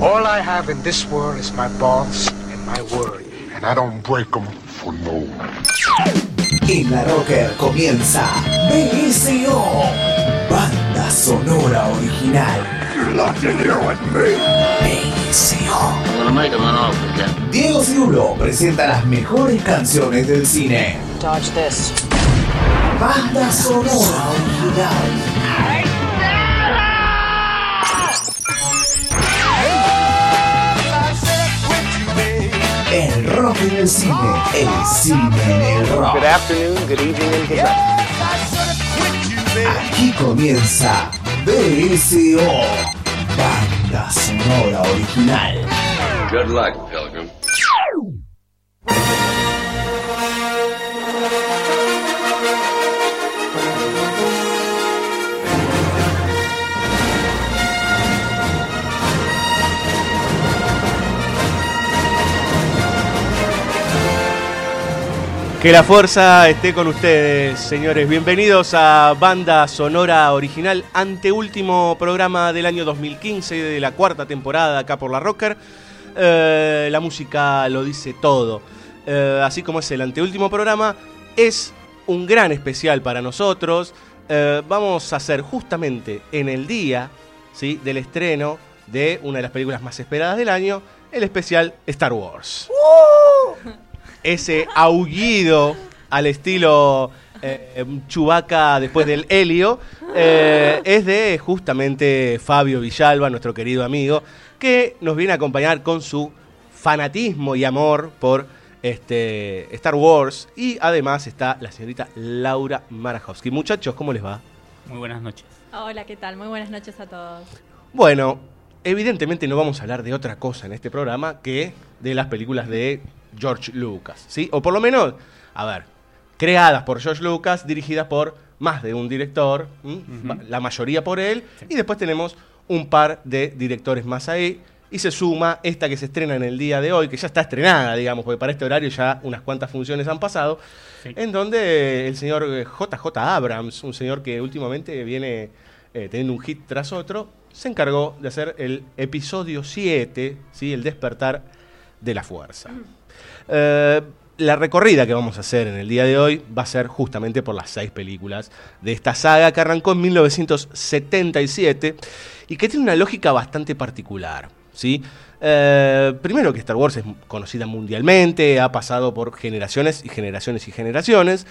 All I have in this world is my balls and my word. And I don't break them for no one. En la Rocker comienza BSO, banda sonora original. You're locked in here with me. BSO. I'm gonna make him an offer again. Diego Cirulo presenta las mejores canciones del cine. Dodge this. Banda sonora original. Rock en el cine, el cine en el rock. Good afternoon, good evening, and good night. Aquí comienza BSO, banda sonora original. Good luck, Que la fuerza esté con ustedes, señores. Bienvenidos a Banda Sonora Original, anteúltimo programa del año 2015, de la cuarta temporada acá por la Rocker. Eh, la música lo dice todo. Eh, así como es el anteúltimo programa, es un gran especial para nosotros. Eh, vamos a hacer justamente en el día ¿sí? del estreno de una de las películas más esperadas del año, el especial Star Wars ese aullido al estilo eh, Chubaca después del helio, eh, es de justamente Fabio Villalba, nuestro querido amigo, que nos viene a acompañar con su fanatismo y amor por este, Star Wars. Y además está la señorita Laura Marajowski. Muchachos, ¿cómo les va? Muy buenas noches. Hola, ¿qué tal? Muy buenas noches a todos. Bueno, evidentemente no vamos a hablar de otra cosa en este programa que de las películas de George Lucas, ¿sí? O por lo menos, a ver, creadas por George Lucas, dirigidas por más de un director, la mayoría por él, y después tenemos un par de directores más ahí, y se suma esta que se estrena en el día de hoy, que ya está estrenada, digamos, porque para este horario ya unas cuantas funciones han pasado, Sí. en donde el señor JJ Abrams, un señor que últimamente viene eh, teniendo un hit tras otro, se encargó de hacer el episodio 7, ¿sí? el despertar de la fuerza. Eh, la recorrida que vamos a hacer en el día de hoy va a ser justamente por las seis películas de esta saga que arrancó en 1977 y que tiene una lógica bastante particular. ¿sí? Eh, primero que Star Wars es conocida mundialmente, ha pasado por generaciones y generaciones y generaciones.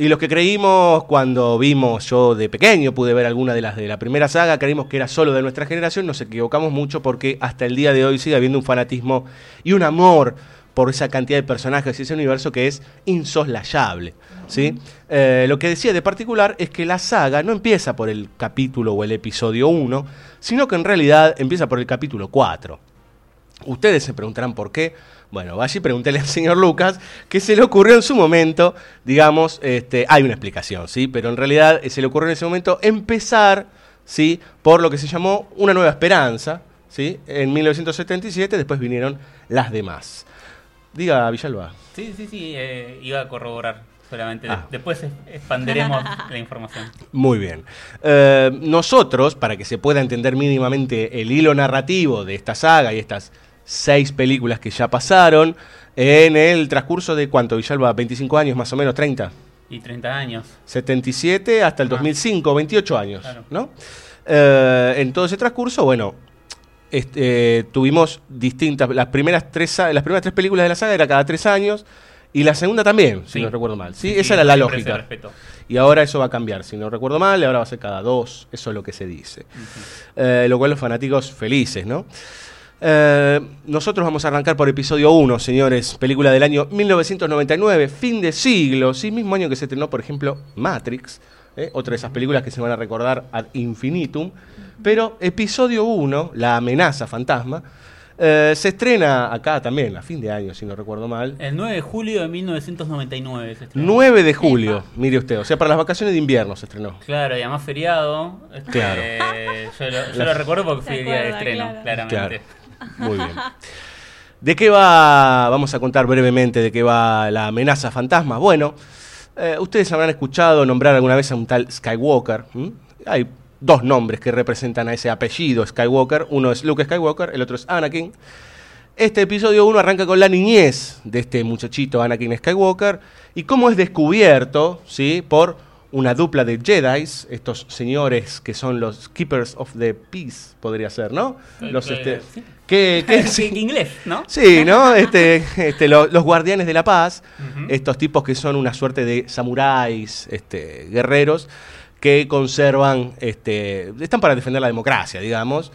Y los que creímos cuando vimos, yo de pequeño pude ver alguna de las de la primera saga, creímos que era solo de nuestra generación, nos equivocamos mucho porque hasta el día de hoy sigue habiendo un fanatismo y un amor por esa cantidad de personajes y ese universo que es insoslayable. ¿sí? Eh, lo que decía de particular es que la saga no empieza por el capítulo o el episodio 1, sino que en realidad empieza por el capítulo 4. Ustedes se preguntarán por qué. Bueno, vaya y pregúntele al señor Lucas, que se le ocurrió en su momento, digamos, este, hay una explicación, ¿sí? Pero en realidad eh, se le ocurrió en ese momento empezar, ¿sí? Por lo que se llamó Una Nueva Esperanza, ¿sí? En 1977, después vinieron las demás. Diga, Villalba. Sí, sí, sí, eh, iba a corroborar solamente. Ah. Después es- expanderemos la información. Muy bien. Eh, nosotros, para que se pueda entender mínimamente el hilo narrativo de esta saga y estas seis películas que ya pasaron, en el transcurso de cuánto, Villalba, 25 años más o menos, 30. Y 30 años. 77 hasta el Ah. 2005, 28 años, Claro. ¿no? Eh, en todo ese transcurso, bueno, este, eh, tuvimos distintas, las primeras, tres, las primeras tres películas de la saga era cada tres años, y la segunda también, si no recuerdo mal. ¿sí? Sí, Esa era la lógica. Y ahora eso va a cambiar, si no recuerdo mal, y ahora va a ser cada dos, eso es lo que se dice. Eh, lo cual los fanáticos felices, ¿no? Eh, nosotros vamos a arrancar por episodio 1, señores, película del año 1999, fin de siglo, sí, mismo año que se estrenó, por ejemplo, Matrix, ¿eh? otra de esas películas que se van a recordar ad infinitum, pero episodio 1, La amenaza fantasma, eh, se estrena acá también, a fin de año, si no recuerdo mal. El 9 de julio de 1999 se estrenó. 9 de julio, mire usted, o sea, para las vacaciones de invierno se estrenó. Claro, y además feriado. este, Claro. Yo lo, yo lo recuerdo porque fui el día de estreno, claro. claramente. Muy bien. ¿De qué va? Vamos a contar brevemente de qué va la amenaza fantasma. Bueno, eh, ustedes habrán escuchado nombrar alguna vez a un tal Skywalker. Hay dos nombres que representan a ese apellido Skywalker. Uno es Luke Skywalker, el otro es Anakin. Este episodio 1 arranca con la niñez de este muchachito Anakin Skywalker y cómo es descubierto ¿sí? por una dupla de Jedi, estos señores que son los Keepers of the Peace, podría ser, ¿no? Los, Que- este, que, que- sí. inglés, ¿no? Sí, ¿no? Este, este, lo- los guardianes de la paz, estos tipos que son una suerte de samuráis, este, guerreros, que conservan, este, están para defender la democracia, digamos,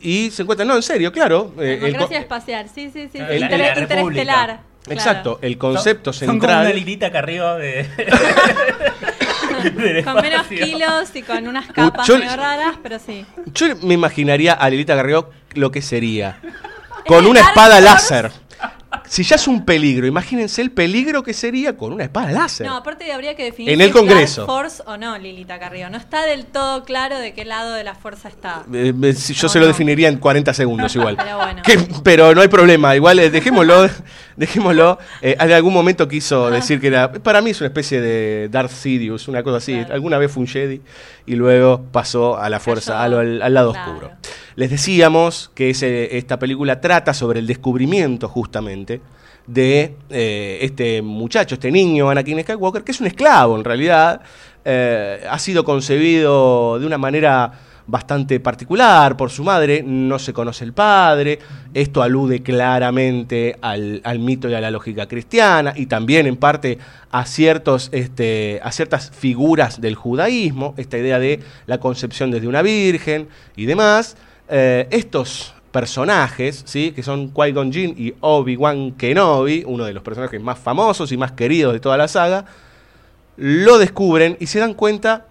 y se encuentran, no, en serio, claro. eh, el Democracia espacial, sí, sí, sí. La- la- inter- la interestelar. claro. Exacto, el concepto Son- Son como una central. lilita Carrió de. Con menos kilos y con unas capas yo- medio raras, pero sí. Yo me imaginaría a Lilita Garrió lo que sería. Con el una espada láser. Si ya es un peligro, imagínense el peligro que sería con una espada láser. No, aparte habría que definir En si el es Congreso. Dark Force o no, Lilita Carrillo. No está del todo claro de qué lado de la fuerza está. Eh, eh, si yo No, se lo no. definiría en 40 segundos igual. Pero bueno. Que- pero no hay problema, igual eh, dejémoslo. dejémoslo. En algún momento quiso decir que era. Para mí es una especie de Darth Sidious, una cosa así. Claro. Alguna vez fue un Jedi y luego pasó a la fuerza, al, al- al lado Claro. oscuro. Les decíamos que esta película trata sobre el descubrimiento justamente de eh, este muchacho, este niño, Anakin Skywalker, que es un esclavo en realidad. Eh, ha sido concebido de una manera bastante particular por su madre, no se conoce el padre, esto alude claramente al, al mito y a la lógica cristiana y también en parte a, ciertos, este, a ciertas figuras del judaísmo, esta idea de la concepción desde una virgen y demás. Eh, estos personajes, ¿sí? que son Qui-Gon Jinn y Obi-Wan Kenobi, uno de los personajes más famosos y más queridos de toda la saga, lo descubren y se dan cuenta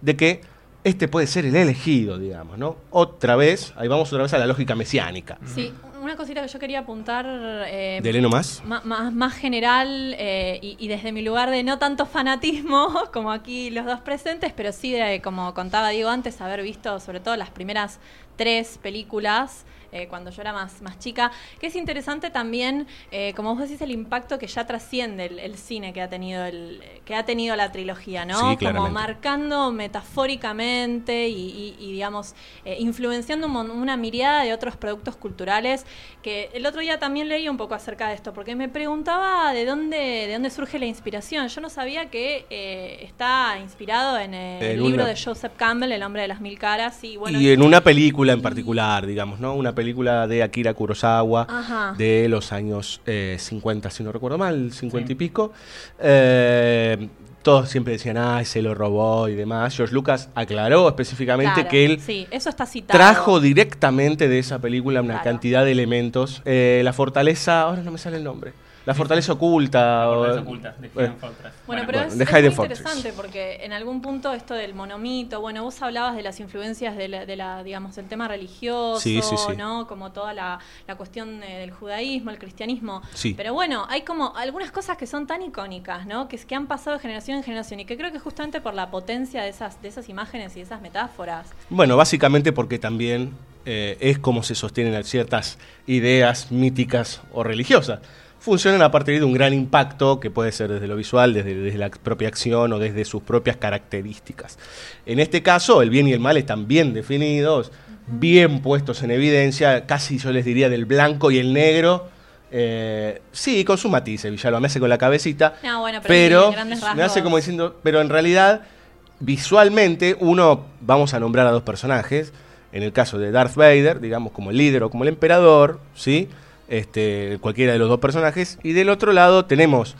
de que este puede ser el elegido, digamos, ¿no? Otra vez, ahí vamos otra vez a la lógica mesiánica. Sí, una cosita que yo quería apuntar. eh, ¿De Leno más? Más, más general eh, y, y desde mi lugar de no tanto fanatismo como aquí los dos presentes, pero sí de, como contaba Diego antes, haber visto sobre todo las primeras tres películas eh, cuando yo era más, más chica, que es interesante también, eh, como vos decís, el impacto que ya trasciende el, el cine que ha tenido el, que ha tenido la trilogía, ¿no? Sí, como marcando metafóricamente y, y- y, digamos, eh, influenciando un una mirada de otros productos culturales, que el otro día también leí un poco acerca de esto, porque me preguntaba de dónde, de dónde surge la inspiración. Yo no sabía que está inspirado en el libro una- de Joseph Campbell, El hombre de las mil caras, y bueno... y en una película en particular, digamos, ¿no? Una película de Akira Kurosawa Ajá. de los años eh, 50, si no recuerdo mal, 50 y pico. Eh, todos siempre decían, ah, se lo robó y demás. George Lucas aclaró específicamente Claro, que él sí, eso está citado. trajo directamente de esa película una Claro. cantidad de elementos. Eh, la fortaleza, ahora no me sale el nombre. La fortaleza oculta. La o- fortaleza oculta de Hidden Fortress. Bueno, pero bueno, es, The es Hidden muy Fortress. interesante porque en algún punto esto del monomito, bueno, vos hablabas de las influencias de la, de la, digamos, del tema religioso, Sí, sí, sí. ¿no? Como toda la, la cuestión eh, del judaísmo, el cristianismo. Sí. Pero bueno, hay como algunas cosas que son tan icónicas, ¿no? Que, es- que han pasado de generación en generación y que creo que justamente por la potencia de esas, de esas imágenes y de esas metáforas. Bueno, básicamente porque también eh, es como se sostienen ciertas ideas míticas o religiosas. Funcionan a partir de un gran impacto que puede ser desde lo visual, desde, desde la propia acción o desde sus propias características. En este caso, el bien y el mal están bien definidos, bien puestos en evidencia, casi yo les diría del blanco y el negro. Eh, sí, con sus matices, Villalba me hace con la cabecita. No, bueno, pero me hace como diciendo, pero en realidad, visualmente, uno, vamos a nombrar a dos personajes, en el caso de Darth Vader, digamos como el líder o como el emperador, ¿sí? Este, cualquiera de los dos personajes, y del otro lado tenemos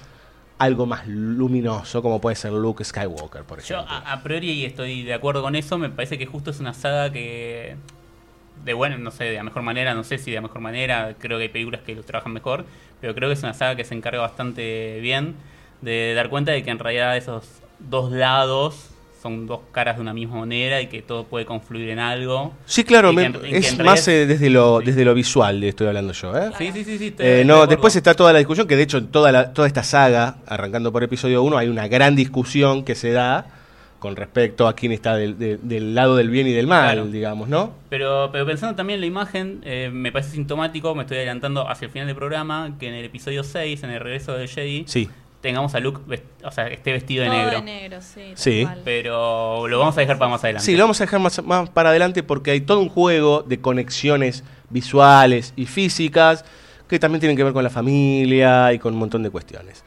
algo más luminoso, como puede ser Luke Skywalker, por Yo ejemplo. a, a priori estoy de acuerdo con eso, me parece que justo es una saga que de bueno, no sé, de la mejor manera, no sé si de la mejor manera, creo que hay películas que lo trabajan mejor, pero creo que es una saga que se encarga bastante bien de dar cuenta de que en realidad esos dos lados son dos caras de una misma moneda y que todo puede confluir en algo. Sí, claro, me- en- es en más eh, desde, lo, Sí. desde lo visual estoy hablando yo, ¿eh? Sí, sí, sí, sí. Eh, no, de después está toda la discusión, que de hecho en toda, la, toda esta saga, arrancando por episodio 1, hay una gran discusión que se da con respecto a quién está del, de- del lado del bien y del mal, Claro. digamos, ¿no? Pero, pero pensando también en la imagen, eh, me parece sintomático, me estoy adelantando hacia el final del programa, que en el episodio 6, en el regreso del Jedi, Sí. Tengamos a Luke, vest- o sea, esté vestido de Todo negro. de negro, sí. Pero lo vamos a dejar para más adelante. Sí, lo vamos a dejar más, más para adelante porque hay todo un juego de conexiones visuales y físicas que también tienen que ver con la familia y con un montón de cuestiones.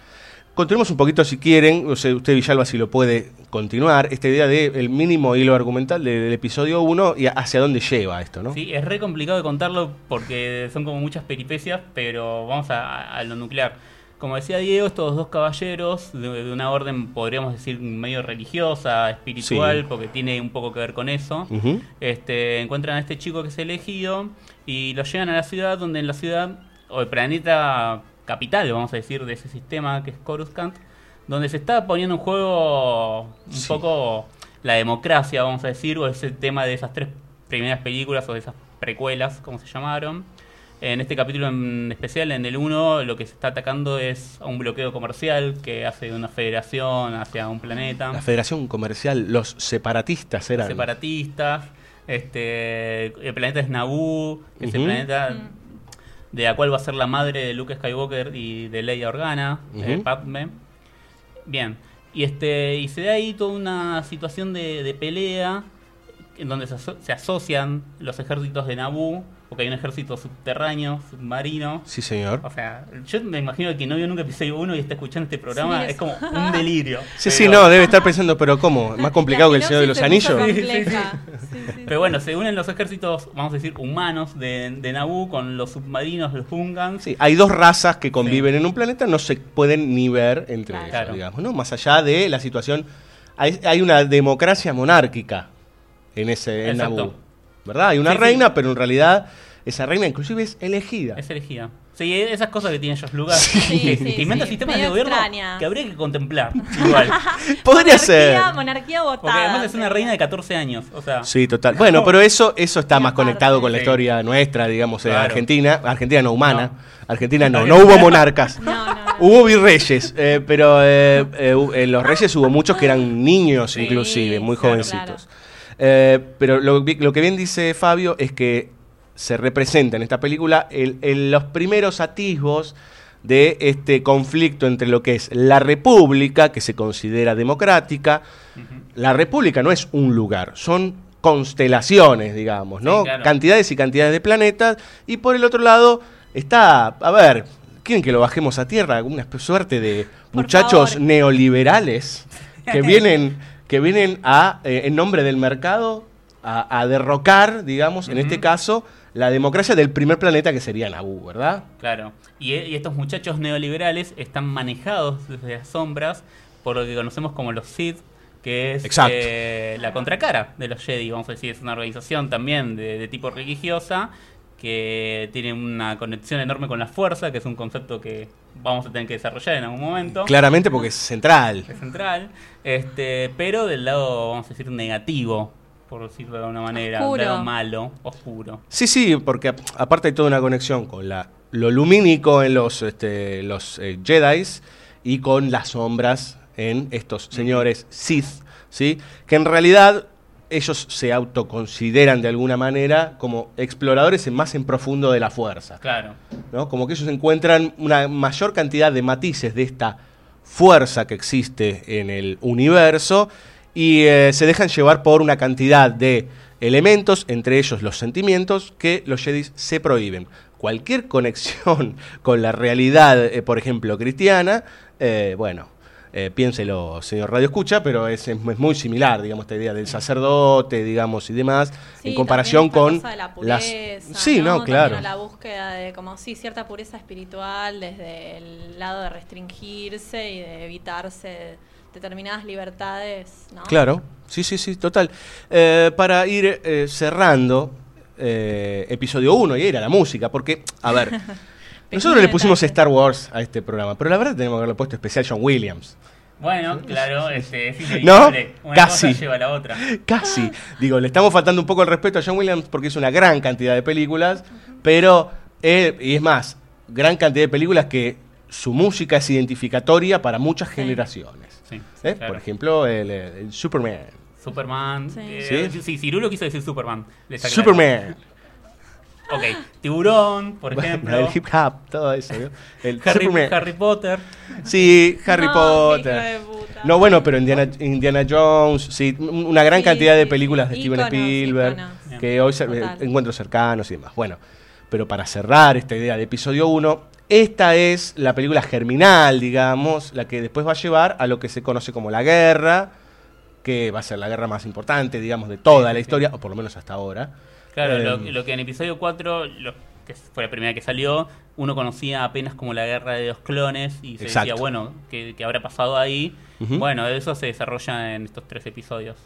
Continuemos un poquito si quieren, o sea, usted Villalba si lo puede continuar, esta idea del mínimo hilo argumental de- del episodio 1 y hacia dónde lleva esto, ¿no? Sí, es re complicado de contarlo porque son como muchas peripecias, pero vamos a, a- a lo nuclear. Como decía Diego, estos dos caballeros de, de una orden, podríamos decir, medio religiosa, espiritual, Sí. porque tiene un poco que ver con eso, este, encuentran a este chico que es elegido y lo llevan a la ciudad, donde en la ciudad, o el planeta capital, vamos a decir, de ese sistema que es Coruscant, donde se está poniendo en juego un Sí. poco la democracia, vamos a decir, o ese tema de esas tres primeras películas o de esas precuelas, como se llamaron. En este capítulo en especial, en el 1, lo que se está atacando es a un bloqueo comercial que hace una federación hacia un planeta La Federación Comercial, los separatistas eran. separatistas. Este, el planeta es Naboo, que es el planeta Mm. de la cual va a ser la madre de Luke Skywalker y de Leia Organa, eh, Ujú. Padme. Bien, y este y se da ahí toda una situación de, de pelea en donde se, aso- se asocian los ejércitos de Naboo, porque hay un ejército subterráneo, submarino. Sí, señor. O sea, yo me imagino que no vio nunca episodio 1 y está escuchando este programa, Sí, es es- como un delirio. Sí, sí, no, debe estar pensando, pero ¿cómo? ¿Más complicado que el Señor de los Anillos? puso Sí, sí, compleja. Sí, sí, Pero bueno, se unen los ejércitos, vamos a decir, humanos de, de Naboo con los submarinos, los Hungans. Sí, hay dos razas que conviven en un planeta, no se pueden ni ver entre Claro. ellos, Claro. digamos, ¿no? Más allá de la situación, hay, hay una democracia monárquica en ese en Exacto. Naboo, ¿verdad? Hay una Sí, sí. reina, pero en realidad esa reina inclusive es elegida. Es elegida. Sí, esas cosas que tiene George Lucas, Sí, que, sí, que inventa sí. sistemas Medio de gobierno que habría que contemplar. Igual. Podría ser. Monarquía, monarquía votada. Porque además es una reina de 14 años. O sea, Sí, total. Bueno, pero eso, eso está más conectado con la Sí. historia nuestra, digamos, de Claro. Argentina. Argentina no humana. No. Argentina no, no hubo monarcas. No, no. Hubo virreyes, eh, pero eh, eh, en los reyes hubo muchos que eran niños, Sí, inclusive, muy claro, jovencitos. Eh, pero lo, que bien dice Fabio es que se representa en esta película el- el- los primeros atisbos de este conflicto entre lo que es la república, que se considera democrática. La república no es un lugar, son constelaciones, digamos, ¿no? Sí, claro. Cantidades y cantidades de planetas. Y por el otro lado está, a ver, ¿quieren que lo bajemos a tierra? Una suerte de Por muchachos favor. neoliberales que vienen, que vienen a, eh, en nombre del mercado, a, a derrocar, digamos, en este caso, la democracia del primer planeta que sería Naboo, ¿verdad? claro. Y, y estos muchachos neoliberales están manejados desde las sombras por lo que conocemos como los Sith, que es eh, la contracara de los Jedi, vamos a decir. Es una organización también de, de tipo religiosa que tiene una conexión enorme con la fuerza, que es un concepto que vamos a tener que desarrollar en algún momento. Claramente porque es central. es central, este, pero del lado, vamos a decir, negativo, por decirlo de alguna manera, Oscuro. del lado malo, oscuro. Sí, sí, porque ap- aparte hay toda una conexión con la, lo lumínico en los, este, los eh, Jedis y con las sombras en estos señores Sith, ¿sí? Que en realidad ellos se autoconsideran de alguna manera como exploradores en más en profundo de la fuerza. Claro, ¿no? Como que ellos encuentran una mayor cantidad de matices de esta fuerza que existe en el universo y eh, se dejan llevar por una cantidad de elementos, entre ellos los sentimientos, que los Jedi se prohíben. Cualquier conexión con la realidad, eh, por ejemplo, cristiana, eh, bueno, eh, piénselo, señor Radio Escucha, pero es, es muy similar, digamos, esta idea del sacerdote, digamos, y demás, Sí, en comparación con de la las... pureza, Sí, no, claro. la búsqueda de como sí cierta pureza espiritual desde el lado de restringirse y de evitarse determinadas libertades, ¿no? Claro, sí, sí, sí, total. Eh, para ir eh, cerrando eh, episodio 1 y ir a la música, porque, a ver, nosotros le pusimos detalle. Star Wars a este programa, pero la verdad tenemos que haberle puesto especial John Williams. bueno, claro, este, es ¿No? Una Casi. cosa lleva a la otra. Casi. Digo, le estamos faltando un poco el respeto a John Williams porque es una gran cantidad de películas, pero, él- y es más, gran cantidad de películas que su música es identificatoria para muchas generaciones. Sí, ¿Eh? claro. Por ejemplo, el, el Superman. Superman. Sí. eh, ¿Sí? sí, Cirulo quiso decir Superman. Superman. Ok, Tiburón, por Bueno, ejemplo. el hip hop, todo eso. ¿no? El Harry, Potter. Sí, Harry No, Potter. hijo de puta. No, bueno, pero Indiana, Indiana Jones, sí, un- una gran Sí, cantidad de películas de. Steven Spielberg, que hoy se, Total. encuentros cercanos y demás. Bueno, pero para cerrar esta idea de episodio 1, esta es la película germinal, digamos, la que después va a llevar a lo que se conoce como la guerra, que va a ser la guerra más importante, digamos, de toda Sí, la sí. historia, o por lo menos hasta ahora. Claro, lo, Em, lo que en episodio 4, lo, que fue la primera que salió, uno conocía apenas como la guerra de los clones y se Exacto. decía, bueno, ¿qué, qué habrá pasado ahí? Bueno, eso se desarrolla en estos tres episodios.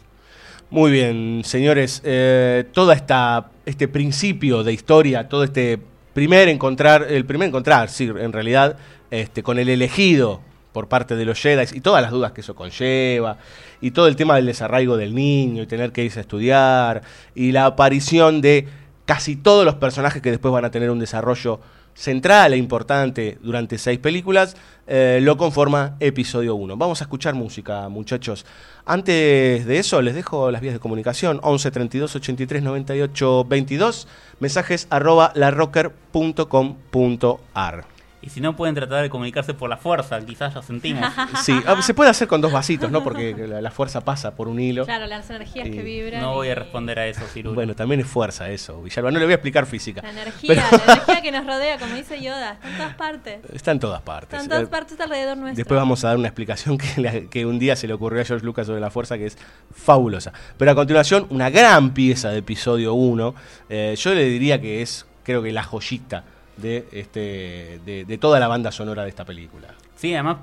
Muy bien, señores. Eh, todo esta, este principio de historia, todo este primer encontrar, el primer encontrar, sí, en realidad, este, con el elegido por parte de los Jedi y todas las dudas que eso conlleva, y todo el tema del desarraigo del niño y tener que irse a estudiar, y la aparición de casi todos los personajes que después van a tener un desarrollo central e importante durante seis películas, eh, lo conforma episodio 1. Vamos a escuchar música, muchachos. Antes de eso, les dejo las vías de comunicación: 11 32 83 98 22, mensajes arroba larrocker.com.ar. Y si no pueden tratar de comunicarse por la fuerza, quizás lo sentimos. Sí, ah, se puede hacer con dos vasitos, ¿no? Porque la, la fuerza pasa por un hilo. Claro, las energías Y que vibran. No voy a responder a eso, Cirulo. Bueno, también es fuerza eso, Villalba. No le voy a explicar física. La energía, Pero- la energía que nos rodea, como dice Yoda, está en todas partes. Está en todas partes. Está en todas Eh, partes alrededor nuestro. Después vamos a dar una explicación que un día se le ocurrió a George Lucas sobre la fuerza, que es fabulosa. Pero a continuación, una gran pieza de episodio 1. eh, yo le diría que es, creo que la joyita de, este, de, de toda la banda sonora de esta película. Sí, además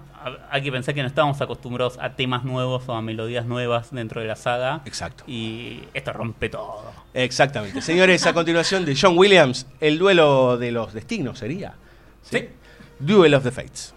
hay que pensar que no estábamos acostumbrados a temas nuevos o a melodías nuevas dentro de la saga. Exacto. Y esto rompe todo. Exactamente. Señores, a continuación de John Williams, el duelo de los destinos sería. Sí. Duel of the Fates.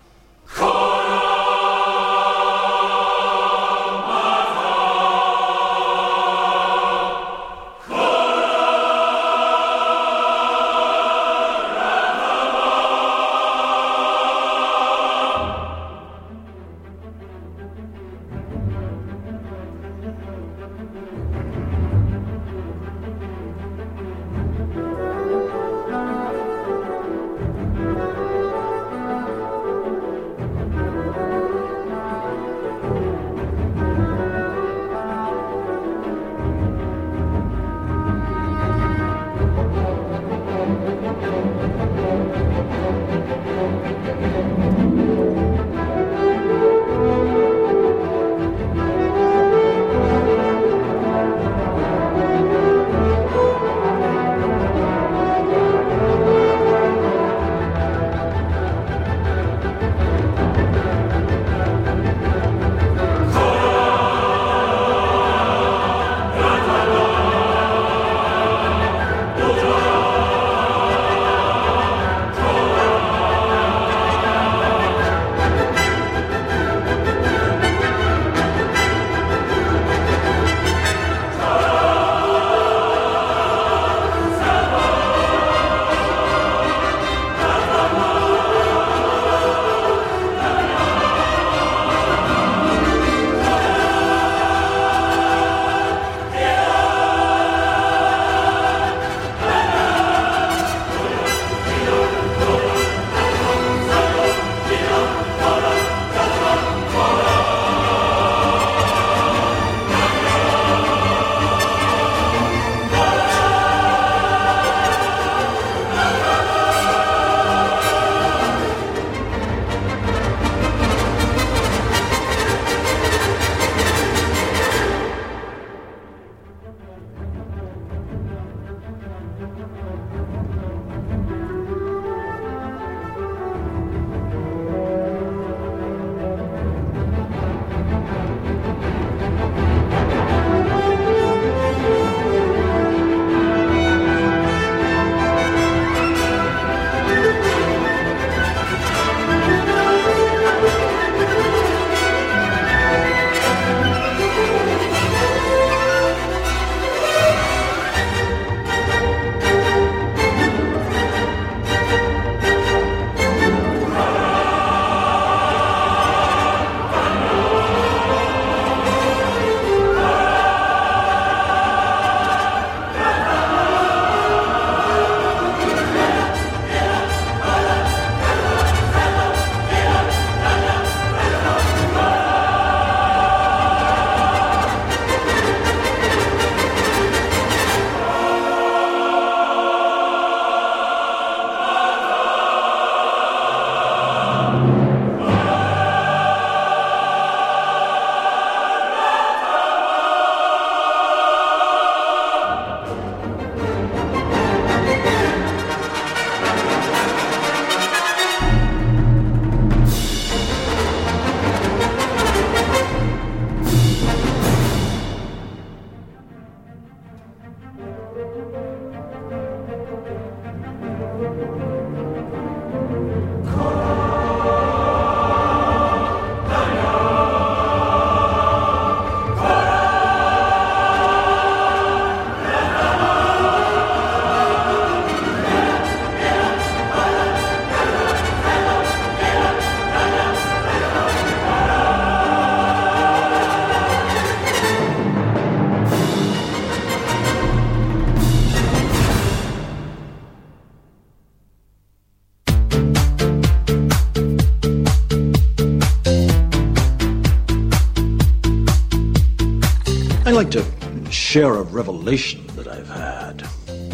Share of revelation that I've had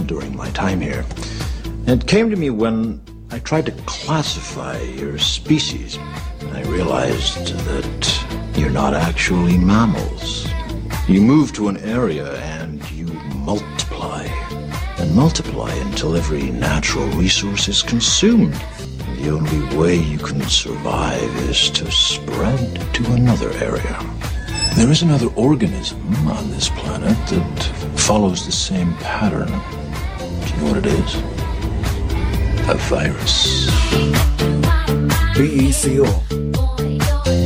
during my time here. It came to me when I tried to classify your species. I realized that you're not actually mammals. You move to an area and you multiply. And multiply until every natural resource is consumed. The only way you can survive is to spread to another area. There is another organism on this planet that follows the same pattern. Do you know what it is? A virus. BSO.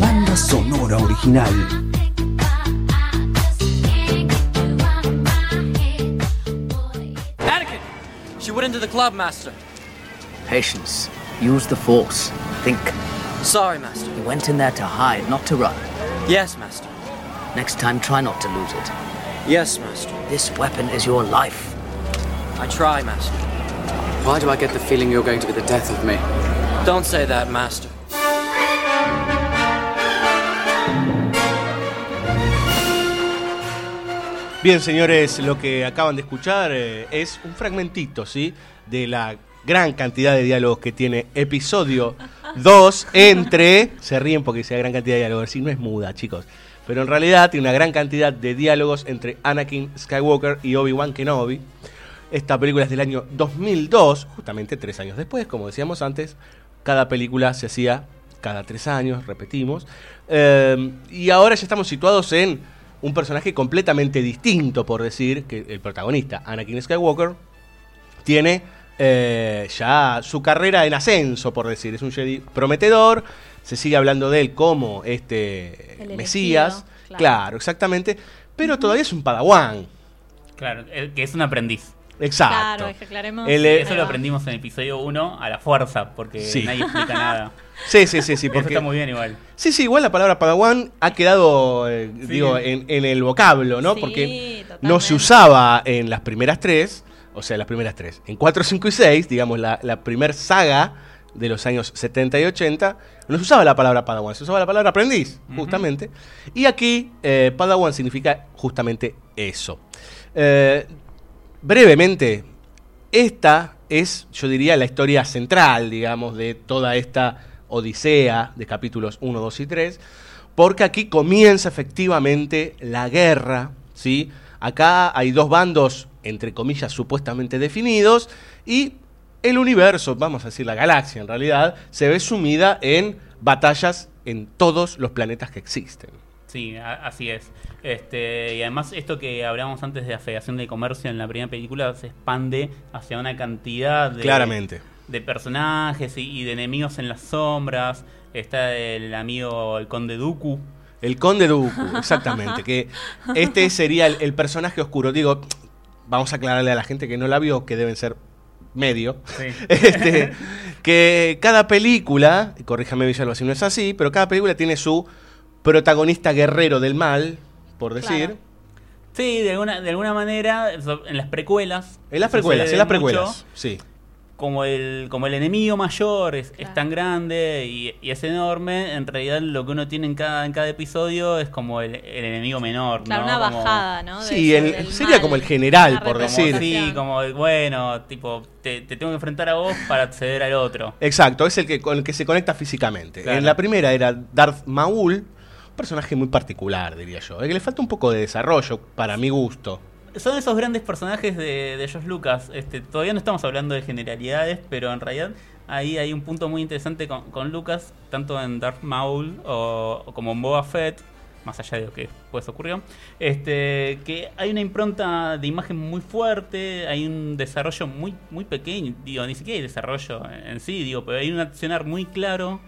Banda sonora original. Anakin! She went into the club, Master. Patience. Use the force. Think. Sorry, Master. You went in there to hide, not to run. Yes, Master. Next time, try not to lose it. Yes, Master. This weapon is your life. I try, Master. Why do I get the feeling you're going to be the death of me? Don't say that, Master. Bien, señores, lo que acaban de escuchar eh, es un fragmentito, ¿sí? De la gran cantidad de diálogos que tiene episodio 2 entre... Se ríen porque dice gran cantidad de diálogos, sí, no es muda, chicos. Pero en realidad tiene una gran cantidad de diálogos entre Anakin Skywalker y Obi-Wan Kenobi. Esta película es del año 2002, justamente tres años después, como decíamos antes. Cada película se hacía cada tres años, repetimos. Eh, y ahora ya estamos situados en un personaje completamente distinto, por decir, que el protagonista, Anakin Skywalker, tiene eh, ya su carrera en ascenso, por decir. Es un Jedi prometedor, se sigue hablando de él como este El elegido, Mesías. claro. Claro. exactamente. Pero todavía es un padawan. Claro, que es un aprendiz. Exacto. Claro, es que aclaremos. El, eh, eso lo aprendimos en episodio 1 a la fuerza, porque Sí. nadie explica nada. Sí, sí, sí, sí. Eso Porque, está muy bien igual. Sí, sí, igual la palabra padawan ha quedado, eh, Sí. digo, en, en el vocablo, ¿no? Sí, Porque no se usaba en las primeras tres, o sea, las primeras tres. En 4, 5 y 6, digamos, la, la primer saga de los años 70 y 80, no se usaba la palabra padawan, se usaba la palabra aprendiz, justamente. Y aquí, eh, padawan significa justamente eso. Eh, brevemente, esta es, yo diría, la historia central, digamos, de toda esta odisea de capítulos 1, 2 y 3, porque aquí comienza efectivamente la guerra, ¿sí? Acá hay dos bandos, entre comillas, supuestamente definidos, y el universo, vamos a decir la galaxia en realidad, se ve sumida en batallas en todos los planetas que existen. Sí, así es. Este, y además esto que hablábamos antes de la Federación de Comercio en la primera película se expande hacia una cantidad de, Claramente. de personajes y, y de enemigos en las sombras. Está el amigo, el conde Dooku. El Conde Dooku, exactamente. que este sería el, el personaje oscuro. Digo, vamos a aclararle a la gente que no la vio, que deben ser medio. Sí. Este, que cada película, y corríjame Villalba si no es así, pero cada película tiene su protagonista guerrero del mal, por decir. Claro. Sí, de alguna, de alguna manera, en las precuelas. En las precuelas, en las mucho. precuelas. Sí. Como el, como el enemigo mayor es, es tan grande y, y es enorme, en realidad lo que uno tiene en cada, en cada episodio es como el, el enemigo menor. Claro, ¿no? una Como- bajada, ¿no? De Sí, eso, el- del sería mal, como el general, por decir. sí, como, bueno, tipo, te, te tengo que enfrentar a vos para acceder al otro. Exacto, es el que con el que se conecta físicamente. Claro. En la primera era Darth Maul, un personaje muy particular, diría yo. que le falta un poco de desarrollo, para mi gusto. Son esos grandes personajes de, de George Lucas. Este, todavía no estamos hablando de generalidades, pero en realidad ahí hay un punto muy interesante con, con Lucas, tanto en Darth Maul o, como en Boba Fett, más allá de lo que después ocurrió, este, que hay una impronta de imagen muy fuerte, hay un desarrollo muy, muy pequeño, digo, ni siquiera hay desarrollo en sí, digo, pero hay un accionar muy claro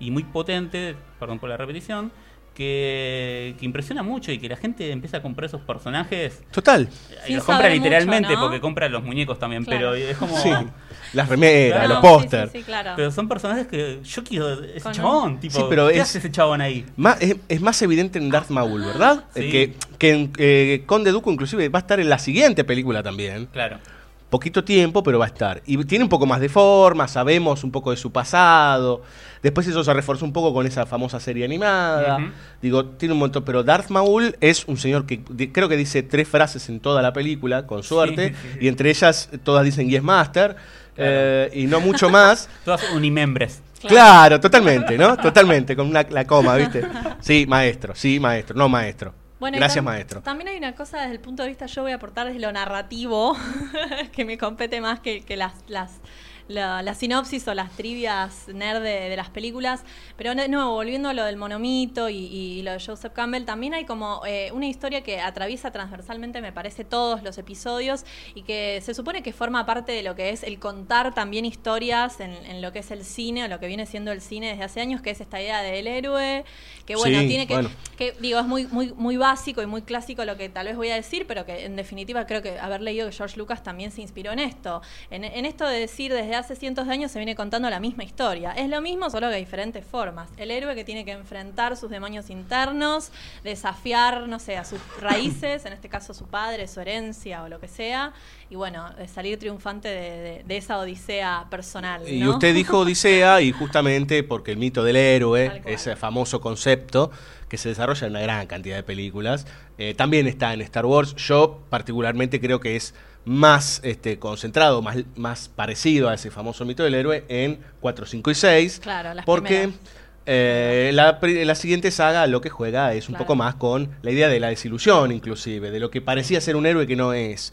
y muy potente, perdón por la repetición, que, que impresiona mucho y que la gente empieza a comprar esos personajes. Total. Y Sin los compra literalmente mucho, ¿no? porque compra los muñecos también, Claro. pero es como... Sí. Las remeras, Claro. los Sí, sí, pósters. sí, claro. Pero son personajes que yo quiero ese Con un- chabón, tipo, Sí, pero ¿qué es- hace ese chabón ahí? Ma- es, es más evidente en Darth Maul, ¿verdad? Sí. Eh, Que, que en eh, Conde Dooku inclusive va a estar en la siguiente película también. Claro. Poquito tiempo, pero va a estar. Y tiene un poco más de forma, sabemos un poco de su pasado. Después eso se reforzó un poco con esa famosa serie animada. Digo, tiene un montón. Pero Darth Maul es un señor que creo que dice tres frases en toda la película, con suerte. Sí. Y entre ellas todas dicen Yes Master. eh, y no mucho más. Todas unimembres. Claro. totalmente, ¿no? Totalmente, con una, la coma, ¿viste? Sí, maestro, sí, maestro, no maestro. Bueno, Gracias, maestro. También hay una cosa desde el punto de vista, yo voy a aportar desde lo narrativo, que me compete más que, que las, las, la, la sinopsis o las trivias nerd de, de las películas. Pero de nuevo, volviendo a lo del monomito y, y lo de Joseph Campbell, también hay como eh, una historia que atraviesa transversalmente, me parece, todos los episodios y que se supone que forma parte de lo que es el contar también historias en, en lo que es el cine o lo que viene siendo el cine desde hace años, que es esta idea del héroe, que bueno, Sí, tiene que, bueno. que digo, es muy, muy, muy básico y muy clásico lo que tal vez voy a decir, pero que en definitiva creo que haber leído que George Lucas también se inspiró en esto. En, en esto de decir desde hace cientos de años se viene contando la misma historia. Es lo mismo, solo que de diferentes formas. El héroe que tiene que enfrentar sus demonios internos, desafiar, no sé, a sus raíces, en este caso su padre, su herencia o lo que sea, y bueno, de salir triunfante de, de- de esa odisea personal. Y ¿no? usted dijo Odisea y justamente porque el mito del héroe, ese famoso concepto que se desarrolla en una gran cantidad de películas, eh, también está en Star Wars. Yo particularmente creo que es más este, concentrado, más, más parecido a ese famoso mito del héroe en 4, 5 y 6. Claro, las porque eh, la, la siguiente saga lo que juega es un Claro. poco más con la idea de la desilusión, inclusive, de lo que parecía ser un héroe que no es.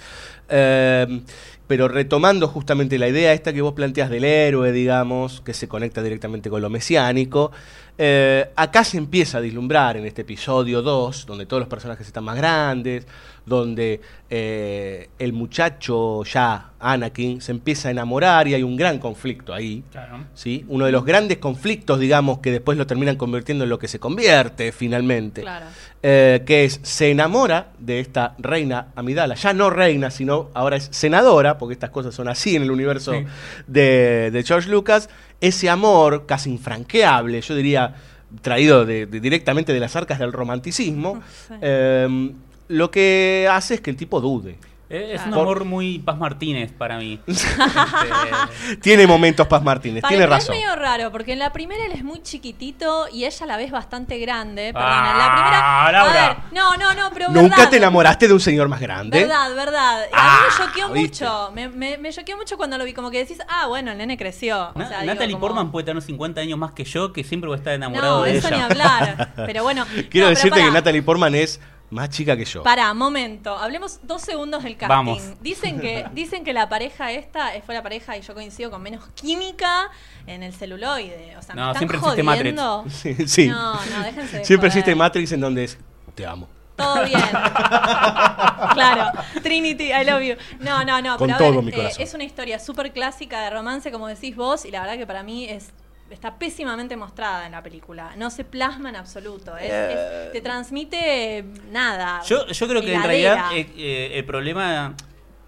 Eh, pero retomando justamente la idea esta que vos planteas del héroe, digamos, que se conecta directamente con lo mesiánico, eh, acá se empieza a vislumbrar en este episodio 2, donde todos los personajes están más grandes, donde eh, el muchacho ya, Anakin, se empieza a enamorar y hay un gran conflicto ahí. Claro. ¿sí? Uno de los grandes conflictos, digamos, que después lo terminan convirtiendo en lo que se convierte finalmente. Claro. Eh, que es, se enamora de esta reina Amidala, ya no reina, sino ahora es senadora, porque estas cosas son así en el universo Sí. de, de George Lucas, ese amor casi infranqueable, yo diría, traído de- de- directamente de las arcas del romanticismo, Sí. eh, lo que hace es que el tipo dude. Eh, Es un Por- amor muy Paz Martínez para mí. Este, Tiene momentos Paz Martínez, Para tiene razón. Es medio raro, porque en la primera él es muy chiquitito y ella la ves bastante grande. Perdón, Ah, en la primera. Laura. A ver, no, no, no, pero ¿Nunca verdad, te enamoraste de un señor más grande? Verdad, verdad. A Ah, mí me choqueó ¿viste? mucho. Me, me, me choqueó mucho cuando lo vi. Como que decís, ah, bueno, el nene creció. O Na- sea, digo, Natalie como- Portman puede tener 50 años más que yo, que siempre voy a estar enamorado No, de eso ella. ni hablar. Pero bueno. Quiero no, pero decirte que. Natalie Portman es más chica que yo. Pará, momento. Hablemos dos segundos del casting. Vamos. Dicen que, dicen que la pareja esta fue la pareja, y yo coincido, con menos química en el celuloide. O sea, me No, están siempre existe Matrix. jodiendo. Sí, sí. No, no, déjense de Siempre joder. existe Matrix en donde es te amo. Todo bien. claro. Trinity, I love you. No, no, no. Con pero a ver, eh, es una historia súper clásica de romance, como decís vos, y la verdad que para mí es está pésimamente mostrada en la película. No se plasma en absoluto. Es- es- te transmite nada. Yo, yo creo que en realidad eh, eh, el problema,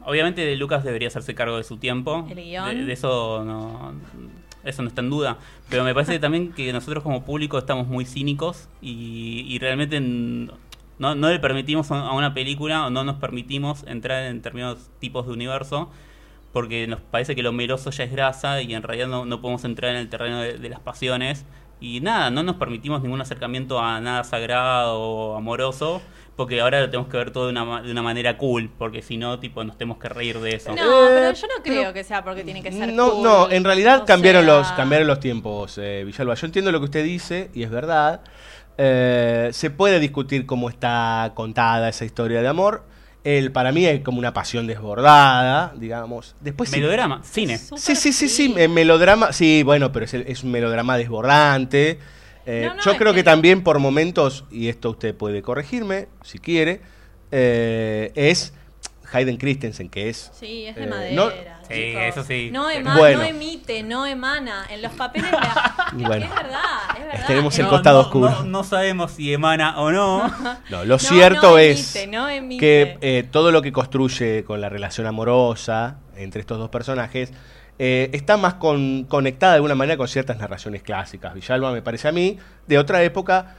obviamente Lucas debería hacerse cargo de su tiempo. El guion. De, de eso no, eso no está en duda. Pero me parece también que nosotros como público estamos muy cínicos y, y realmente n- no, no le permitimos a a una película o no nos permitimos entrar en determinados tipos de universo porque nos parece que lo meloso ya es grasa y en realidad no, no podemos entrar en el terreno de, de las pasiones. Y nada, no nos permitimos ningún acercamiento a nada sagrado o amoroso, porque ahora lo tenemos que ver todo de una, ma- de una manera cool, porque si no, tipo, nos tenemos que reír de eso. No, Eh, pero yo no creo que sea porque tiene que ser No, cool. no, en realidad cambiaron sea, los cambiaron los tiempos, eh, Villalba. Yo entiendo lo que usted dice y es verdad. Eh, se puede discutir cómo está contada esa historia de amor. El, para mí es como una pasión desbordada, digamos. Después sí- Melodrama, cine. Sí, sí, sí, sí, eh, melodrama, sí, bueno, pero es, es un melodrama desbordante. Eh, No, no, yo creo que también por momentos, y esto usted puede corregirme si quiere, eh, es Hayden Christensen, que es. Sí, es de eh, madera. no- Sí, chicos. eso sí. No, ema- Bueno. no emite, no emana. En los papeles. la- es, Bueno. es verdad, verdad. Tenemos el En- costado no, oscuro. No, no sabemos si emana o no. No, lo No, cierto no es emite, no emite. que eh, todo lo que construye con la relación amorosa entre estos dos personajes eh, está más con- conectada de alguna manera con ciertas narraciones clásicas. Villalba me parece a mí de otra época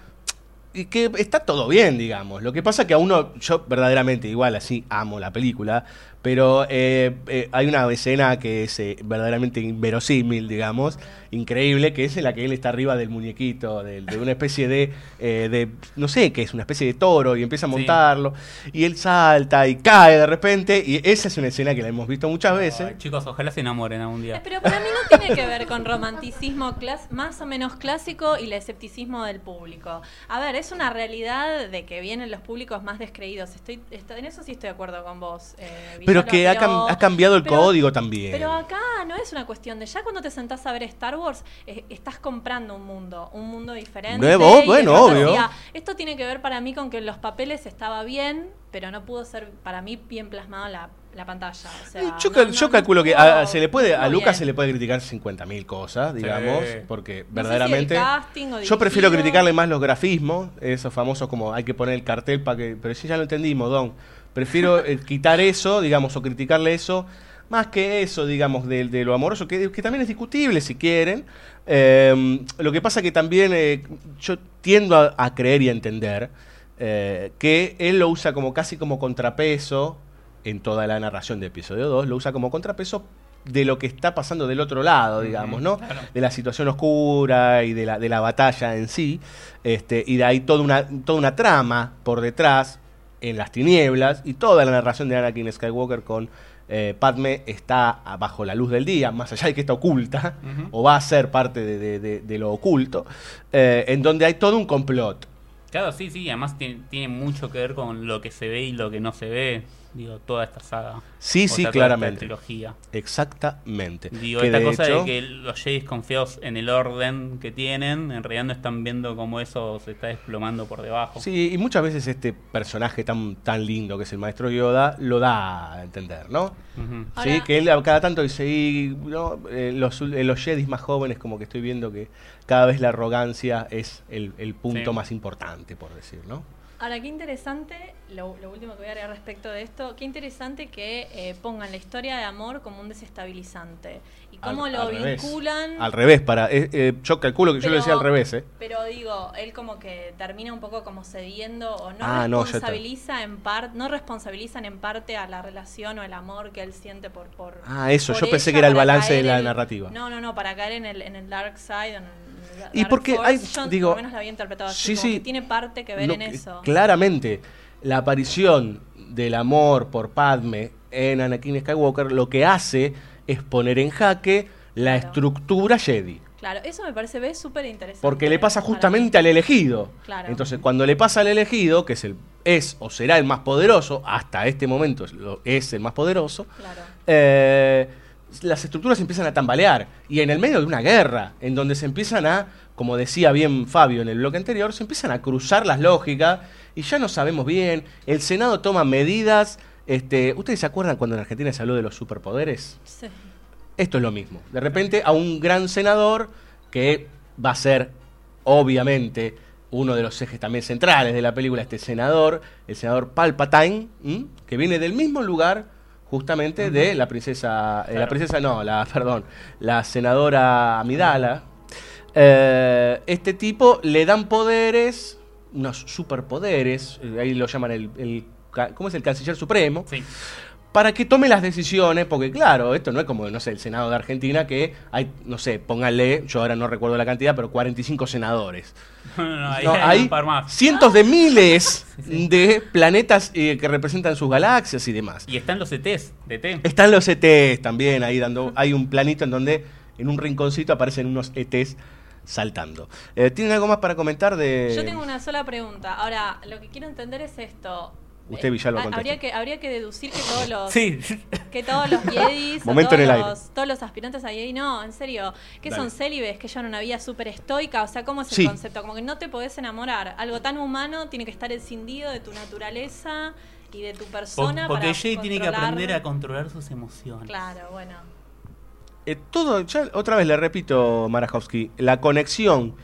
y que está todo bien, digamos. Lo que pasa que a uno, yo verdaderamente igual así amo la película, pero eh, eh, hay una escena que es eh, verdaderamente inverosímil, digamos, increíble, que es en la que él está arriba del muñequito, de, de una especie de, eh, de, no sé, qué es una especie de toro y empieza a Sí. montarlo, y él salta y cae de repente, y esa es una escena que la hemos visto muchas veces. Ay, chicos, ojalá se enamoren algún día. Pero para mí no tiene que ver con romanticismo clas- más o menos clásico y el escepticismo del público. A ver, es una realidad de que vienen los públicos más descreídos. Estoy, estoy- en eso sí estoy de acuerdo con vos. eh, Pero que ha, pero- cam- ha cambiado el pero- código también. Pero acá no es una cuestión de ya cuando te sentás a ver Star Wars, eh, estás comprando un mundo, un mundo diferente. Nuevo, y bueno, obvio. Esto tiene que ver para mí con que en los papeles estaba bien, pero no pudo ser para mí bien plasmado en la, la pantalla. O sea, Yo, no- cal- no- yo no calculo que a, se le puede, a Lucas bien. se le puede criticar 50.000 cosas, digamos, Sí. porque No sé si verdaderamente... el casting o yo prefiero criticarle más los grafismos, esos famosos como hay que poner el cartel para que... Pero sí, ya lo entendimos, Don. Prefiero eh, quitar eso, digamos, o criticarle eso, más que eso, digamos, de, de lo amoroso, que, que también es discutible si quieren. Eh, lo que pasa que también eh, yo tiendo a, a creer y a entender eh, que él lo usa como casi como contrapeso en toda la narración de episodio 2, lo usa como contrapeso de lo que está pasando del otro lado, digamos, ¿no? claro. De la situación oscura y de la, de la batalla en sí. Este, y de ahí toda una, toda una trama por detrás, en las tinieblas, y toda la narración de Anakin Skywalker con eh, Padme está bajo la luz del día, más allá de que está oculta, o va a ser parte de, de- de- de lo oculto, eh, en donde hay todo un complot. Claro, sí, sí, además tiene, tiene mucho que ver con lo que se ve y lo que no se ve. Digo, toda esta saga. Sí, O sí, sea, toda esta claramente. trilogía. Exactamente. Digo, Que esta de cosa hecho- de que los Jedi confiados en el orden que tienen, en realidad no están viendo cómo eso se está desplomando por debajo. Sí, y muchas veces este personaje tan, tan lindo que es el maestro Yoda lo da a entender, ¿no? Sí, Ahora- que él cada tanto dice, y, ¿no? Eh, los, eh, los Jedis más jóvenes como que estoy viendo que cada vez la arrogancia es el, el punto Sí. más importante, por decir, ¿no? Ahora, qué interesante, lo, lo último que voy a agregar respecto de esto, qué interesante que eh, pongan la historia de amor como un desestabilizante. Y cómo Al- lo al revés. vinculan. Al revés, para eh, eh, yo calculo que yo lo decía al revés, ¿eh? Pero digo, él como que termina un poco como cediendo o no Ah, no, responsabiliza en parte, no responsabilizan en parte a la relación o el amor que él siente por por Ah, eso, por yo pensé que era el balance de la en- narrativa. No, no, no, para caer en el en el dark side, en el Y porque force. hay- Yo digo, por lo menos la había interpretado así, sí, como sí. que tiene parte que ver Lo en eso. Claramente, la aparición del amor por Padme en Anakin Skywalker lo que hace es poner en jaque la Claro. estructura Jedi. Claro, eso me parece súper interesante. Porque le pasa justamente al elegido. Claro. Entonces, cuando le pasa al elegido, que es el es o será el más poderoso, hasta este momento es, lo- es el más poderoso, Claro. eh, las estructuras empiezan a tambalear. Y en el medio de una guerra, en donde se empiezan a, como decía bien Fabio en el bloque anterior, se empiezan a cruzar las lógicas y ya no sabemos bien. El Senado toma medidas. Este, ¿Ustedes se acuerdan cuando en Argentina se habló de los superpoderes? Sí. Esto es lo mismo. De repente a un gran senador que va a ser, obviamente, uno de los ejes también centrales de la película, este senador, el senador Palpatine, ¿m? que viene del mismo lugar justamente de la princesa, eh, la princesa no, la, perdón, la senadora Amidala. Eh, este tipo le dan poderes, unos superpoderes, eh, ahí lo llaman el, el ¿cómo es el canciller supremo? Sí. para que tome las decisiones, porque claro, esto no es como, no sé, el Senado de Argentina, que hay, no sé, pónganle, yo ahora no recuerdo la cantidad, pero 45 senadores. No, no, No, hay, hay un par más. cientos de miles sí. de planetas eh, que representan sus galaxias y demás. Y están los ETs de T. Están los ETs también ahí dando, hay un planito en donde en un rinconcito aparecen unos ETs saltando. Eh, ¿Tienen algo más para comentar de...? Yo tengo una sola pregunta. Ahora, lo que quiero entender es esto. Usted, Villalba, Ah, habría que habría que deducir que todos los Sí. que todos los Jedis, o Momento todos, en el aire. los, todos los aspirantes a Jedi, no, en serio, que Dale. son célibes, que llevan una vida súper estoica, o sea, ¿cómo es el Sí. concepto? Como que no te podés enamorar. Algo tan humano tiene que estar escindido de tu naturaleza y de tu persona. Porque para Jay tiene que aprender a controlar sus emociones. Claro, bueno. Eh, todo, ya otra vez le repito, Marajowski, la conexión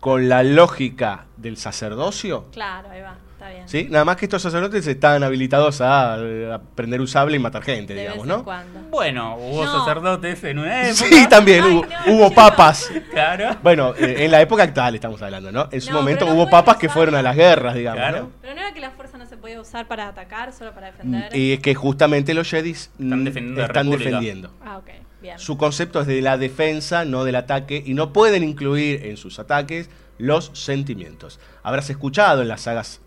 con la lógica del sacerdocio, Claro, ahí va, está bien. ¿sí? Nada más que estos sacerdotes están habilitados a, a prender un sable y matar gente, De digamos, vez en ¿no? cuando. Bueno, hubo No. sacerdotes en una época. Sí, también Ay, hubo, no, hubo chicos. papas. Claro. Bueno, eh, en la época actual estamos hablando, ¿no? En su No, momento pero no hubo papas que fueron a las guerras, digamos, Claro. ¿no? Pero no era que la fuerza no se podía usar para atacar, solo para defender. Y es que justamente los Jedis Están mm, defendiendo la están República. defendiendo. Ah, ok, bien. Su concepto es de la defensa, no del ataque, y no pueden incluir en sus ataques los sentimientos. Habrás escuchado en las sagas,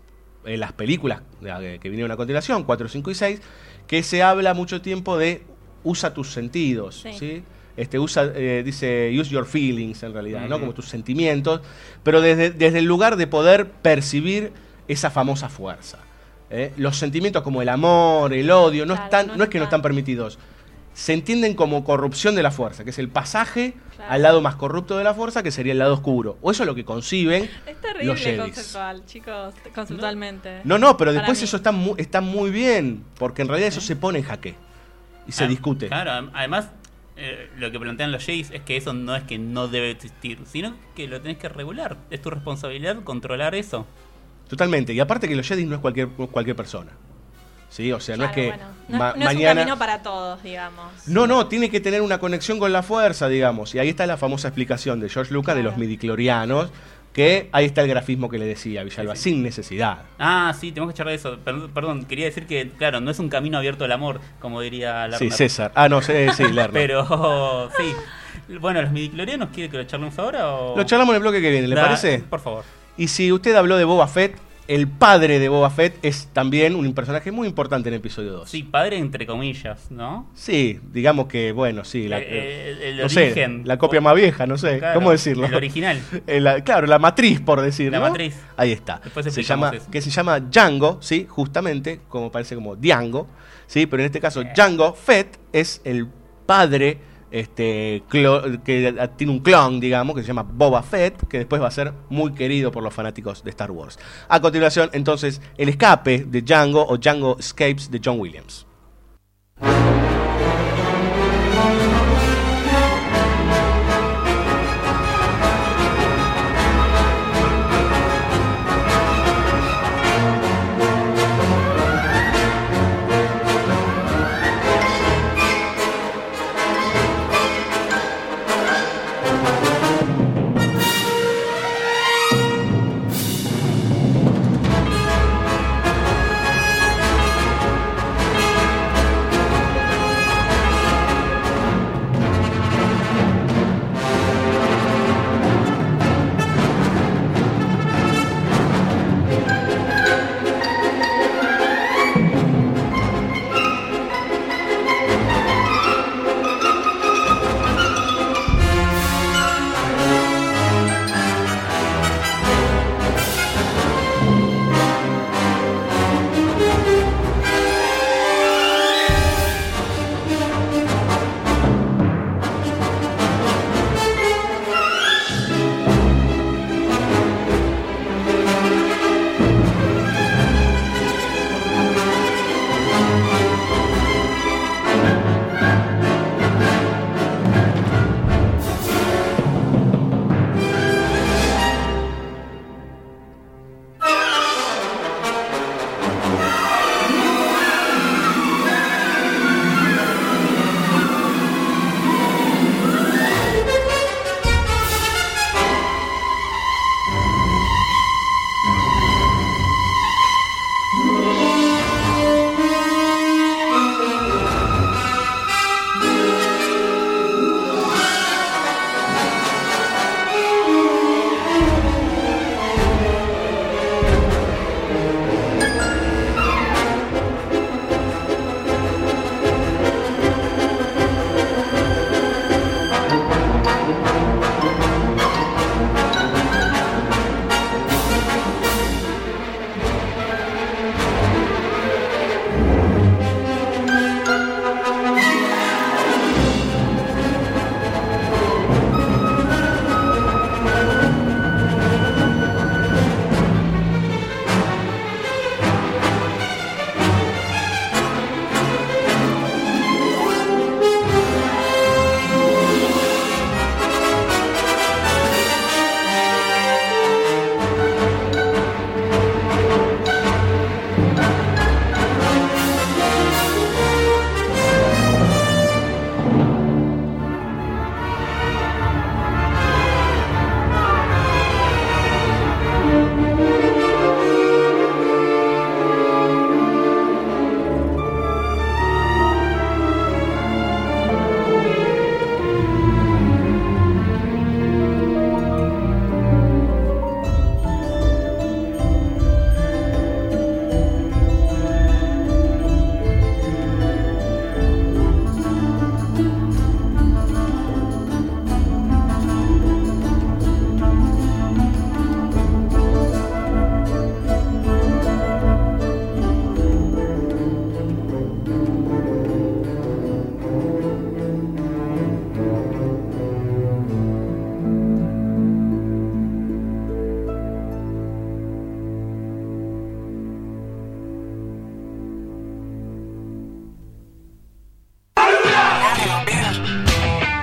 en las películas eh, que vinieron a continuación, 4, 5 y 6, que se habla mucho tiempo de usa tus sentidos, Sí. ¿sí? Este, usa, eh, dice, use your feelings en realidad, ¿no? Como tus sentimientos, pero desde, desde el lugar de poder percibir esa famosa fuerza. ¿eh? Los sentimientos como el amor, el odio, no, Claro, están, no no es que no están permitidos, se entienden como corrupción de la fuerza, que es el pasaje Claro. al lado más corrupto de la fuerza, que sería el lado oscuro. O eso es lo que conciben Es los terrible Jedis. conceptual, chicos, conceptualmente. No, no, pero después eso está muy, está muy bien, porque en realidad eso se pone en jaque y se Ah, discute. Claro, además, eh, lo que plantean los Jays es que eso no es que no debe existir, sino que lo tenés que regular. Es tu responsabilidad controlar eso. Totalmente. Y aparte que los Jedi no es cualquier, cualquier persona. ¿Sí? O sea, no es que bueno, no, ma- no es un camino para todos, digamos. No, no, tiene que tener una conexión con la fuerza, digamos. Y ahí está la famosa explicación de George Lucas de los midiclorianos, que ahí está el grafismo que le decía Villalba, Sí, sí. sin necesidad. Ah, sí, tenemos que charlar de eso. Perdón, perdón, quería decir que, claro, no es un camino abierto al amor, como diría Lerner. Sí, César. Ah, no, sé, sí, Lerner. Pero, sí. Bueno, ¿los midiclorianos quiere que lo charlemos ahora o...? Lo charlamos en el bloque que viene, ¿le Da- parece? Por favor. Y si usted habló de Boba Fett, el padre de Boba Fett es también un personaje muy importante en el episodio 2. Sí, padre entre comillas, ¿no? Sí, digamos que, bueno, sí. La, Eh, el- el no sé, origen. la copia más vieja, no sé. Claro, ¿Cómo decirlo? el original. Eh, la- claro, la matriz, por decirlo. La matriz. Ahí está. Después se llama, eso. que se llama Django, ¿sí? Justamente, como parece como Diango, ¿sí? Pero en este caso, Django Fett es el padre este, que tiene un clon, digamos, que se llama Boba Fett, que después va a ser muy querido por los fanáticos de Star Wars. A continuación, entonces, el escape de Django o Django Escapes de John Williams.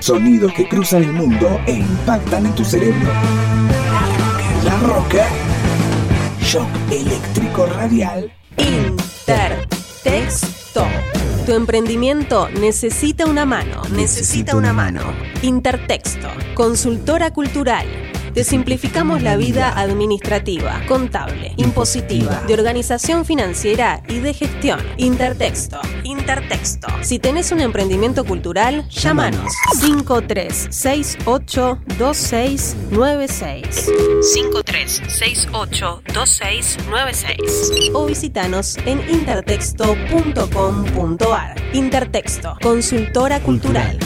Sonidos que cruzan el mundo e impactan en tu cerebro. La Rocker. Shock eléctrico radial. Intertexto. Tu emprendimiento necesita una mano. Necesita una mano. Intertexto. Consultora cultural. Te simplificamos la vida administrativa, contable, impositiva, de organización financiera y de gestión. Intertexto. Intertexto. Si tenés un emprendimiento cultural, llámanos 53682696. 53682696 o visitanos en intertexto.com.ar. Intertexto, consultora cultural.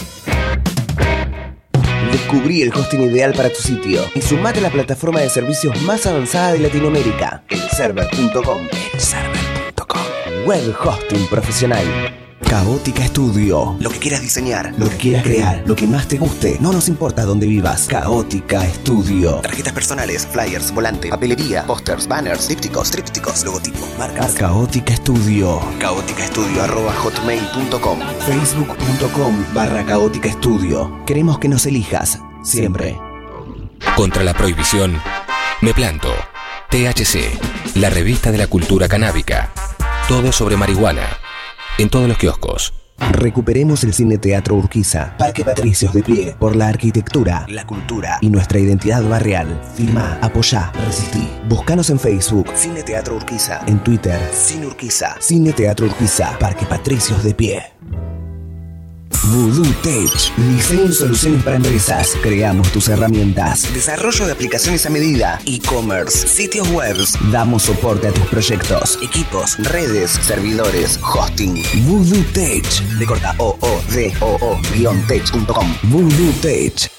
Descubrí el hosting ideal para tu sitio y sumate a la plataforma de servicios más avanzada de Latinoamérica, elserver.com. Elserver.com. Web hosting profesional. Caótica Studio. Lo que quieras diseñar, lo que quieras crear, lo que más te guste. No nos importa dónde vivas. Caótica Studio. Tarjetas personales, flyers, volante, papelería, pósters, banners, dípticos, trípticos, logotipos, marcas. Caótica Studio. Caótica Studio arroba hotmail.com. Facebook.com barra Caótica Studio. Queremos que nos elijas. Siempre. Contra la prohibición, me planto. THC, la revista de la cultura canábica. Todo sobre marihuana. En todos los kioscos. Recuperemos el Cine Teatro Urquiza. Parque Patricios de pie. Por la arquitectura, la cultura y nuestra identidad barrial. Firma, apoyá, resistí. Búscanos en Facebook. Cine Teatro Urquiza. En Twitter. Cine Urquiza. Cine Teatro Urquiza. Parque Patricios de pie. Voodoo Tech. Diseño y soluciones para empresas. Creamos tus herramientas. Desarrollo de aplicaciones a medida. E-commerce. Sitios web. Damos soporte a tus proyectos. Equipos. Redes. Servidores. Hosting. Voodoo Tech. De corta o o d o o tech.com. Voodoo Tech.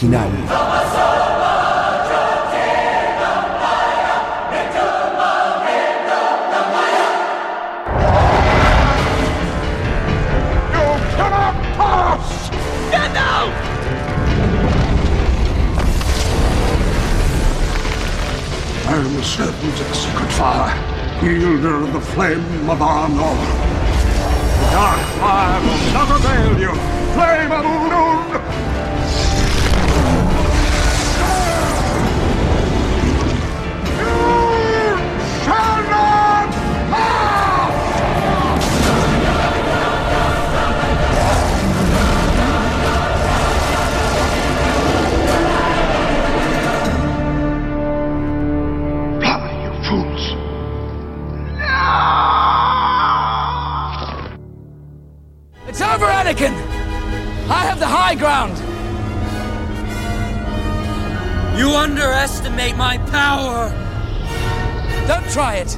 Original. My power! Don't try it!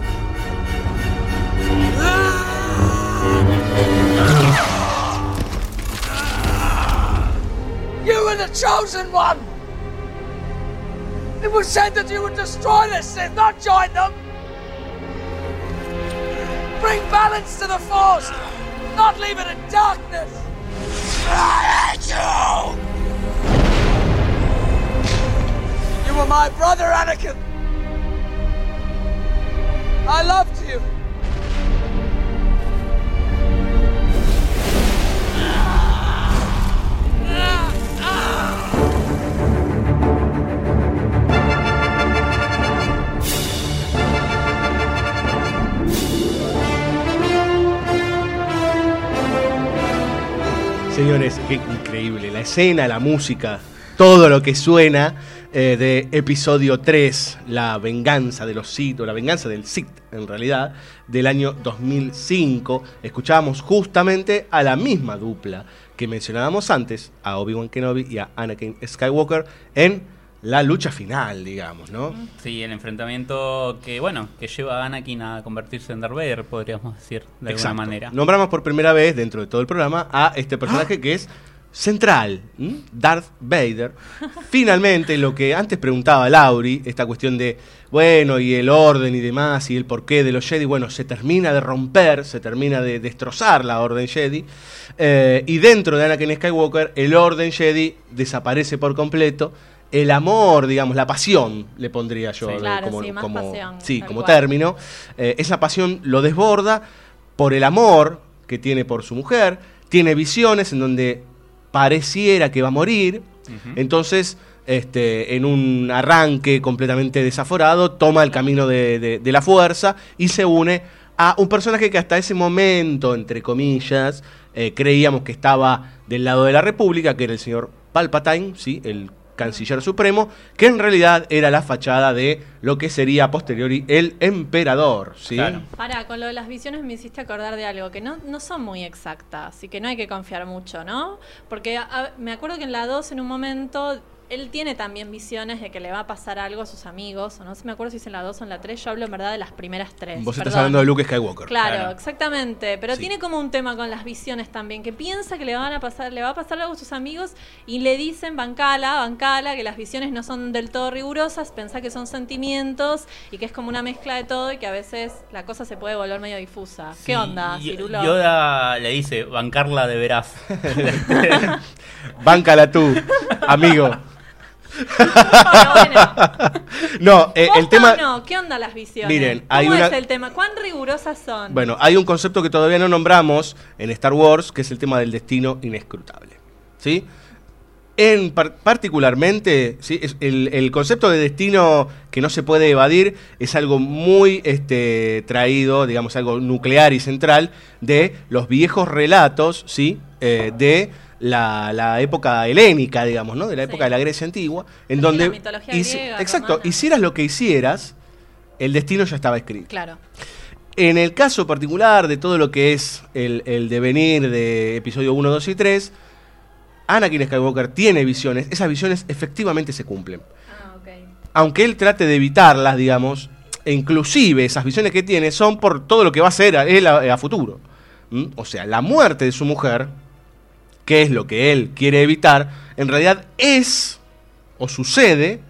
You were the chosen one! It was said that you would destroy the Sith, not join them! Bring balance to the Force, not leave it in darkness! I hate you! You were my brother, Anakin! I loved you! Señores, qué increíble. La escena, la música, todo lo que suena eh, de episodio 3, La venganza de los Sith, o la venganza del Sith, en realidad, del año 2005. Escuchábamos justamente a la misma dupla que mencionábamos antes, a Obi-Wan Kenobi y a Anakin Skywalker, en la lucha final, digamos, ¿no? Sí, el enfrentamiento que, bueno, que lleva a Anakin a convertirse en Darth Vader, podríamos decir, de Exacto. alguna manera. Nombramos por primera vez dentro de todo el programa a este personaje que es central, ¿m? Darth Vader. Finalmente, lo que antes preguntaba Lauri, esta cuestión de, bueno, y el orden y demás, y el porqué de los Jedi, bueno, se termina de romper, se termina de destrozar la orden Jedi, eh, y dentro de Anakin Skywalker, el orden Jedi desaparece por completo. El amor, digamos, la pasión, le pondría yo Sí. Claro, como, sí, más como- pasión, sí, como término. Eh, esa pasión lo desborda por el amor que tiene por su mujer, tiene visiones en donde pareciera que va a morir, entonces este, en un arranque completamente desaforado toma el camino de, de- de la fuerza y se une a un personaje que hasta ese momento, entre comillas, eh, creíamos que estaba del lado de la República, que era el señor Palpatine, ¿sí? el canciller supremo, que en realidad era la fachada de lo que sería a posteriori el emperador. ¿sí? Para, con lo de las visiones me hiciste acordar de algo, que no, no son muy exactas y que no hay que confiar mucho, ¿no? Porque a- me acuerdo que en la 2 en un momento él tiene también visiones de que le va a pasar algo a sus amigos, o no sé, me acuerdo si es en la 2 o en la 3, yo hablo en verdad de las primeras tres. Vos estás hablando de Luke Skywalker. Claro, exactamente. Pero Sí. tiene como un tema con las visiones también, que piensa que le van a pasar, le va a pasar algo a sus amigos y le dicen bancala, bancala, que las visiones no son del todo rigurosas, pensá que son sentimientos y que es como una mezcla de todo y que a veces la cosa se puede volver medio difusa. ¿Qué onda, Y- Cirulo? Yoda le dice, bancarla de veras. Báncala tú, amigo. no, eh, el ¿Posta tema. no? ¿Qué onda las visiones? Miren, hay ¿Cómo una- es el tema? ¿Cuán rigurosas son? Bueno, hay un concepto que todavía no nombramos en Star Wars, que es el tema del destino inescrutable. ¿Sí? En par- particularmente, ¿sí? El concepto de destino que no se puede evadir es algo muy este, traído, digamos, algo nuclear y central de los viejos relatos, ¿sí? Eh, de la, la época helénica, digamos, ¿no? De la época de la Grecia antigua, en donde... la mitología hici- griega, exacto, romana. hicieras lo que hicieras, el destino ya estaba escrito. Claro. En el caso particular de todo lo que es el, el devenir de episodio 1, 2 y 3, Anakin Skywalker tiene visiones, esas visiones efectivamente se cumplen. Aunque él trate de evitarlas, digamos, e inclusive esas visiones que tiene son por todo lo que va a a él a, a futuro. ¿Mm? O sea, la muerte de su mujer, que es lo que él quiere evitar, en realidad es o sucede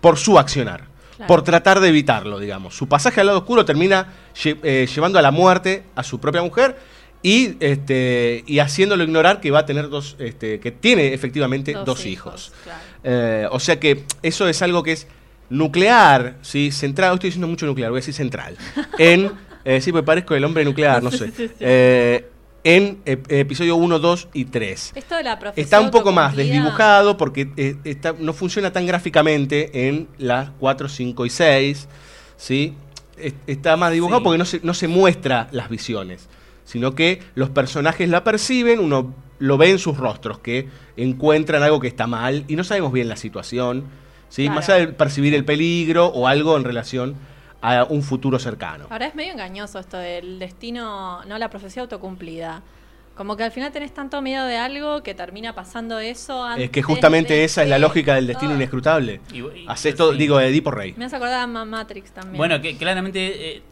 por su accionar, Claro. por tratar de evitarlo, digamos. Su pasaje al lado oscuro termina lle- eh, llevando a la muerte a su propia mujer y, este, y haciéndolo ignorar que va a tener dos, este, que tiene efectivamente dos, Dos hijos. hijos, claro. Eh, o sea que eso es algo que es nuclear, ¿sí? Central, estoy diciendo mucho nuclear, voy a decir central. En, eh, sí, me parezco el hombre nuclear, no sé. En ep- episodio 1, 2 y 3. Esto de la Está un poco más desdibujado porque eh, está- no funciona tan gráficamente en las 4, 5 y 6. ¿sí? Es- Está más dibujado porque no se, no se muestra las visiones, sino que los personajes la perciben, uno lo ve en sus rostros, que encuentran algo que está mal y no sabemos bien la situación, ¿sí? Claro. más allá de percibir el peligro o algo en relación a un futuro cercano. Ahora es medio engañoso esto del destino, no la profecía autocumplida. Como que al final tenés tanto miedo de algo que termina pasando eso antes Es que justamente de esa es la lógica del destino Ah. inescrutable. Y- y- Haces todo, sí. digo, Edipo Rey. Me hace acordar a Ma- Matrix también. Bueno, que claramente, eh,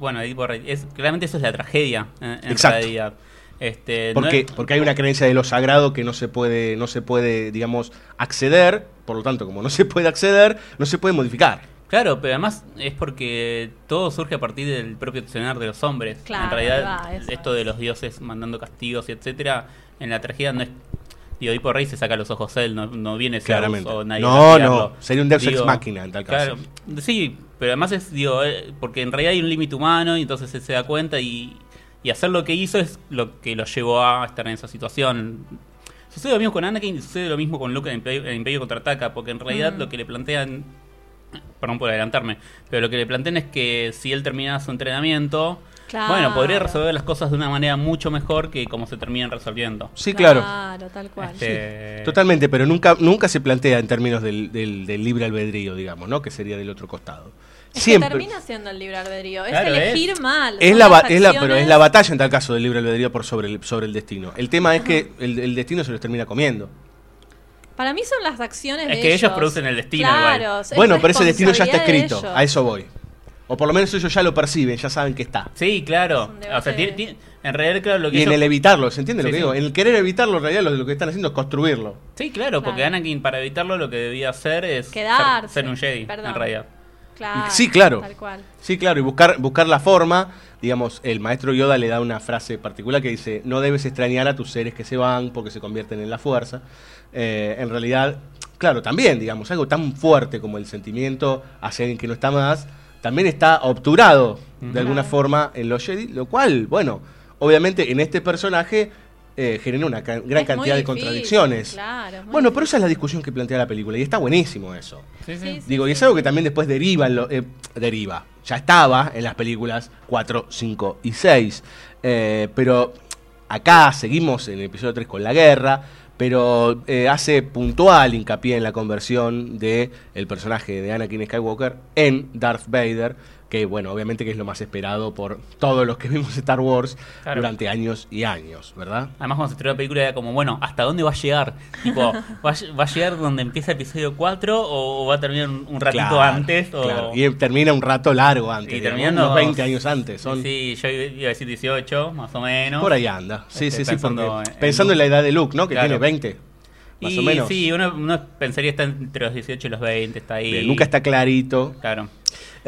bueno, Edipo Rey, es, claramente eso es la tragedia, eh, en Exacto. realidad. Este, no Porque, es- porque hay una creencia de lo sagrado que no se puede, no se puede, digamos, acceder. Por lo tanto, como no se puede acceder, no se puede modificar. Claro, pero además es porque todo surge a partir del propio accionar de los hombres. Claro, en realidad, va, esto de los dioses mandando castigos y etcétera, en la tragedia no es. Digo, Edipo Rey se saca los ojos él, no, no viene Zeus Claramente. o nadie No, no, sería un Deus ex machina en tal caso. Claro, sí, pero además es, digo, eh, porque en realidad hay un límite humano y entonces él se da cuenta y, y hacer lo que hizo es lo que lo llevó a estar en esa situación. Sucede lo mismo con Anakin y sucede lo mismo con Luke en Imperio, en Imperio Contraataca, porque en realidad Mm. lo que le plantean perdón por adelantarme, pero lo que le plantean es que si él termina su entrenamiento, Claro. Bueno, podría resolver las cosas de una manera mucho mejor que como se terminan resolviendo. Sí, claro. Claro, tal cual. Este, Totalmente, pero nunca, nunca se plantea en términos del, del- del libre albedrío, digamos, ¿no? Que sería del otro costado. Es Siempre. que termina siendo el libre albedrío. Es Claro, elegir mal. Es la, es la- pero es la batalla en tal caso del libre albedrío por sobre el, sobre el destino. El tema es que el, el destino se los termina comiendo. Para mí son las acciones Es de que ellos producen el destino Claro, igual. es Bueno, pero ese destino ya está responsabilidad de escrito, ellos. a eso voy. O por lo menos ellos ya lo perciben, ya saben que está. Sí, claro. un O sea, debate tiene- tiene- en realidad, claro, lo que Y en ellos- el evitarlo, ¿se entiende lo Sí, que sí. digo? En el querer evitarlo, en realidad lo, lo que están haciendo es construirlo. Sí, claro, porque Anakin para evitarlo lo que debía hacer es ser, Quedarse. ser un Jedi, Perdón. en realidad. Claro, sí, claro. Tal cual. Sí, claro, y buscar, buscar la forma, digamos, el maestro Yoda le da una frase particular que dice, no debes extrañar a tus seres que se van porque se convierten en la fuerza. Eh, en realidad, claro, también, digamos, algo tan fuerte como el sentimiento hacia alguien que no está más, también está obturado de alguna forma en los Jedi, lo cual, bueno, obviamente en este personaje eh, genera una ca- gran Es muy cantidad de contradicciones. claro, es muy bueno, pero esa es la discusión que plantea la película y está buenísimo eso. Sí, sí. Digo, y es algo que también después deriva, en lo- eh, deriva. Ya estaba en las películas 4, 5 y 6. Eh, pero acá seguimos en el episodio 3 con la guerra, pero eh, hace puntual hincapié en la conversión de el personaje de Anakin Skywalker en Darth Vader, que bueno, obviamente que es lo más esperado por todos los que vimos Star Wars Claro. durante años y años, ¿verdad? Además, cuando se estrenó la película era como, bueno, ¿hasta dónde va a llegar? Tipo, ¿va a, va a llegar donde empieza episodio 4 o, va a terminar un, un ratito Claro, antes? O... claro. Y termina un rato largo antes, Y terminando- unos 20 años antes. Son, Sí, yo iba a decir 18, más o menos. Por ahí anda. Sí, Este, sí, sí. pensando porque- en- pensando en la edad de Luke, ¿no? Que tiene 20. Más y o menos. sí, uno, uno pensaría está entre los 18 y los 20, está ahí. Bien, nunca está clarito. Claro.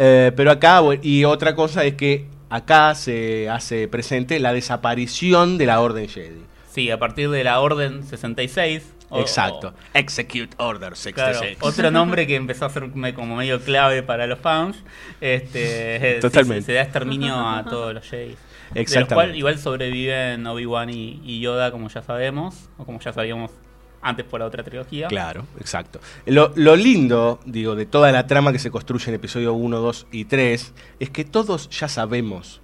Eh, pero acá, bueno, y otra cosa es que acá se hace presente la desaparición de la Orden Jedi. Sí, a partir de la Orden 66. o- Exacto. o- Execute Order Claro, 66. otro nombre que empezó a ser como medio clave para los fans. Este, sí, Totalmente. se, se da exterminio a todos los Jedi. De los Exactamente. cuales igual sobreviven Obi-Wan y, y Yoda, como ya sabemos, o como ya sabíamos antes por la otra trilogía. Claro, exacto. Lo, lo lindo, digo, de toda la trama que se construye en episodio 1, 2 y 3, es que todos ya sabemos,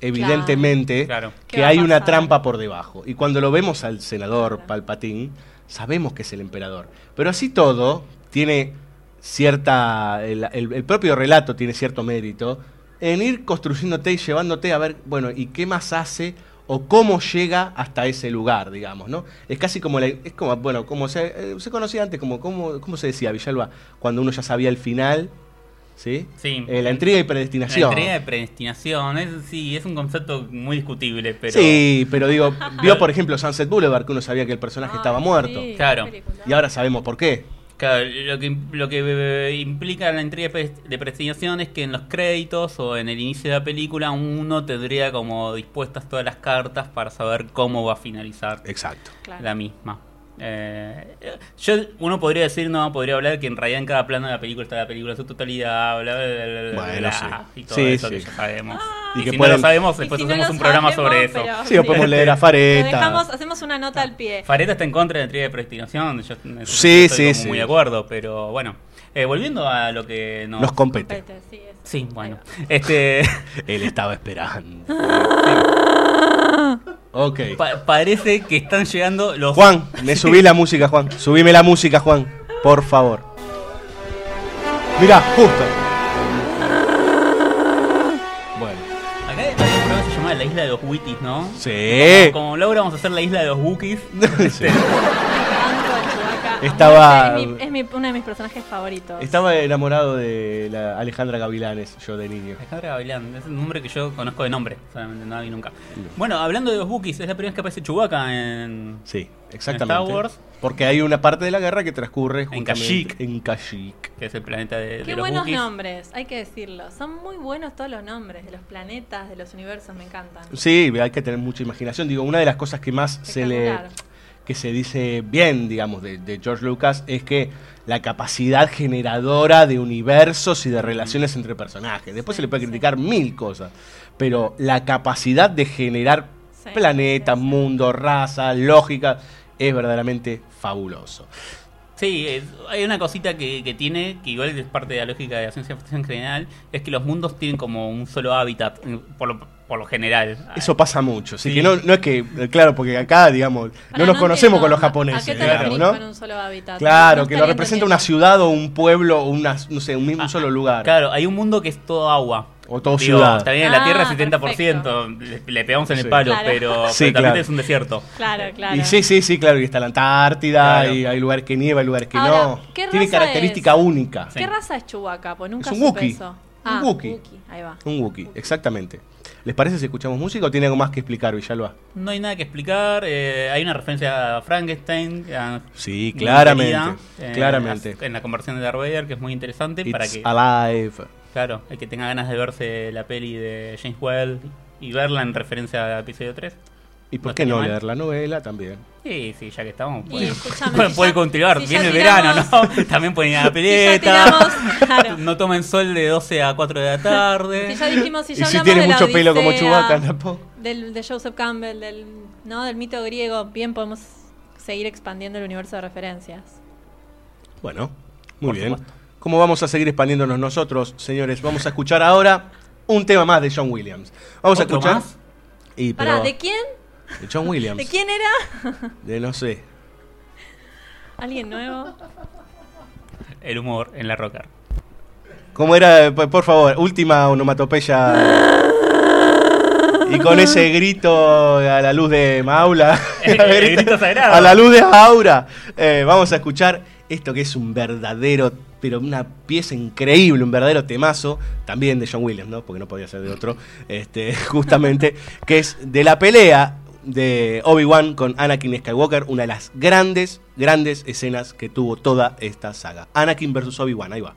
evidentemente, Claro. ¿Qué que hay una trampa por debajo. Y cuando lo vemos al senador Palpatine, sabemos que es el emperador. Pero así todo, tiene cierta. El, el- el propio relato tiene cierto mérito en ir construyéndote y llevándote a ver, bueno, ¿y qué más hace? O cómo llega hasta ese lugar, digamos, ¿no? Es casi como, la- es como bueno, como se, eh, se conocía antes, como, como, ¿cómo se decía, Villalba? Cuando uno ya sabía el final, ¿sí? Sí. Eh, la intriga y predestinación. La entrega de predestinación, es, sí, es un concepto muy discutible, pero... Sí, pero digo, vio por ejemplo Sunset Boulevard, que uno sabía que el personaje estaba muerto. sí, Claro. Y ahora sabemos por qué. Claro, lo que, lo que eh, implica la entrega de pre- de predestinación es que en los créditos o en el inicio de la película uno tendría como dispuestas todas las cartas para saber cómo va a finalizar Exacto. Claro. la misma. Eh, yo, uno podría decir, no, podría hablar que en realidad en cada plano de la película está la película en su totalidad, bla, bla, bla, bla, bla, Bueno, bla, sí. y todo Sí, eso sí. que ya sabemos. Y y que si pueden- no lo sabemos, después si hacemos un programa sobre eso. Sí, o podemos leer a Fareta. dejamos, hacemos una nota al pie. Fareta está en contra de la entrega de predestinación, yo estoy sí, como sí. muy de acuerdo, pero bueno, eh, volviendo a lo que nos, Nos compete. Compete. Sí, bueno. Este Él estaba esperando. ok. pa- parece que están llegando los Juan, me subí la música, Juan. Subime la música, Juan. Por favor. Mirá, justo. Bueno. Acá hay un programa que se llama La Isla de los Wikis, ¿no? Sí. Como, como Laura vamos a hacer la Isla de los Wookies. Sí. Estaba- Es, mi- es mi- uno de mis personajes favoritos. Estaba enamorado de la Alejandra Gavilanes, yo de niño. Alejandra Gavilán, es un nombre que yo conozco de nombre, solamente no la vi nunca. Bueno, hablando de los Wookiees, es la primera vez que aparece Chewbacca en... Sí, exactamente. Star Wars. Porque hay una parte de la guerra que transcurre En Kashyyyk. En Kashyyyk. que es el planeta de, de Qué los buenos Wookiees. nombres, hay que decirlo. Son muy buenos todos los nombres de los planetas, de los universos, me encantan. Sí, hay que tener mucha imaginación. Digo, una de las cosas que más se le. Que se dice bien, digamos, de, de George Lucas es que la capacidad generadora de universos y de relaciones entre personajes. Después se le puede criticar mil cosas, pero la capacidad de generar Sí, planetas, mundos, razas, lógica, es verdaderamente fabuloso. Sí, es- hay una cosita que, que tiene, que igual es parte de la lógica de la ciencia ficción en general, es que los mundos tienen como un solo hábitat. Por lo, por lo general. Eso pasa mucho, así Sí. que no, no es que, claro, porque acá, digamos, no nos no conocemos con los ¿A qué japoneses, te digamos, referís ¿no? con un solo hábitat? Claro, que lo representa una ciudad o un pueblo o una, no sé, un mismo un solo lugar. Claro, hay un mundo que es todo agua. O todo Digo, ciudad. Está bien, en la Ah, Tierra es 70%, le, le pegamos en Sí. el palo, Claro. pero, pero Sí, también claro. es un desierto. Claro, claro. Y sí, sí, sí, claro, y está la Antártida, Claro. y hay lugares que nieva, hay lugares que Ahora, no. ¿qué Tiene raza característica es? única. ¿Qué raza es Chewbacca? Pues nunca Es un supe Wookiee. eso. Un Ah, Wookiee. Ahí va. Un Wookiee, exactamente. ¿Les parece si escuchamos música o tiene algo más que explicar, Villalba? No hay nada que explicar, eh, hay una referencia a Frankenstein. a- Sí, claramente, eh, claramente. En la conversión de Darth Vader, que es muy interesante para It's que... alive. Claro, el que tenga ganas de verse la peli de James Well y verla en referencia al episodio 3. ¿Y por No qué no mal. leer la novela también? Sí, sí, ya que estamos. Y puede- escúchame, puede, si puede ya- continuar. si Viene el tiramos- verano, ¿no? También pueden ir a la Si pileta. tiramos, claro. No tomen sol de 12 a 4 de la tarde. Si ya dijimos, si Y ya si hablamos tiene mucho pelo como Chewbacca, tampoco. Del, de Joseph Campbell, del, ¿no? del mito griego, bien podemos seguir expandiendo el universo de referencias. Bueno, muy Por bien. supuesto. ¿Cómo vamos a seguir expandiéndonos nosotros, señores? Vamos a escuchar ahora un tema más de John Williams. Vamos a ¿Otro escuchar. más? Y, pero, Pará, ¿de quién? De John Williams. ¿De quién era? De no sé. ¿Alguien nuevo? El humor en la rocker. ¿Cómo era? Por por favor, última onomatopeya. Y con ese grito a la luz de Maula. El- el grito sagrado. A la luz de Aura. eh, vamos a escuchar esto que es un verdadero, pero una pieza increíble, un verdadero temazo, también de John Williams, ¿no? Porque no podía ser de otro, este, justamente, que es de la pelea de Obi-Wan con Anakin Skywalker, una de las grandes, grandes escenas que tuvo toda esta saga. Anakin versus Obi-Wan, ahí va.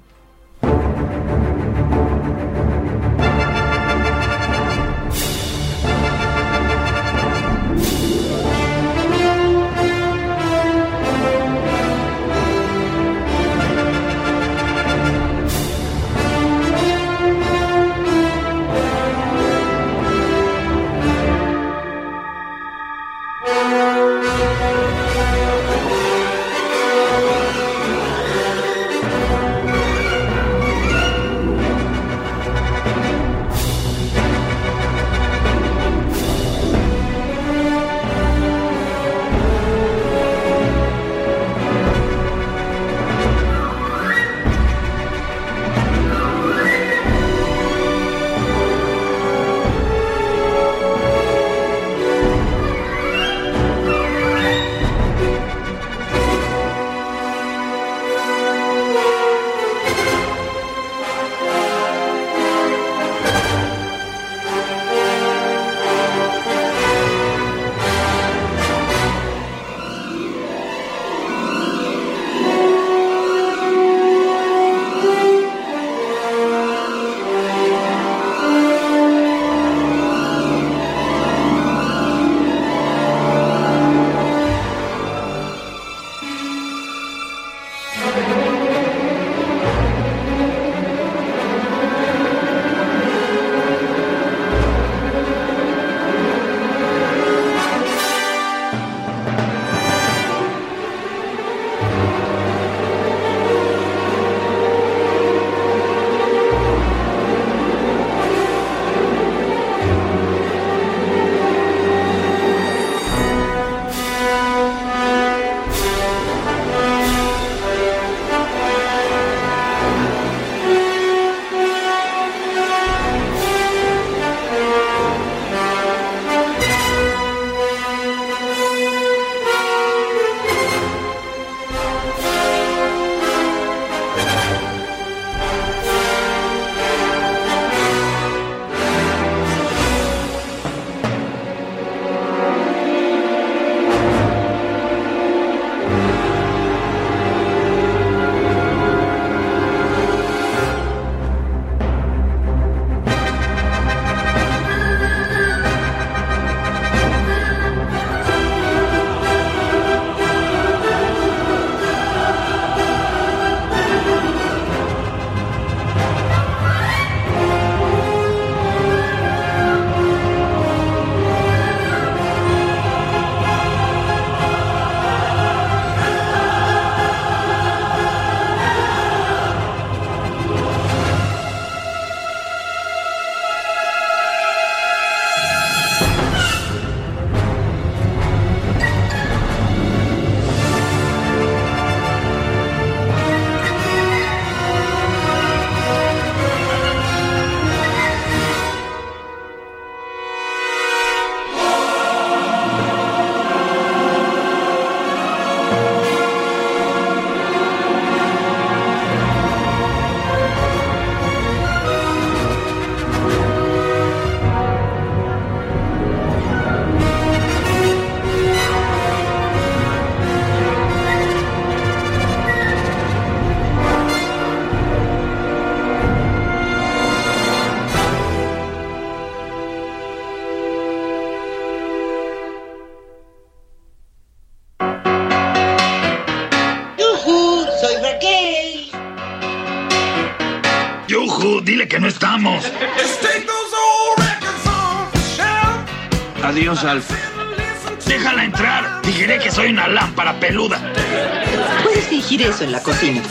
En la cocina.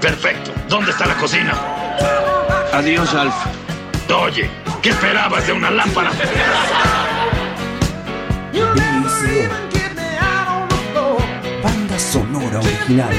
Perfecto. ¿Dónde está la cocina? Adiós, Alf. Oye, ¿qué esperabas de una lámpara? Banda sonora original.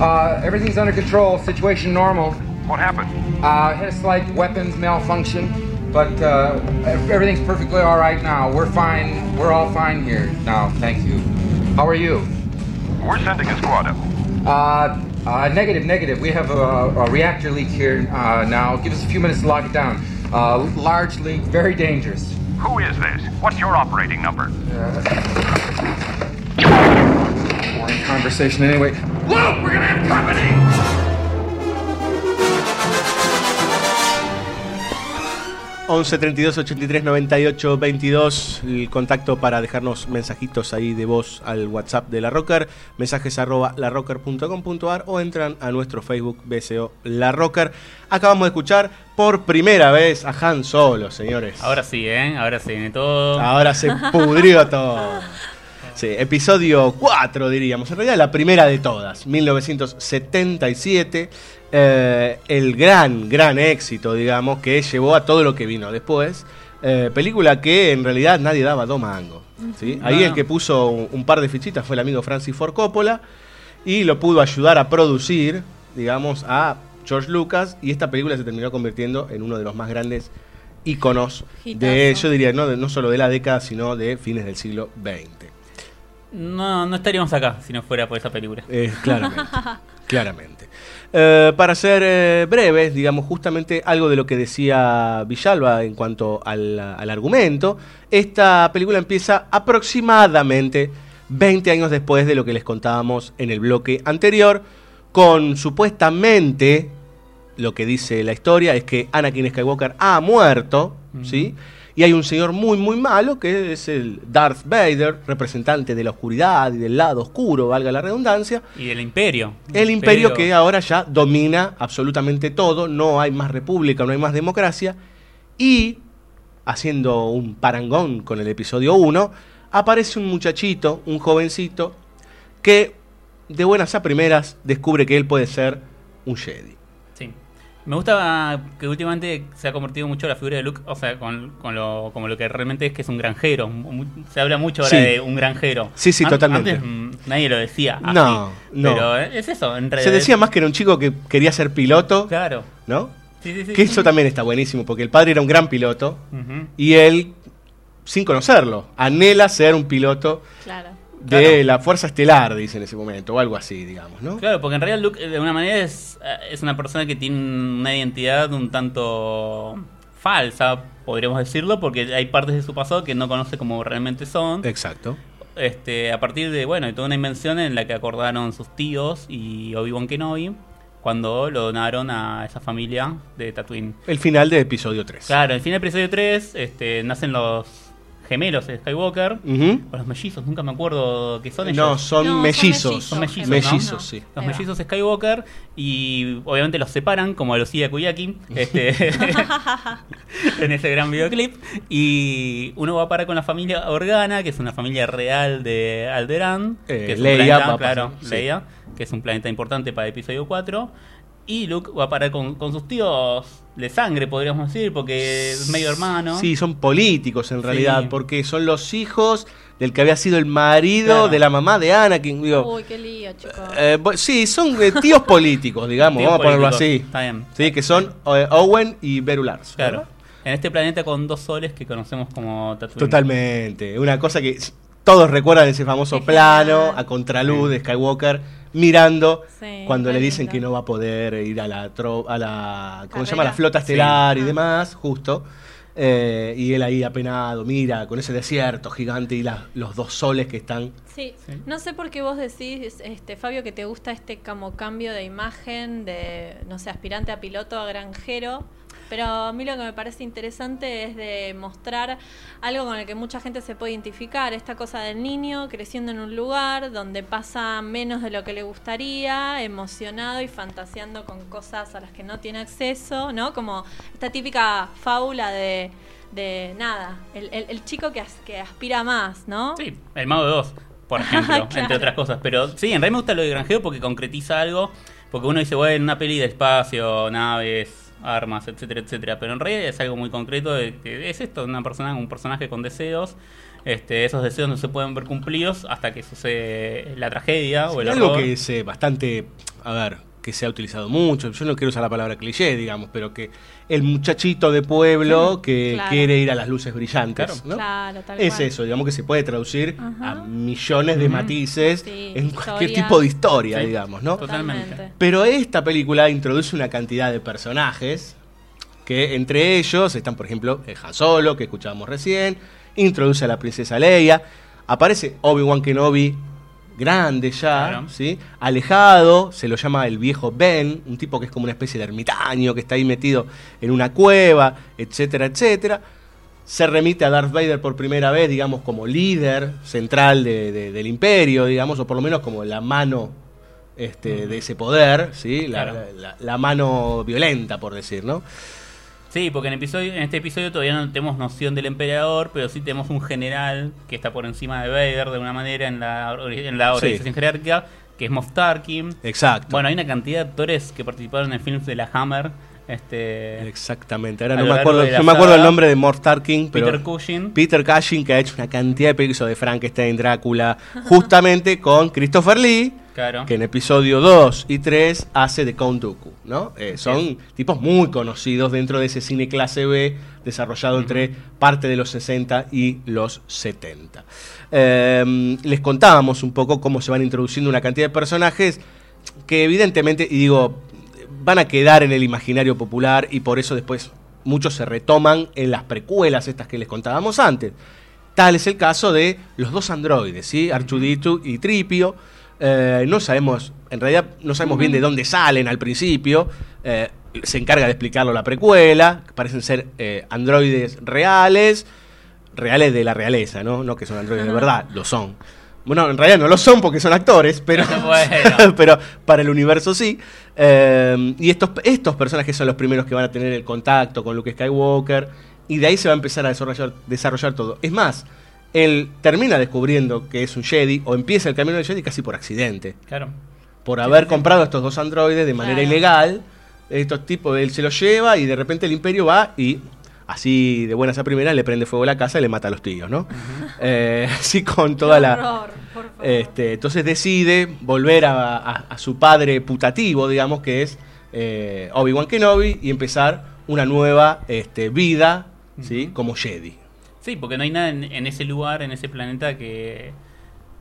Uh, everything's under control. Situation normal. What happened? Uh, had a slight weapons malfunction, but uh, everything's perfectly all right now. We're fine. We're all fine here now. Thank you. How are you? We're sending a squad up. Uh, uh, negative, negative. We have a, a reactor leak here uh, now. Give us a few minutes to lock it down. Uh, large leak, very dangerous. Who is this? What's your operating number? Boring conversation anyway. Luke, we're gonna have company. 11 32 83 98 22 el contacto para dejarnos mensajitos ahí de voz al WhatsApp de la Rocker, mensajes arroba larrocker.com.ar o entran a nuestro Facebook BSO La Rocker. Acabamos de escuchar por primera vez a Han Solo, señores. Ahora sí, ¿eh? Ahora se viene todo. Ahora se pudrió todo. Sí, episodio 4 diríamos, en realidad la primera de todas, 1977, eh, el gran, gran éxito, digamos, que llevó a todo lo que vino después. Eh, película que en realidad nadie daba dos mangos. ¿sí? Ahí el que puso un, un par de fichitas fue el amigo Francis Ford Coppola y lo pudo ayudar a producir, digamos, a George Lucas y esta película se terminó convirtiendo en uno de los más grandes íconos de, Hitazo. yo diría, no, de- no solo de la década, sino de fines del siglo XX. No, no estaríamos acá si no fuera por esa película. Eh, claramente. Claramente. Eh, para ser eh, breves, digamos justamente algo de lo que decía Villalba en cuanto al, al argumento, esta película empieza aproximadamente 20 años después de lo que les contábamos en el bloque anterior, con supuestamente lo que dice la historia es que Anakin Skywalker ha muerto, ¿sí? Y hay un señor muy, muy malo que es el Darth Vader, representante de la oscuridad y del lado oscuro, valga la redundancia. Y del imperio. El imperio que ahora ya domina absolutamente todo, no hay más república, no hay más democracia. Y, haciendo un parangón con el episodio 1, aparece un muchachito, un jovencito, que de buenas a primeras descubre que él puede ser un Jedi. Me gusta que últimamente se ha convertido mucho la figura de Luke, o sea, con, con lo, como lo que realmente es que es un granjero. Se habla mucho ahora Sí. de un granjero. Sí, sí, An- totalmente. Antes mm, nadie lo decía. así. No, no. Pero es eso, en Se realidad. decía más que era un chico que quería ser piloto. Claro. ¿No? Sí, sí, sí, que eso también está buenísimo, porque el padre era un gran piloto y él, sin conocerlo, anhela ser un piloto de la Fuerza Estelar, dice en ese momento, o algo así, digamos, ¿no? Claro, porque en realidad Luke, de alguna manera, es, es una persona que tiene una identidad un tanto falsa, podríamos decirlo, porque hay partes de su pasado que no conoce como realmente son. Exacto. Este, a partir de, bueno, de toda una invención en la que acordaron sus tíos y Obi-Wan Kenobi cuando lo donaron a esa familia de Tatooine. El final de episodio 3. Claro, al fin del episodio 3 este, nacen los gemelos de Skywalker, o los mellizos, nunca me acuerdo qué son ellos. No, son No, son mellizos. Son mellizos, Mellizos, ¿no? sí. Los mellizos Skywalker y obviamente los separan como a Lucía Kuyaki este, en ese gran videoclip y uno va a parar con la familia Organa, que es una familia real de Alderaan, Eh, que es un Leia planeta, va a claro, pasar, sí. Leia, que es un planeta importante para el episodio 4 y Luke va a parar con, con sus tíos de sangre, podríamos decir, porque es medio hermano. Sí, son políticos en Sí. realidad, porque son los hijos del que había sido el marido Claro. de la mamá de Anakin. Digo, Uy, qué lío, chicos. Eh, bu- sí, son eh, tíos políticos, digamos, Tíos vamos a ponerlo así. está bien. Sí, que son eh, Owen y Beru Lars. Claro. En este planeta con dos soles que conocemos como Tatooine. Totalmente. Una cosa que todos recuerdan ese famoso plano a contraluz de Skywalker mirando Sí, cuando le dicen lindo. que no va a poder ir a la tro- a la ¿cómo se llama? la flota Sí. estelar y Ah. demás, justo. Eh, y él ahí apenado, mira, con ese desierto gigante y la- los dos soles que están. Sí. no sé por qué vos decís, este Fabio, que te gusta este como cambio de imagen de, no sé, aspirante a piloto a granjero. Pero a mí lo que me parece interesante es de mostrar algo con el que mucha gente se puede identificar, esta cosa del niño creciendo en un lugar donde pasa menos de lo que le gustaría, emocionado y fantaseando con cosas a las que no tiene acceso, ¿no? Como esta típica fábula de, de nada, el, el- el chico que, as- que aspira más, ¿no? Sí, el Mago de Oz, por ejemplo, Claro. entre otras cosas. Pero sí, en realidad me gusta lo de granjero porque concretiza algo. Porque uno dice, bueno, una peli de espacio, naves, armas, etcétera, etcétera. Pero en realidad es algo muy concreto de que es esto, una persona, un personaje con deseos. Este, esos deseos no se pueden ver cumplidos hasta que sucede la tragedia o el algo horror. que es eh, bastante, a ver, que se ha utilizado mucho, yo no quiero usar la palabra cliché, digamos, pero que el muchachito de pueblo Sí, que claro. quiere ir a las luces brillantes, Claro. ¿no? Claro, tal Es cual. eso, digamos que se puede traducir a millones de matices Sí, en cualquier tipo de historia, Sí, digamos, ¿no? Totalmente. Pero esta película introduce una cantidad de personajes que entre ellos están, por ejemplo, el Han Solo, que escuchábamos recién, introduce a la princesa Leia, aparece Obi-Wan Kenobi grande ya, Claro. ¿sí? alejado, se lo llama el viejo Ben, un tipo que es como una especie de ermitaño, que está ahí metido en una cueva, etcétera, etcétera. Se remite a Darth Vader por primera vez, digamos, como líder central de- de- del imperio, digamos, o por lo menos como la mano este, de ese poder, ¿sí? La, Claro. la- la mano violenta, por decir, ¿no? Sí, porque en, episodio, en este episodio todavía no tenemos noción del emperador, pero sí tenemos un general que está por encima de Vader de una manera en la, en la Sí. organización jerárquica, que es Moff Tarkin. Exacto. Bueno, hay una cantidad de actores que participaron en films de la Hammer. Este, Exactamente. Ahora no me acuerdo, no me acuerdo el nombre de Mort Tarkin, pero Peter Cushing. Peter Cushing que ha hecho una cantidad de películas de Frankenstein, Drácula, justamente con Christopher Lee, Claro. que en episodio 2 y 3 hace de Count Dooku, ¿no? Eh, son tipos muy conocidos dentro de ese cine clase B desarrollado entre parte de los 60 y los 70. Eh, les contábamos un poco cómo se van introduciendo una cantidad de personajes que evidentemente, y digo, van a quedar en el imaginario popular y por eso después muchos se retoman en las precuelas estas que les contábamos antes. Tal es el caso de los dos androides, ¿sí? R2D2 y Tripio. Eh, no sabemos, en realidad no sabemos bien de dónde salen al principio. Eh, se encarga de explicarlo la precuela. Parecen ser eh, androides reales, reales de la realeza, ¿no? No que son androides de verdad, lo son. Bueno, en realidad no lo son porque son actores, pero, Bueno. pero para el universo sí. Eh, y estos, estos personajes son los primeros que van a tener el contacto con Luke Skywalker. Y de ahí se va a empezar a desarrollar, desarrollar todo. Es más, él termina descubriendo que es un Jedi, o empieza el camino del Jedi casi por accidente. Claro. Por haber comprado estos dos androides de manera Claro. ilegal. Estos tipos, él se los lleva y de repente el imperio va y así de buenas a primeras le prende fuego a la casa y le mata a los tíos, ¿no? Eh, así con toda Qué la... horror, por favor. Este, entonces decide volver a, a- a su padre putativo, digamos, que es eh, Obi-Wan Kenobi, y empezar una nueva este, vida, ¿sí? Como Jedi. Sí, porque no hay nada en, en ese lugar, en ese planeta que,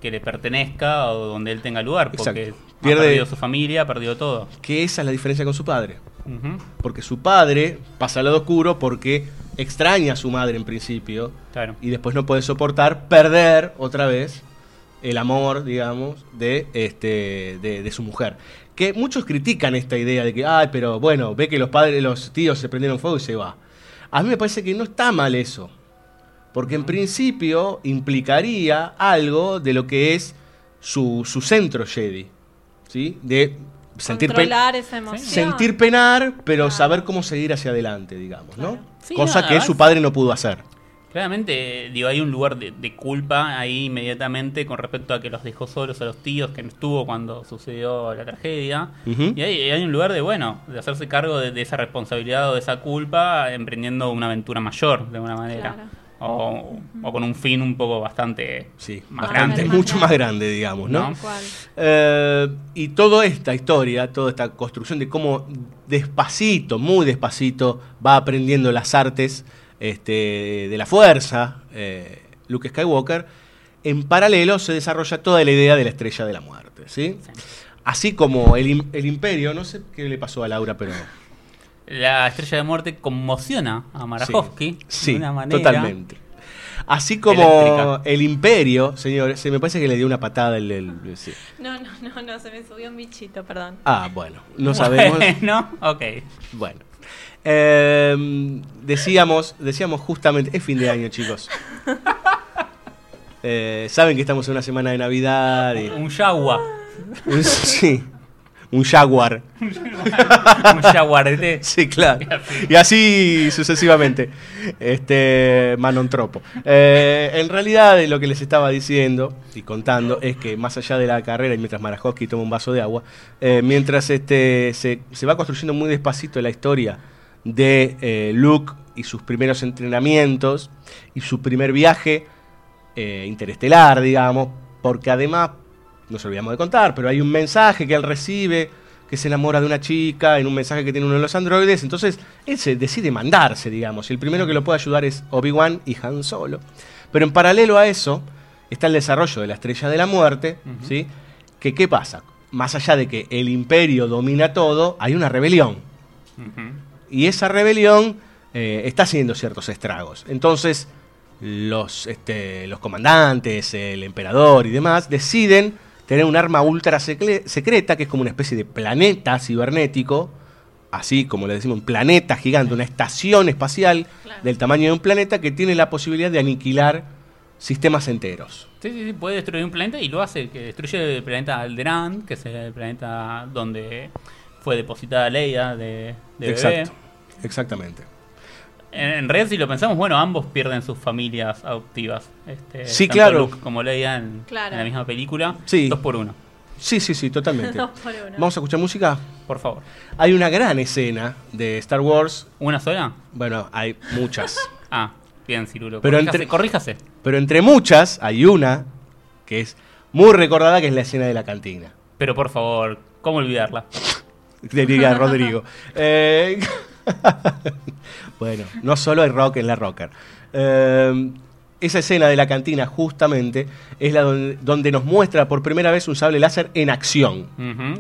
que le pertenezca o donde él tenga lugar, porque Exacto. ha Pierde- perdido su familia, ha perdido todo. Que esa es la diferencia con su padre. Porque su padre pasa al lado oscuro porque extraña a su madre en principio. Claro. Y después no puede soportar perder otra vez el amor, digamos, de, este, de, de su mujer. Que muchos critican esta idea de que, ay, pero bueno, ve que los padres, los tíos se prendieron fuego y se va. A mí me parece que no está mal eso. Porque en principio implicaría algo de lo que es su, su centro Jedi. ¿Sí? De sentir, Controlar esa emoción. sentir penar, pero saber cómo seguir hacia adelante, digamos, ¿no? Sí, Cosa no, que su padre no pudo hacer. Claramente, digo, hay un lugar de, de culpa ahí inmediatamente con respecto a que los dejó solos a los tíos, que no estuvo cuando sucedió la tragedia. Y hay, hay un lugar de, bueno, de hacerse cargo de, de esa responsabilidad o de esa culpa, emprendiendo una aventura mayor, de alguna manera. Claro. O, o con un fin un poco bastante Sí, más bastante, grande. mucho más grande, digamos, ¿no? ¿No? Eh, y toda esta historia, toda esta construcción de cómo despacito, muy despacito, va aprendiendo las artes este, de la fuerza, eh, Luke Skywalker, en paralelo se desarrolla toda la idea de la estrella de la muerte, ¿sí? Así como el, el imperio, no sé qué le pasó a Laura, pero... La estrella de muerte conmociona a Marajowski Sí, de una manera. totalmente. Así como Eléctrica. el imperio, señores, se me parece que le dio una patada el... el- sí. No, no, no, no, se me subió un bichito, perdón. Ah, bueno, no sabemos. Bueno, ok. Bueno. Eh, decíamos, decíamos justamente, es fin de año, chicos. Eh, Saben que estamos en una semana de Navidad. Y, Un Jaguar. un- sí, un Jaguar. Un jaguarete. Sí, claro. Y así sucesivamente. Este Manontropo. Eh, en realidad, lo que les estaba diciendo y contando es que más allá de la carrera, y mientras Marajowski toma un vaso de agua, eh, mientras este, se, se va construyendo muy despacito la historia de eh, Luke y sus primeros entrenamientos y su primer viaje eh, interestelar, digamos, porque además, nos olvidamos de contar, pero hay un mensaje que él recibe que se enamora de una chica en un mensaje que tiene uno de los androides, entonces él se decide mandarse, digamos, y el primero que lo puede ayudar es Obi-Wan y Han Solo. Pero en paralelo a eso está el desarrollo de la Estrella de la Muerte, ¿sí? Que qué pasa? Más allá de que el imperio domina todo, hay una rebelión. Y esa rebelión eh, está haciendo ciertos estragos. Entonces, los, este, los comandantes, el emperador y demás, deciden tener un arma ultra secreta, que es como una especie de planeta cibernético, así como le decimos, un planeta gigante, una estación espacial del tamaño de un planeta que tiene la posibilidad de aniquilar sistemas enteros. Sí, sí, sí, puede destruir un planeta y lo hace, que destruye el planeta Alderaan, que es el planeta donde fue depositada Leia de, de bebé. Exacto, exactamente. En, en realidad, si lo pensamos, bueno, ambos pierden sus familias adoptivas. Este, Sí, tanto claro. Luke como Leia en, Claro. en la misma película. Sí. Dos por uno. Sí, sí, sí, totalmente. Dos por uno. ¿Vamos a escuchar música? Por favor. Hay una gran escena de Star Wars. ¿Una sola? Bueno, hay muchas. Ah, bien, Cirulo. Pero corríjase, entre- corríjase. Pero entre muchas hay una que es muy recordada, que es la escena de la cantina. Pero por favor, ¿cómo olvidarla? Diría Rodrigo. Eh, bueno, no solo hay rock en la rocker. Eh, esa escena de la cantina justamente es la donde, donde nos muestra por primera vez un sable láser en acción.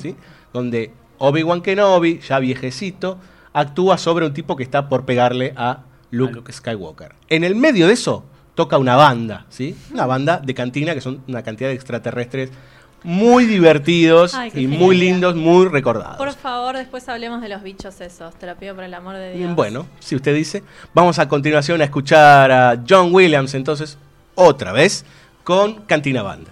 ¿sí? Donde Obi-Wan Kenobi, ya viejecito, actúa sobre un tipo que está por pegarle a Luke, Skywalker. En el medio de eso toca una banda, ¿sí? Una banda de cantina que son una cantidad de extraterrestres muy divertidos Ay, y muy genial. lindos, muy recordados. Por favor, después hablemos de los bichos esos. Te lo pido por el amor de Dios. Bueno, si usted dice, vamos a continuación a escuchar a John Williams entonces otra vez con Cantina Banda.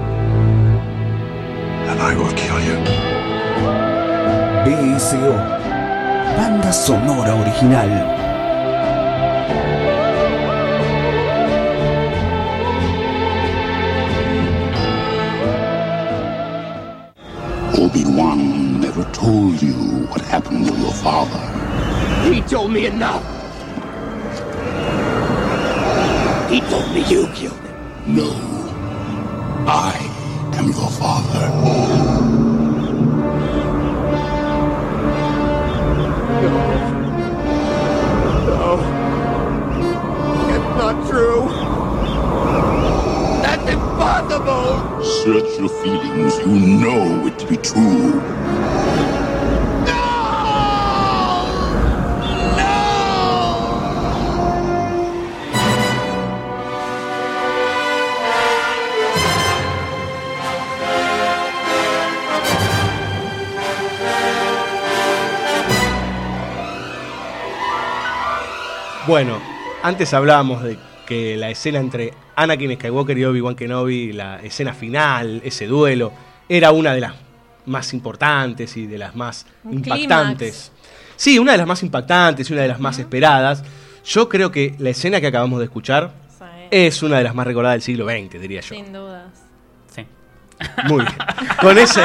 And I will kill you. BSO. Banda sonora original. Obi-Wan never told you what happened to your father. He told me enough. He told me you killed him. No. I am your father. Search your feelings. You know it to be true. Bueno, antes hablábamos de que la escena entre Anakin Skywalker y Obi-Wan Kenobi, la escena final, ese duelo, era una de las más importantes y de las más Un impactantes. Sí, una de las más impactantes y una de las más esperadas. Yo creo que la escena que acabamos de escuchar es una de las más recordadas del siglo XX, diría yo. Sin dudas. Sí. Muy bien. Con ese,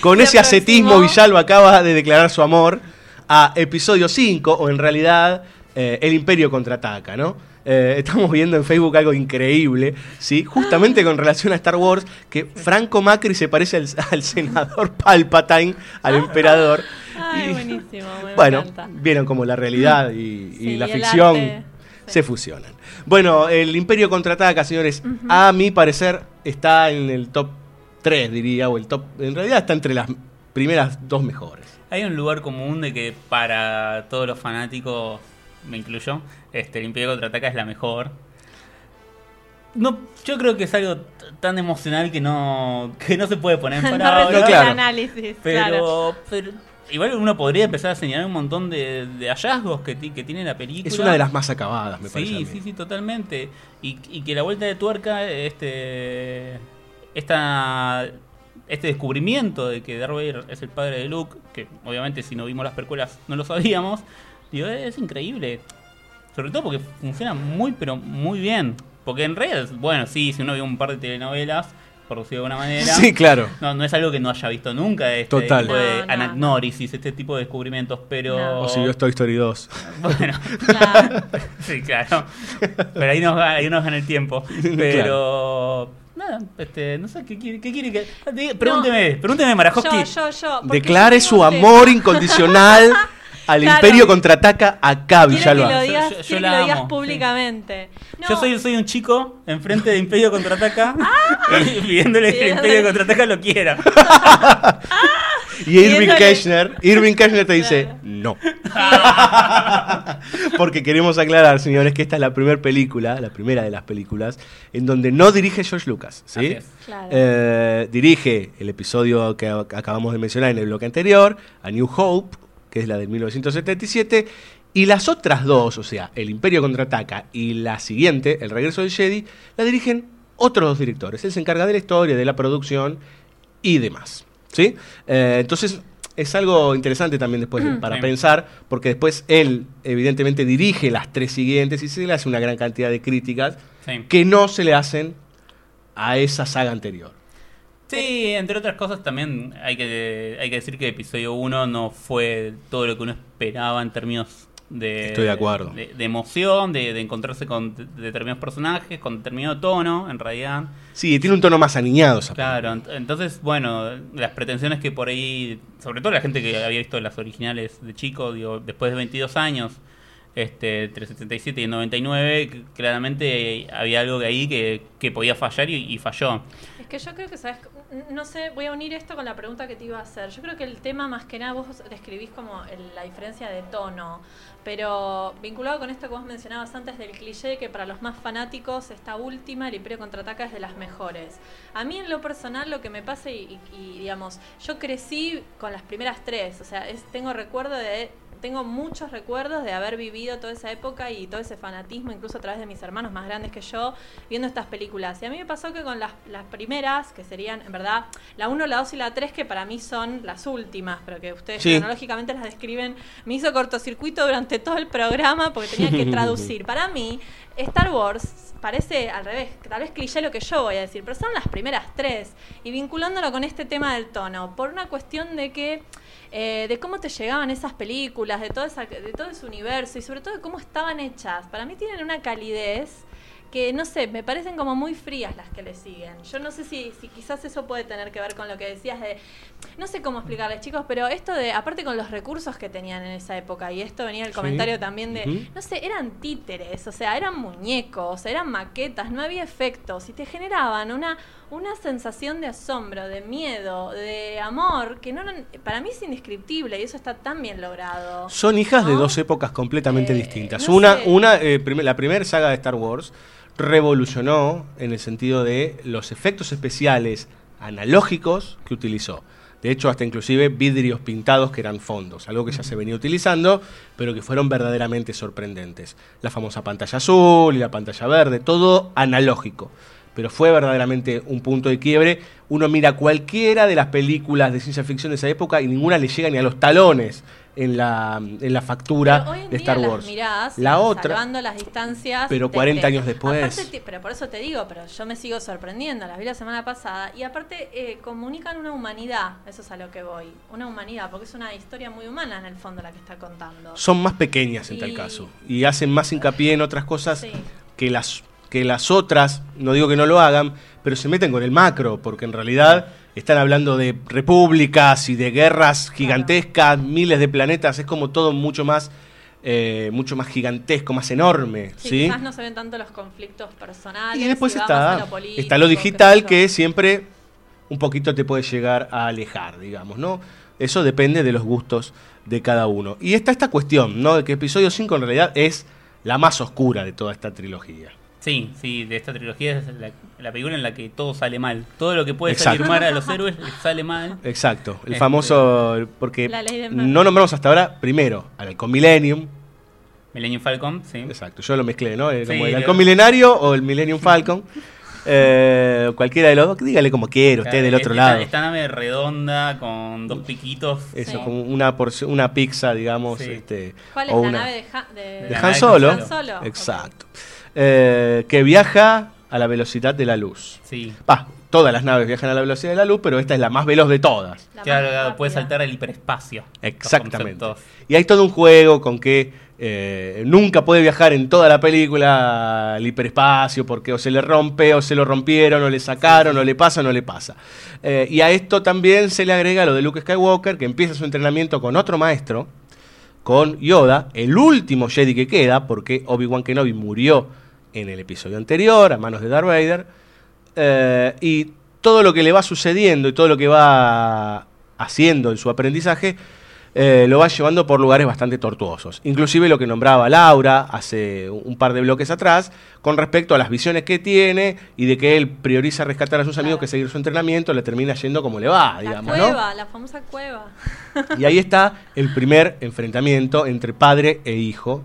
con Se ese ascetismo. Villalba acaba de declarar su amor a episodio 5, o en realidad eh, El Imperio contraataca, ¿no? Eh, estamos viendo en Facebook algo increíble, ¿sí? Justamente con relación a Star Wars, que Franco Macri se parece al, al senador Palpatine, al emperador. Ay, Y- buenísimo. Me bueno, encanta. vieron como la realidad y, y Sí, la y ficción arte, se fusionan. Bueno, el Imperio contraataca, señores, Ujú. a mi parecer está en el top 3, diría, o el top. En realidad está entre las primeras dos mejores. Hay un lugar común de que para todos los fanáticos, me incluyo, este, el Imperio Contraataca es la mejor. No, yo creo que es algo t- tan emocional que no, que no se puede poner en No palabras. el análisis, pero, claro. pero igual uno podría empezar a señalar un montón de, de hallazgos que, que tiene la película. Es una de las más acabadas, me parece. a Sí, sí, sí, totalmente. Y, y que la vuelta de tuerca, este, esta, este descubrimiento de que Darth Vader es el padre de Luke, que obviamente si no vimos las precuelas no lo sabíamos, digo, es increíble. Sobre todo porque funciona muy, pero muy bien. Porque en realidad, bueno, sí, si uno vio un par de telenovelas, por decirlo de alguna manera. Sí, claro. No, no es algo que no haya visto nunca, este Total. tipo de No, no, anagnórisis, este tipo de descubrimientos, pero... O si vio Toy Story 2. Bueno, sí, claro. Pero ahí nos, ahí nos gana el tiempo. Pero. Nada, este, no sé, ¿qué quiere, qué quiere que.? diga- Pregúnteme, pregúnteme, Marajowski. Yo, yo, yo. Declare yo su no amor incondicional al Claro. Imperio contraataca acá, Quiero que Villalba. lo digas, Yo- yo- yo quiero la que lo digas amo, sí. públicamente. Yo soy, soy un chico enfrente de Imperio Contraataca Ah. y pidiéndole que el Imperio Contraataca lo quiera. Y Irving Keshner, Irving Keshner te dice, no. Porque queremos aclarar, señores, que esta es la primera película, la primera de las películas, en donde no dirige George Lucas, ¿sí? Claro. Eh, dirige el episodio que ac- acabamos de mencionar en el bloque anterior, A New Hope, que es la del 1977, y las otras dos, o sea, El Imperio Contraataca y la siguiente, El Regreso del Jedi, la dirigen otros dos directores. Él se encarga de la historia, de la producción y demás. ¿Sí? Eh, entonces, es algo interesante también después de- para Sí. pensar, porque después él, evidentemente, dirige las tres siguientes y se le hace una gran cantidad de críticas Sí. que no se le hacen a esa saga anterior. Sí, entre otras cosas también hay que, hay que decir que episodio 1 no fue todo lo que uno esperaba en términos de, Estoy de acuerdo. de, de emoción, de, de encontrarse con de- determinados personajes, con determinado tono, en realidad. Sí, tiene un tono más aniñado. esa Claro, ent- entonces, bueno, las pretensiones que por ahí, sobre todo la gente que había visto las originales de chico, digo, después de 22 años, este, entre el 77 y el 99, c- claramente había algo de ahí que, que podía fallar y, y falló. Es que yo creo que, ¿sabes? No sé, voy a unir esto con la pregunta que te iba a hacer. Yo creo que el tema, más que nada, vos describís como la diferencia de tono. Pero vinculado con esto que vos mencionabas antes del cliché, que para los más fanáticos, esta última, el Imperio Contraataca, es de las mejores. A mí, en lo personal, lo que me pasa, y, digamos, yo crecí con las primeras tres. O sea, tengo recuerdo de tengo muchos recuerdos de haber vivido toda esa época y todo ese fanatismo, incluso a través de mis hermanos más grandes que yo, viendo estas películas. Y a mí me pasó que con las, las primeras, que serían, en verdad, la 1, la 2 y la 3, que para mí son las últimas, pero que ustedes Sí. cronológicamente las describen, me hizo cortocircuito durante todo el programa porque tenía que traducir. Para mí, Star Wars parece al revés, tal vez cliché lo que yo voy a decir, pero son las primeras tres. Y vinculándolo con este tema del tono, por una cuestión de que eh, de cómo te llegaban esas películas, de todo, esa, de todo ese universo y sobre todo de cómo estaban hechas. Para mí tienen una calidez que, no sé, me parecen como muy frías las que le siguen. Yo no sé si, si quizás eso puede tener que ver con lo que decías de... No sé cómo explicarles, chicos, pero esto de, aparte con los recursos que tenían en esa época, y esto venía el Sí. comentario también de, no sé, eran títeres, o sea, eran muñecos, eran maquetas, no había efectos, y te generaban una, una sensación de asombro, de miedo, de amor, que no, para mí es indescriptible, y eso está tan bien logrado. Son hijas de dos épocas completamente distintas. no Una, sé. una eh, prim- la primera saga de Star Wars revolucionó en el sentido de los efectos especiales analógicos que utilizó. De hecho, hasta inclusive vidrios pintados que eran fondos, algo que ya se venía utilizando, pero que fueron verdaderamente sorprendentes. La famosa pantalla azul y la pantalla verde, todo analógico. Pero fue verdaderamente un punto de quiebre. Uno mira cualquiera de las películas de ciencia ficción de esa época y ninguna le llega ni a los talones en la, en la factura Pero hoy en de día Star las Wars. mirás, la otra, salvando las distancias. Pero te- 40 te- años después. aparte pero por eso te digo, pero yo me sigo sorprendiendo. Las vi la semana pasada y aparte eh, comunican una humanidad. Eso es a lo que voy. Una humanidad, porque es una historia muy humana en el fondo la que está contando. son más pequeñas en tal caso y hacen más hincapié en otras cosas Sí. que las que las otras no digo que no lo hagan pero se meten con el macro porque en realidad están hablando de repúblicas y de guerras gigantescas miles de planetas es como todo mucho más eh, mucho más gigantesco más enorme Sí, sí, quizás no se ven tanto los conflictos personales. y después está lo político, está lo digital que siempre un poquito te puede llegar a alejar, digamos, ¿no? Eso depende de los gustos de cada uno. Y está esta cuestión, ¿no? De que episodio 5 en realidad es la más oscura de toda esta trilogía. Sí, sí, de esta trilogía es la, la película en la que todo sale mal. Todo lo que puede Exacto. salir mal a los héroes les sale mal. Exacto, el Este, famoso, porque La ley de Murphy. no nombramos hasta ahora, primero, al Halcón Millennium. Millennium Falcon, sí. Exacto, yo lo mezclé, ¿no? Sí, Como el lo- Halcón Milenario o el Millennium Falcon. Eh, cualquiera de los dos, dígale como quiera, usted del Esta- otro lado. Esta nave redonda con dos piquitos. Eso, como una, porción- una pizza, digamos. Sí. Este, ¿Cuál es o la una- nave de, Ha- de- de La Solo. Han Solo. Exacto. Eh, que viaja a la velocidad de la luz. Sí. Va, todas las naves viajan a la velocidad de la luz, pero esta es la más veloz de todas. Claro, claro, puede saltar al hiperespacio. Exactamente. Y hay todo un juego con que eh, nunca puede viajar en toda la película al hiperespacio porque o se le rompe, o se lo rompieron, o le sacaron, o le pasa, o no le pasa. Eh, y a esto también se le agrega lo de Luke Skywalker, que empieza su entrenamiento con otro maestro, con Yoda, el último Jedi que queda, porque Obi-Wan Kenobi murió en el episodio anterior a manos de Darth Vader. Eh, y todo lo que le va sucediendo y todo lo que va haciendo en su aprendizaje eh, lo va llevando por lugares bastante tortuosos. Inclusive lo que nombraba Laura hace un par de bloques atrás con respecto a las visiones que tiene y de que él prioriza rescatar a sus amigos que seguir su entrenamiento, le termina yendo como le va, La digamos, ¿no? cueva, la famosa cueva. Y ahí está el primer enfrentamiento entre padre e hijo,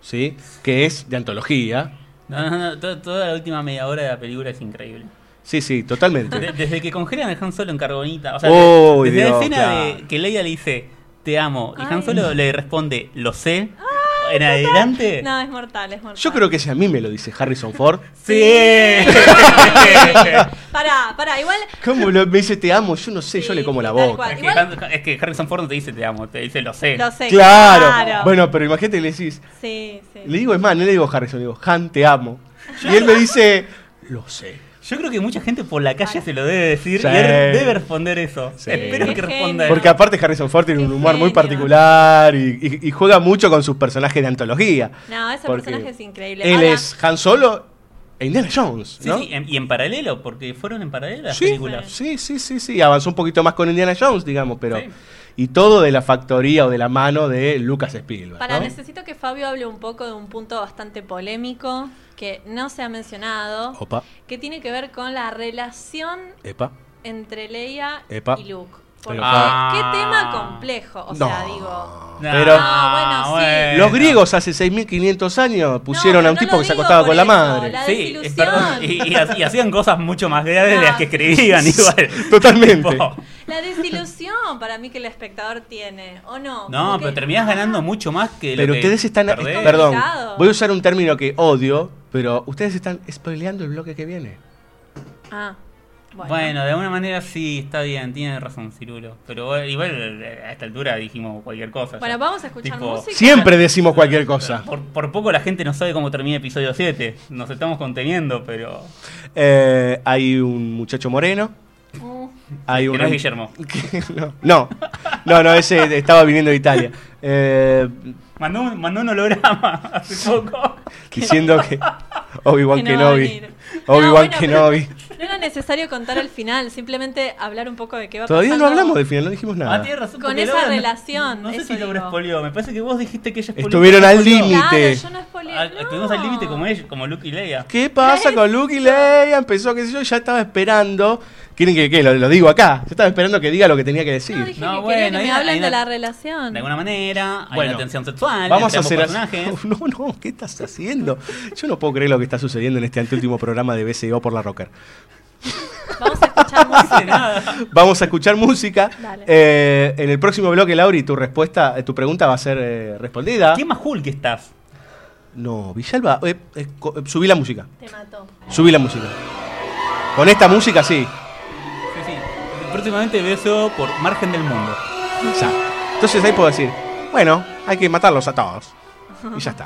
¿sí? Que es de antología. No, no, no, to- toda la última media hora de la película es increíble. Sí, sí, totalmente. De- desde que congelan a Han Solo en carbonita. O sea, Uy, desde Dios, la escena claro. de que Leia le dice te amo y Han Ay. Solo le responde lo sé. En adelante. No, es mortal, es mortal. Yo creo que si a mí me lo dice Harrison Ford. Sí. Pará, pará, igual. ¿Cómo lo- me dice te amo? Yo no sé, yo le como la tal boca. cual. Es que, Igual- es que Harrison Ford no te dice te amo, te dice lo sé. Lo sé. Claro. claro. Bueno, pero imagínate que le decís. Sí, sí. Le digo, es más, no le digo Harrison, le digo Han, te amo. Y él me dice, lo sé. Yo creo que mucha gente por la calle se lo debe decir Sí. y él debe responder eso. Sí. Espero que responda. Porque aparte Harrison Ford tiene un humor muy particular y, y- y juega mucho con sus personajes de antología. No, ese personaje es increíble. Él Ahora, es Han Solo e Indiana Jones, Sí, ¿no? sí, en- y en paralelo, porque fueron en paralelo las Sí, películas. sí, sí, sí, sí, avanzó un poquito más con Indiana Jones, digamos, pero... Y todo de la factoría o de la mano de Lucas Spielberg. Para, ¿no? necesito que Fabio hable un poco de un punto bastante polémico que no se ha mencionado, Opa, que tiene que ver con la relación epa. entre Leia Epa. y Luke. Porque Ah. qué tema complejo. O No. sea, digo. Pero No, bueno, sí. los griegos hace 6.500 años pusieron a un no tipo que se acostaba con la madre. la Sí, eh, perdón, y, y ha- y hacían cosas mucho más graves de las que escribían igual. Totalmente. Tipo, La desilusión para mí que el espectador tiene, ¿o no? no, Como pero que- terminás ganando mucho más que lo Pero que ustedes están... perdés. Perdón, voy a usar un término que odio, pero ustedes están spoileando el bloque que viene. Ah, bueno. Bueno, de alguna manera sí, está bien, tiene razón Cirulo. Pero eh, igual eh, a esta altura dijimos cualquier cosa. Bueno, ya. vamos a escuchar Tipo, música. Siempre decimos cualquier cosa. Por, por poco la gente no sabe cómo termina episodio 7. Nos estamos conteniendo, pero. Eh, hay un muchacho moreno. Uh, Hay Que un no es Guillermo. que- no, no, no, no, ese estaba viniendo de Italia. Eh, Mandó un, mandó un holograma hace poco. diciendo que Obi-Wan Que Kenobi. Obi-Wan No, bueno, pero Kenobi. No era necesario contar el final, simplemente hablar un poco de qué va Todavía no hablamos del final, no dijimos Ah, nada. tiene razón. Con esa Laura relación. No sé si Laura spoileó. Me parece que vos dijiste que ella. Estuvieron al límite. Claro, yo no spoileé. Ah, Estuvimos al límite como ella, como Luke y Leia. ¿Qué pasa con Luke y Leia? Empezó, qué sé yo, ya estaba esperando. ¿Quieren que qué? Lo, lo digo acá. Yo estaba esperando que diga lo que tenía que decir. No, dije No, que bueno, que me hablen de la relación. De alguna manera, hay Bueno, una tensión sexual. Vamos a hacer personajes. No, no, ¿qué estás haciendo? Yo no puedo creer lo que está sucediendo en este anteúltimo programa de BCO por la Rocker. Vamos a escuchar música. Vamos a escuchar música. Dale. Eh, en el próximo bloque, Lauri, tu respuesta, eh, tu pregunta va a ser eh, respondida. ¿Qué más cool que estás? No, Villalba, eh, subí la música. Te mató. Subí la música. Con esta música, sí. Próximamente beso por margen del mundo. Exacto. Entonces ahí puedo decir, bueno, hay que matarlos a todos. Y ya está.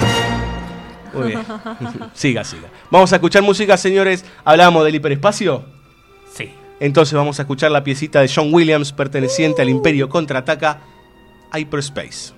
Muy bien. siga, siga. Vamos a escuchar música, señores. Hablábamos del hiperespacio. Sí. Entonces vamos a escuchar la piecita de John Williams perteneciente al Imperio Contraataca Hyperspace.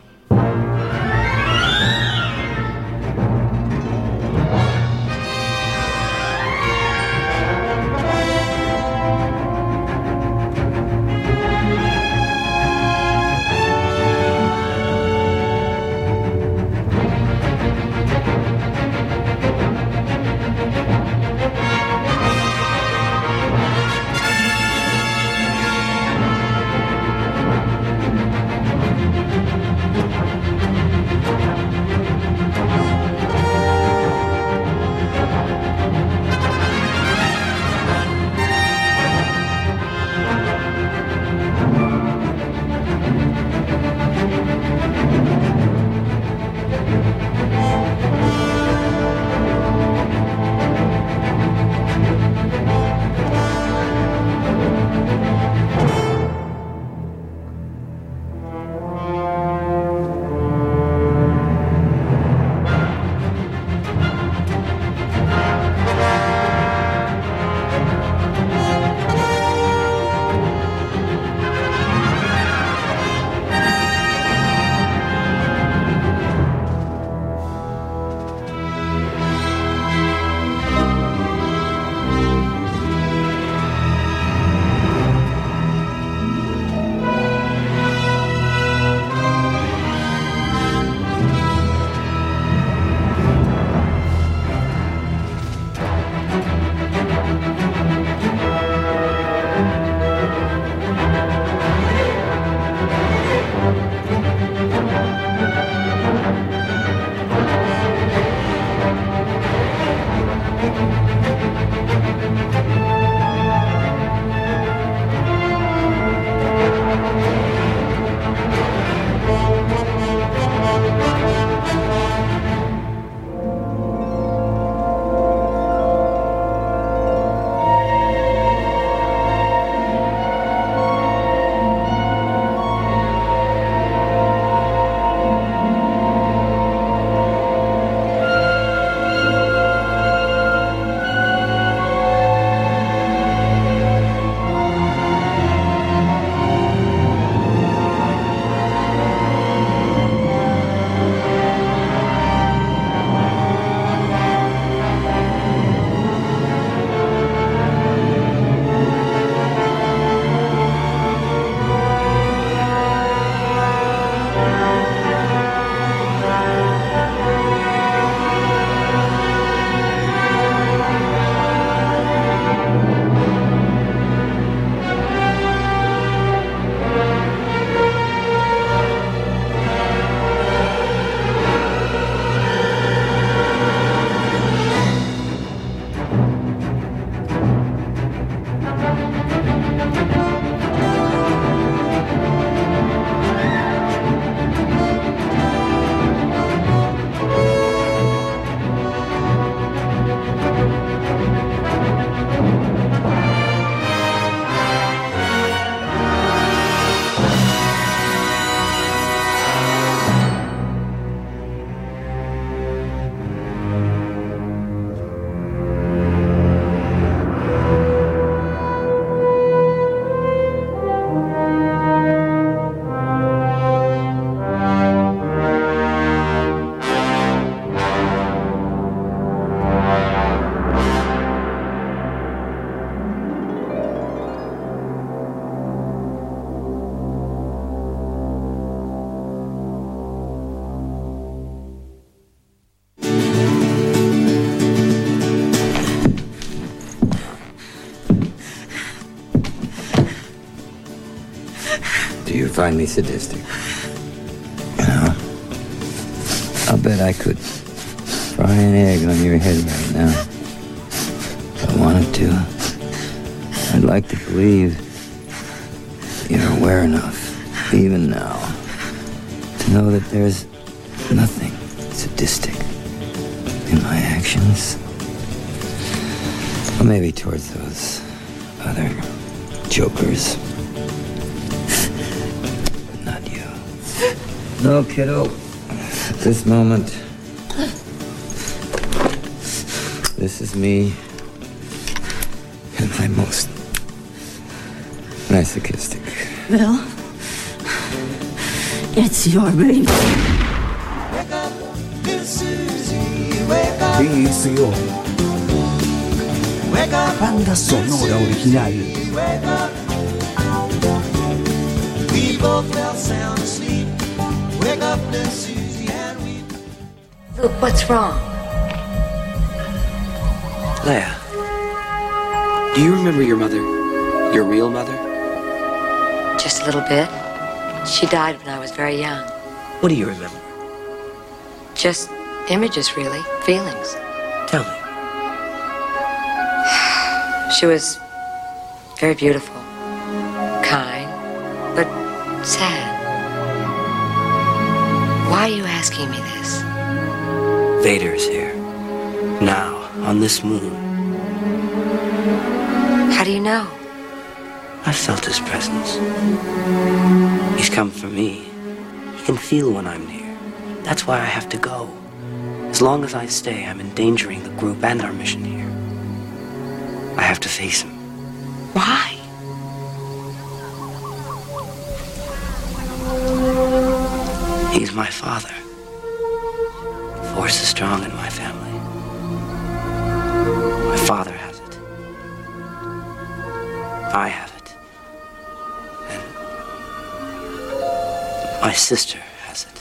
Find me sadistic. You know, I'll bet I could fry an egg on your head right now. Kiddo. At this moment, this is me at my most masochistic. Bill, it's your baby. BSO. Banda sonora original. We both fell sound asleep. Wake up, little Susie, and we. Look, what's wrong? Leia, do you remember your mother? Your real mother? Just a little bit. She died when I was very young. What do you remember? Just images, really. Feelings. Tell me. She was very beautiful, kind, but sad. Asking me this? Vader's here. Now, on this moon. How do you know? I felt his presence. He's come for me. He can feel when I'm near. That's why I have to go. As long as I stay, I'm endangering the group and our mission here. I have to face him. Why? He's my father. Force is strong in my family. My father has it. I have it. And my sister has it.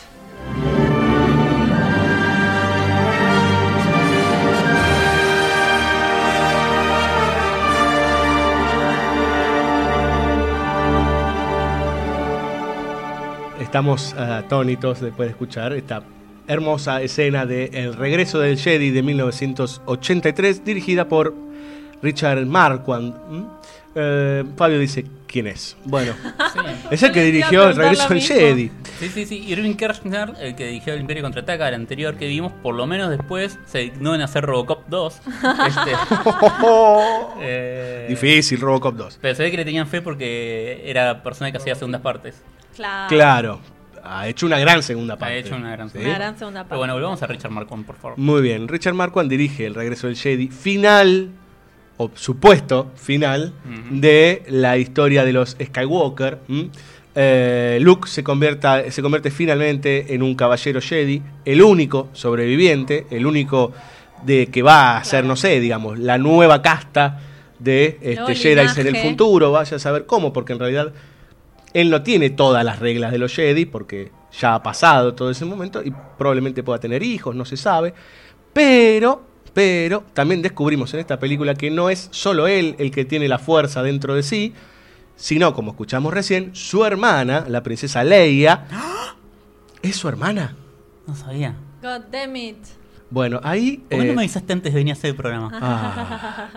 Estamos eh, atónitos después de escuchar esta hermosa escena de El regreso del Jedi de 1983, dirigida por Richard Marquand. ¿Mm? Eh, Fabio dice, ¿quién es? Bueno, es el que dirigió El regreso del Jedi. Sí, sí, sí. Irving Kershner, el que dirigió El Imperio Contraataca, el anterior que vimos, por lo menos después se dignó en hacer Robocop 2. Este, eh, Difícil, Robocop 2. Pero se ve que le tenían fe porque era persona que hacía segundas partes. Claro. Claro, ha hecho una gran segunda parte. Ha hecho una gran ¿Sí? Una gran segunda parte. Pero bueno, volvamos a Richard Marquand, por favor. Muy bien, Richard Marquand dirige El regreso del Jedi, final, o supuesto final, de la historia de los Skywalker. Eh, Luke se, convierta, se convierte finalmente en un caballero Jedi, el único sobreviviente, el único de que va a ser, no sé, digamos, la nueva casta de este, Jedi en el futuro, vaya a saber cómo, porque en realidad él no tiene todas las reglas de los Jedi, porque ya ha pasado todo ese momento y probablemente pueda tener hijos, no se sabe. Pero, pero, también descubrimos en esta película que no es solo él el que tiene la fuerza dentro de sí, sino, como escuchamos recién, su hermana, la princesa Leia, es su hermana. No sabía. God damn it. Bueno, ahí... ¿Por qué eh, no me avisaste antes de venir a hacer el programa? Ah.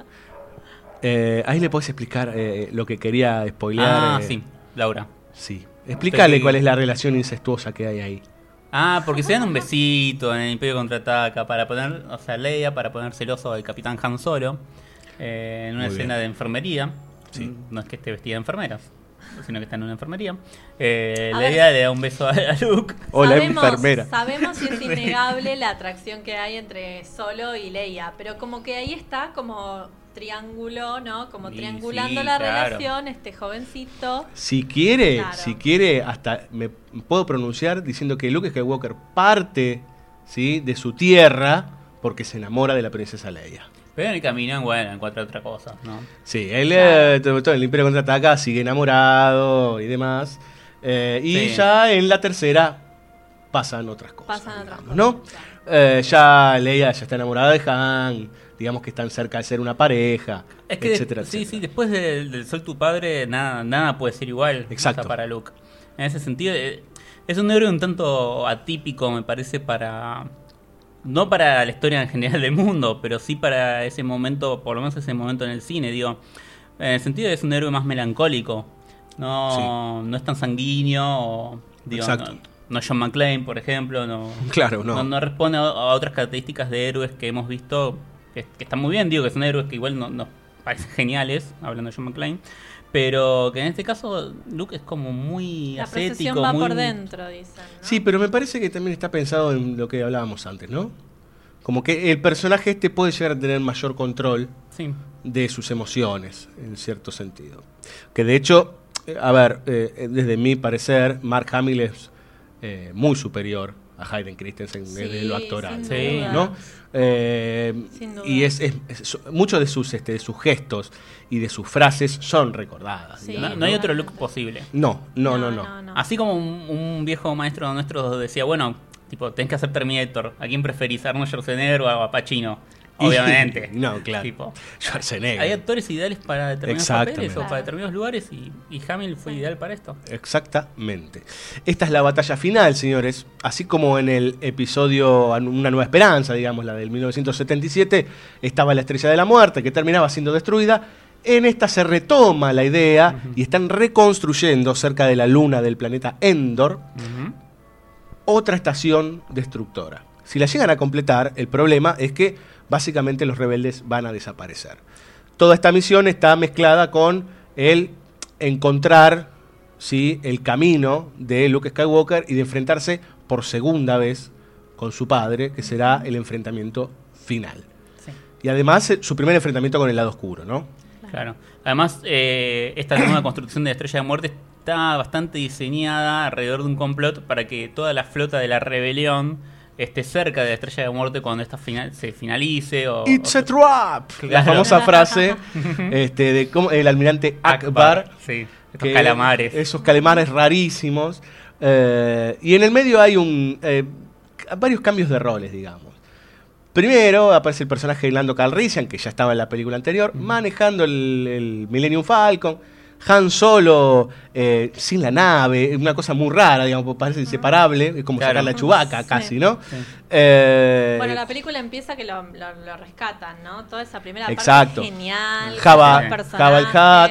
eh, ahí le podés explicar eh, lo que quería spoilear. Ah, eh, sí, Laura. Sí. Explícale cuál es la relación incestuosa que hay ahí. Ah, porque se dan un besito en el Imperio Contraataca para poner, o sea, Leia para poner celoso al Capitán Han Solo eh, en una Muy escena bien. de enfermería. No es que esté vestida de enfermeras, sino que está en una enfermería. Eh, Leia le da un beso a, a Luke. sabemos, Sabemos y es innegable la atracción que hay entre Solo y Leia, pero como que ahí está como triángulo, ¿no? Como triangulando sí, la claro. relación, este jovencito. Si quiere, Claro. si quiere, hasta me puedo pronunciar diciendo que Luke Skywalker parte ¿sí? de su tierra porque se enamora de la princesa Leia. Pero en el camino, bueno, encuentra otra cosa, ¿no? Sí, él eh, todo, el Imperio contraataca, sigue enamorado y demás. Eh, y Sí. ya en la tercera pasan otras cosas. Pasan otras digamos, ¿no? Eh, ya Leia ya está enamorada de Han, digamos que están cerca de ser una pareja, Es que etcétera, sí, etcétera. sí, después del, del Soy tu padre, nada, nada puede ser igual Exacto. para Luke. En ese sentido, eh, es un héroe un tanto atípico, me parece, para. No para la historia en general del mundo, pero sí para ese momento, por lo menos ese momento en el cine, digo. En el sentido de es un héroe más melancólico. No, no es tan sanguíneo. o, digo, Exacto. No, no John McClane, por ejemplo. No, Claro, no. no, responde a, a otras características de héroes que hemos visto que, que están muy bien. Digo que son héroes que igual no- nos parecen geniales, hablando de John McClane. Pero que en este caso Luke es como muy La ascético. va muy... por dentro, dicen. Sí, pero me parece que también está pensado en lo que hablábamos antes, ¿no? Como que el personaje este puede llegar a tener mayor control Sí. de sus emociones, en cierto sentido. Que de hecho, eh, a ver, eh, desde mi parecer, Mark Hamill es eh, muy superior a Hayden Christensen desde lo actoral, sin duda. ¿no? Eh, y es, es- es- muchos de sus, este, de sus gestos y de sus frases son recordadas. Sí, No, no hay otro look posible. No, no, no, no. Así como un, un viejo maestro nuestro decía, bueno, tipo, tenés que hacer Terminator. ¿A quién preferís? ¿A Arnold Schwarzenegger o a Pacino? Y- Obviamente. no, claro. Tipo, Schwarzenegger. hay actores ideales para determinados Exactamente. papeles o para determinados lugares y, y Hamill fue ideal para esto. Exactamente. Esta es la batalla final, señores. Así como en el episodio Una Nueva Esperanza, digamos, la del 1977, estaba la Estrella de la Muerte, que terminaba siendo destruida. En esta se retoma la idea y están reconstruyendo cerca de la luna del planeta Endor otra estación destructora. Si la llegan a completar, el problema es que básicamente los rebeldes van a desaparecer. Toda esta misión está mezclada con el encontrar ¿sí? el camino de Luke Skywalker y de enfrentarse por segunda vez con su padre, que será el enfrentamiento final. Y además eh, su primer enfrentamiento con el lado oscuro, ¿no? Claro. Además, eh, esta nueva construcción de Estrella de Muerte está bastante diseñada alrededor de un complot para que toda la flota de la rebelión esté cerca de la Estrella de Muerte cuando esta final, se finalice. O, It's o- a trap. La famosa frase este, de cómo el almirante Akbar. Sí, estos que- calamares. Esos calamares rarísimos. Eh, y en el medio hay un eh, varios cambios de roles, digamos. Primero aparece el personaje de Lando Calrissian, que ya estaba en la película anterior, manejando el, el Millennium Falcon. Han Solo eh, sin la nave, una cosa muy rara, digamos, parece inseparable, es como Claro. sacar la chubaca Sí. casi, ¿no? Eh, Bueno, la película empieza que lo, lo- lo rescatan, ¿no? Toda esa primera Exacto. parte es genial. Java, Java el Hat,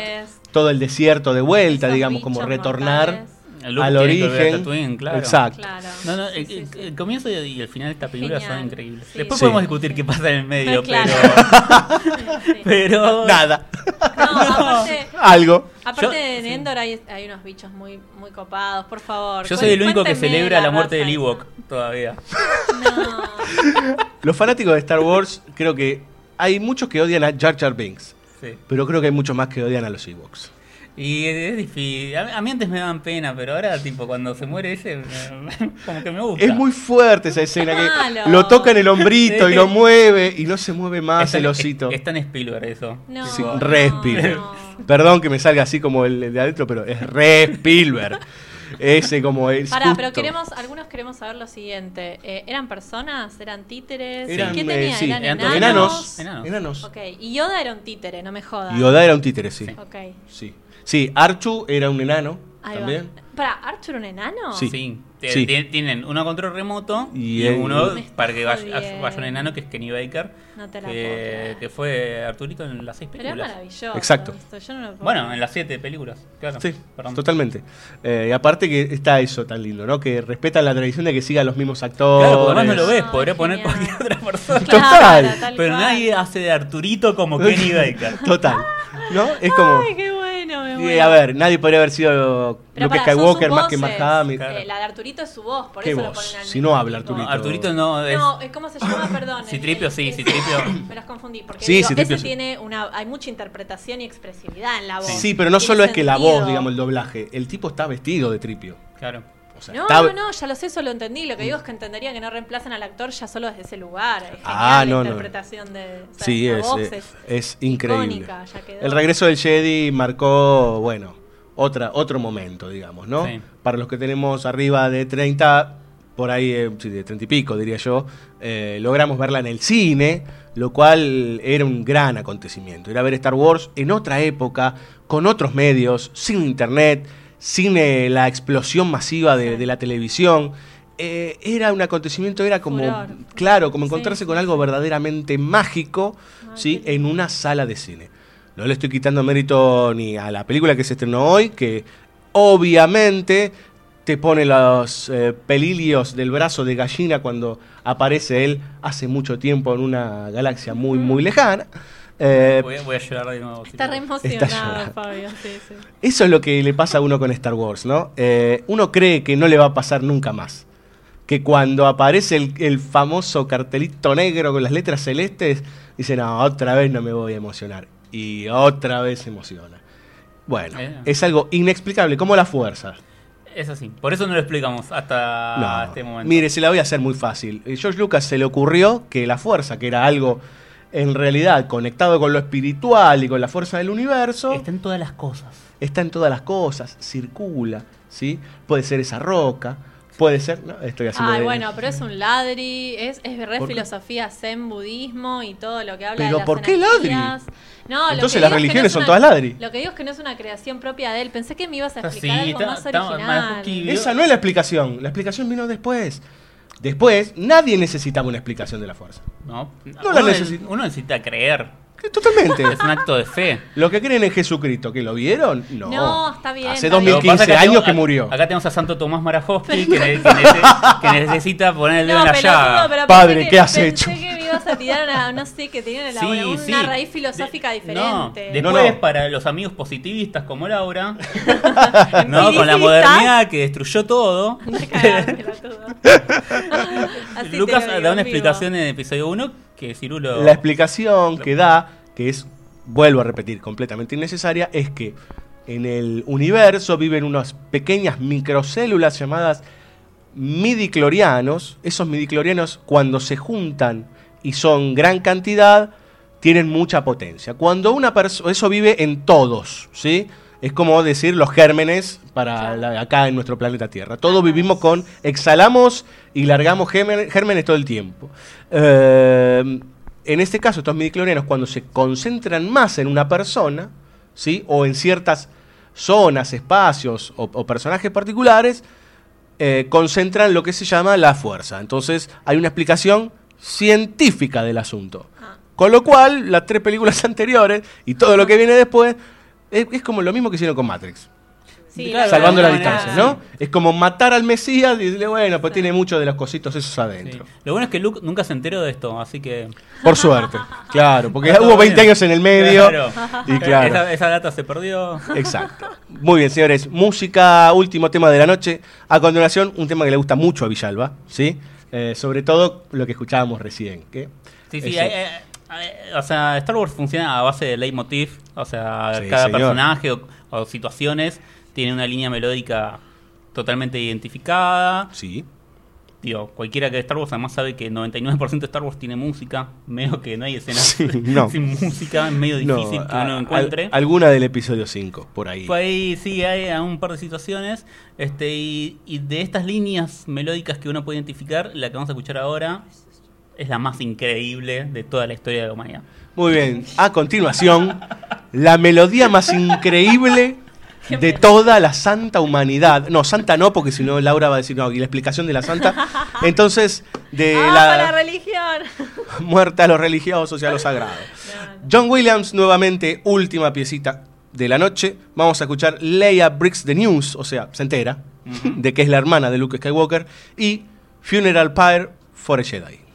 todo el desierto de vuelta, Esos digamos, como retornar mortales. El Luke al origen. Tatooine, claro. Exacto. Claro. No, no, el, comienzo y el final de esta película Genial. son increíbles. Sí. Después Sí. podemos discutir qué pasa en el medio, Claro. pero. pero. Nada. No, aparte, Algo. aparte Yo- en Endor hay, hay unos bichos muy, muy copados, por favor. Yo soy el único que celebra la muerte del. Ewok todavía. Los fanáticos de Star Wars, creo que hay muchos que odian a Jar Jar Binks. Sí. Pero creo que hay muchos más que odian a los Ewoks. Y es difícil. A, a mí antes me daban pena, pero ahora, tipo, cuando se muere ese, me- como que me gusta. Es muy fuerte esa escena que lo toca en el hombrito Sí. y lo mueve y no se mueve más Es tan- el osito. Es, es tan Spielberg eso. No. Sí, re Spielberg. Perdón que me salga así como el de adentro, pero es re Spielberg. Ese como es. Pará, justo. pero queremos, algunos queremos saber lo siguiente. Eh, ¿Eran personas? ¿Eran títeres? Eran, ¿Qué eh, tenían? sí, ¿Eran eran enanos? enanos. Enanos. Y Yoda era un títere, no me jodas. Yoda era un títere, sí. Ok. Sí. Sí, Archu era un enano Ahí va. también. Pará, ¿Arthur era un enano? Sí. Tienen uno a control remoto Y y, el- uno para que vaya, un enano que es Kenny Baker. No te la puedo que, que fue Arturito en las seis Pero es películas. maravilloso. Exacto. esto, yo no lo puedo Bueno, en las siete películas, claro. Sí, Perdón. totalmente. Eh, y aparte que está eso tan lindo, ¿no? Que respetan la tradición de que sigan los mismos actores. Claro, además no lo ves, podría poner cualquier otra persona. Total. tal Pero cual. nadie hace de Arturito como Kenny Baker. Total. ¿No? Es como. Ay, qué bueno, a ver, nadie podría haber sido Pero Luke son Skywalker más que. Mark Hamill. Eh, la de Arturito es su voz, por ¿Qué eso lo voz? ponen al Si no habla. Arturito. Arturito no es. No, ¿cómo se llama? Perdón. Citripio, sí, Citripio. Me los confundí, porque Sí, digo, Citripio ese sí. tiene una, hay mucha interpretación y expresividad en la voz. Sí, pero no solo es que la voz, digamos, el doblaje. El tipo está vestido de tripio. Claro. O sea, No, está- no, no, ya lo sé, eso lo entendí. Lo que digo es que entendería que no reemplazan al actor ya solo desde ese lugar. Es genial Ah, no, la no. interpretación de o sea, Sí, es, voz es increíble. icónica, ya quedó. El regreso del Jedi marcó, bueno, otra, otro momento, digamos, ¿no? Sí. Para los que tenemos arriba de 30, por ahí, eh, sí, de 30 y pico, diría yo, eh, logramos verla en el cine, lo cual era un gran acontecimiento. Ir a ver Star Wars en otra época, con otros medios, sin internet, sin eh, la explosión masiva de, de la televisión. Eh, era un acontecimiento, era como, Furor. claro, como encontrarse con algo verdaderamente mágico, ¿sí? En una sala de cine. No le estoy quitando mérito ni a la película que se estrenó hoy, que obviamente te pone los eh, pelilios del brazo de gallina cuando aparece él hace mucho tiempo en una galaxia muy, muy lejana. Eh, Voy, a- voy a llorar de nuevo. Está re emocionado. Fabio. Sí, sí. Eso es lo que le pasa a uno con Star Wars, ¿no? Eh, uno cree que no le va a pasar nunca más. Que cuando aparece el, el famoso cartelito negro con las letras celestes, dice, no, otra vez no me voy a emocionar. Y otra vez se emociona. Bueno, Eh. es algo inexplicable, como la fuerza. Es así. Por eso no lo explicamos hasta No. este momento. Mire, se la voy a hacer muy fácil. Eh, George Lucas se le ocurrió que la fuerza, que era algo en realidad conectado con lo espiritual y con la fuerza del universo, Está en todas las cosas. está en todas las cosas, circula, ¿sí? Puede ser esa roca, puede ser, no, estoy haciendo Ay, de- bueno, pero es un ladri, es, es re filosofía zen budismo y todo lo que habla de Pero las ¿por qué ladri? energías. No, lo Entonces las religiones no son una- todas ladri. Lo que digo es que no es una creación propia de él. Pensé que me ibas a Ah, explicar sí, algo está- más está- original. Esa no es la explicación, la explicación vino después. Después, nadie necesitaba una explicación de la fuerza. No, No la uno, uno necesita creer. Totalmente. Es un acto de fe. Los que creen en Jesucristo, ¿que lo vieron? No. No, está bien. Hace está bien. Lo que pasa 2015 es que años que murió. Acá tenemos a Santo Tomás Marajowski que, que nece- que necesita poner el dedo No, en la llaga. pero Padre, ¿qué has pensé hecho? que me ibas a tirar una, no sé, que tenía una, Sí, una sí. raíz filosófica No, diferente. después No, no. para los amigos positivistas como Laura, no, con la modernidad que destruyó todo. Así Lucas da una vivo. explicación en el episodio 1 que Cirulo... La explicación que da, que es, vuelvo a repetir, completamente innecesaria, es que en el universo viven unas pequeñas microcélulas llamadas midiclorianos. Esos midiclorianos, cuando se juntan y son gran cantidad, tienen mucha potencia. Cuando una persona. Eso vive en todos, ¿sí? Es como decir los gérmenes para la- acá en nuestro planeta Tierra. Todos vivimos con. Exhalamos y largamos gérmenes todo el tiempo. Eh, en este caso, estos midiclorianos, cuando se concentran más en una persona, ¿sí? O en ciertas zonas, espacios o, o personajes particulares, eh, concentran lo que se llama la fuerza. Entonces, hay una explicación científica del asunto. Con lo cual, las tres películas anteriores y todo lo que viene después es, es como lo mismo que hicieron con Matrix. Sí, Claro, salvando alguna distancias, manera, ¿no? Es como matar al Mesías y decirle, bueno, pues tiene mucho de los cositos esos Sí. adentro. Lo bueno es que Luke nunca se enteró de esto, así que... Por suerte, claro, porque hubo 20 bien. años en el medio. Claro. Y claro. Esa, esa data se perdió. Exacto. Muy bien, señores. Música, último tema de la noche. A continuación, un tema que le gusta mucho a Villalba, ¿sí? Eh, sobre todo lo que escuchábamos recién. ¿qué? Sí, sí, Eso. hay- hay- hay- o sea, Star Wars funciona a base de leitmotiv, o sea, Sí, cada señor. personaje o, o situaciones tiene una línea melódica totalmente identificada. Sí. Digo, cualquiera que de Star Wars además sabe que 99% de Star Wars tiene música, medio que no hay escenas Sí, no. sin música, es medio No, difícil que a- uno al- encuentre. alguna del episodio 5, por ahí. Pues ahí sí hay un par de situaciones. Este, y, y de estas líneas melódicas que uno puede identificar, la que vamos a escuchar ahora es la más increíble de toda la historia de la humanidad. Muy bien. A continuación, la melodía más increíble de toda la santa humanidad. No, santa no, porque si no Laura va a decir, no, y la explicación de la santa. Entonces, de ¡Ah, la, la religión! muerte a los religiosos y a los sagrados. John Williams, nuevamente, última piecita de la noche. Vamos a escuchar Leia Bricks the News, o sea, se entera de que es la hermana de Luke Skywalker, y Funeral Pyre for a Jedi.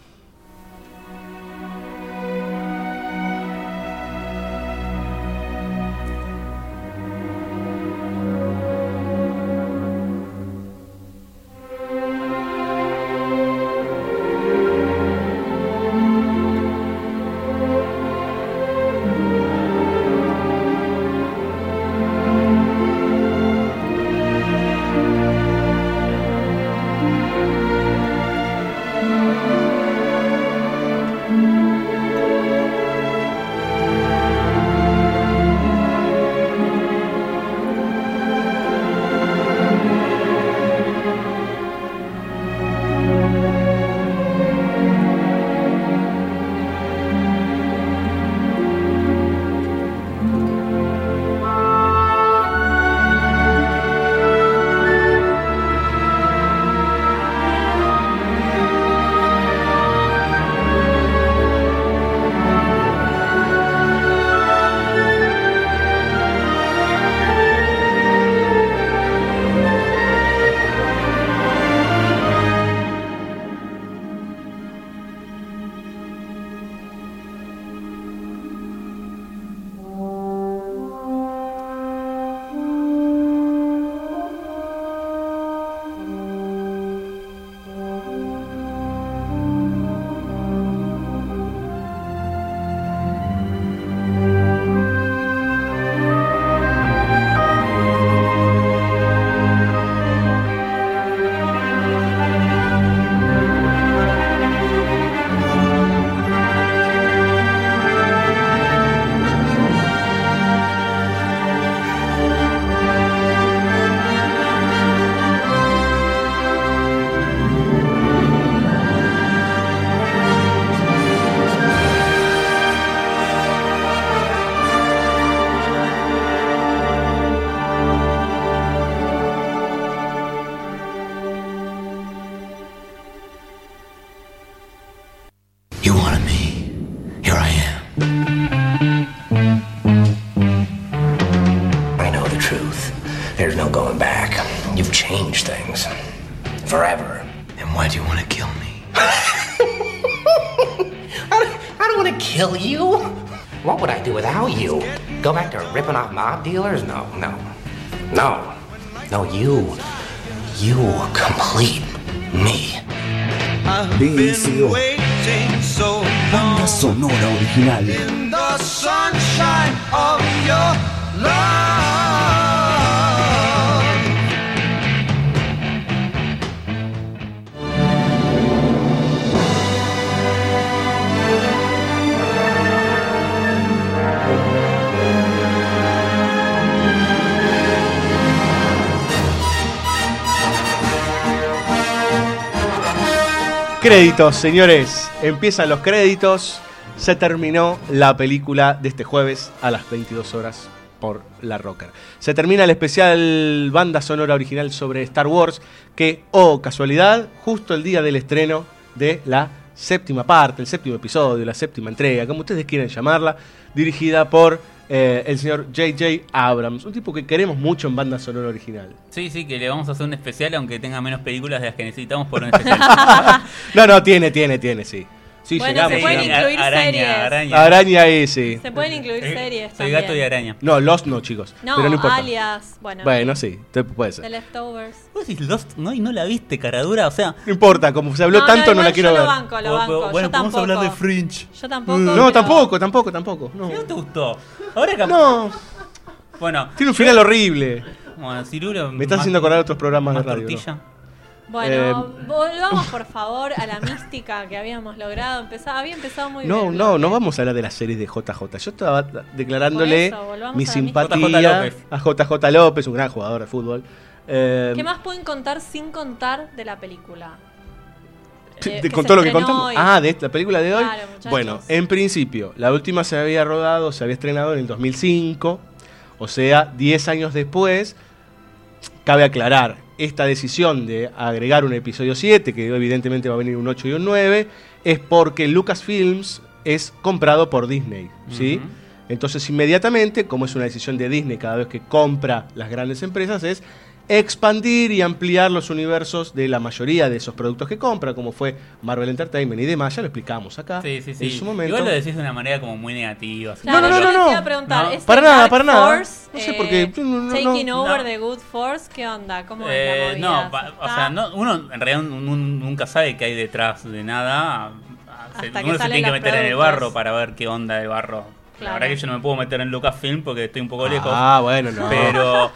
You complete me. BSO. Banda sonora original. Créditos, señores. Empiezan los créditos. Se terminó la película de este jueves a las 22 horas por La Rocker. Se termina el especial banda sonora original sobre Star Wars, que, oh casualidad, justo el día del estreno de la séptima parte, el séptimo episodio, la séptima entrega, como ustedes quieran llamarla, dirigida por eh, el señor J.J. Abrams, un tipo que queremos mucho en banda sonora original. Sí, sí, que le vamos a hacer un especial, aunque tenga menos películas de las que necesitamos por un especial. No, no, tiene, tiene, tiene, sí. Sí, Bueno, llegamos. se pueden llegamos. incluir Araña, series. araña. Araña sí. Se pueden incluir series Soy gato y araña. No, Lost no, chicos. No, pero no importa. alias. Bueno, Bueno, sí, te- puede ser. The Leftovers. Vos decís Lost, no, y no la viste, caradura, o sea... No importa, como se habló No, no, tanto, no, igual la quiero yo lo ver. banco, lo O- o- banco. bueno, yo podemos tampoco. hablar de Fringe. Yo tampoco. No, pero- tampoco, tampoco, tampoco. No. ¿No te gustó? Ahora que... No. Bueno, Tiene un final horrible. bueno Cirulo... Me estás más- haciendo acordar otros programas de radio. ¿no? tortilla. Bueno, Eh, volvamos por favor a la mística que habíamos logrado. Empezaba, había empezado muy No, bien. no, no vamos a hablar de las series de JJ. Yo estaba declarándole eso, mi a la simpatía JJ a JJ López, un gran jugador de fútbol. Eh, ¿Qué más pueden contar sin contar de la película? de- Eh, de- con todo lo que contamos. hoy. Ah, de esta película de hoy. Claro, bueno, en principio, la última se había rodado, se había estrenado en el 2005. O sea, 10 años después. Cabe aclarar, esta decisión de agregar un episodio 7, que evidentemente va a venir un 8 y un 9, es porque Lucasfilms es comprado por Disney. ¿sí? Entonces, inmediatamente, como es una decisión de Disney cada vez que compra las grandes empresas, es expandir y ampliar los universos de la mayoría de esos productos que compra, como fue Marvel Entertainment y demás. Ya lo explicamos acá Sí, sí, sí. en su momento. Igual lo decís de una manera como muy negativa. Claro, No, no, yo no, no. a preguntar, No, ¿este para nada, para nada. Force, No sé eh, por qué. No, no, Taking no. over No. the Good Force, ¿qué onda? ¿Cómo Eh, es la no, pa- o sea, no, uno en realidad un- un- nunca sabe qué hay detrás de nada. Se- Hasta que uno se salen tiene que meter en el productos. barro para ver qué onda de barro. Claro. La verdad que yo no me puedo meter en Lucasfilm porque estoy un poco lejos. Ah, bueno, no. Pero,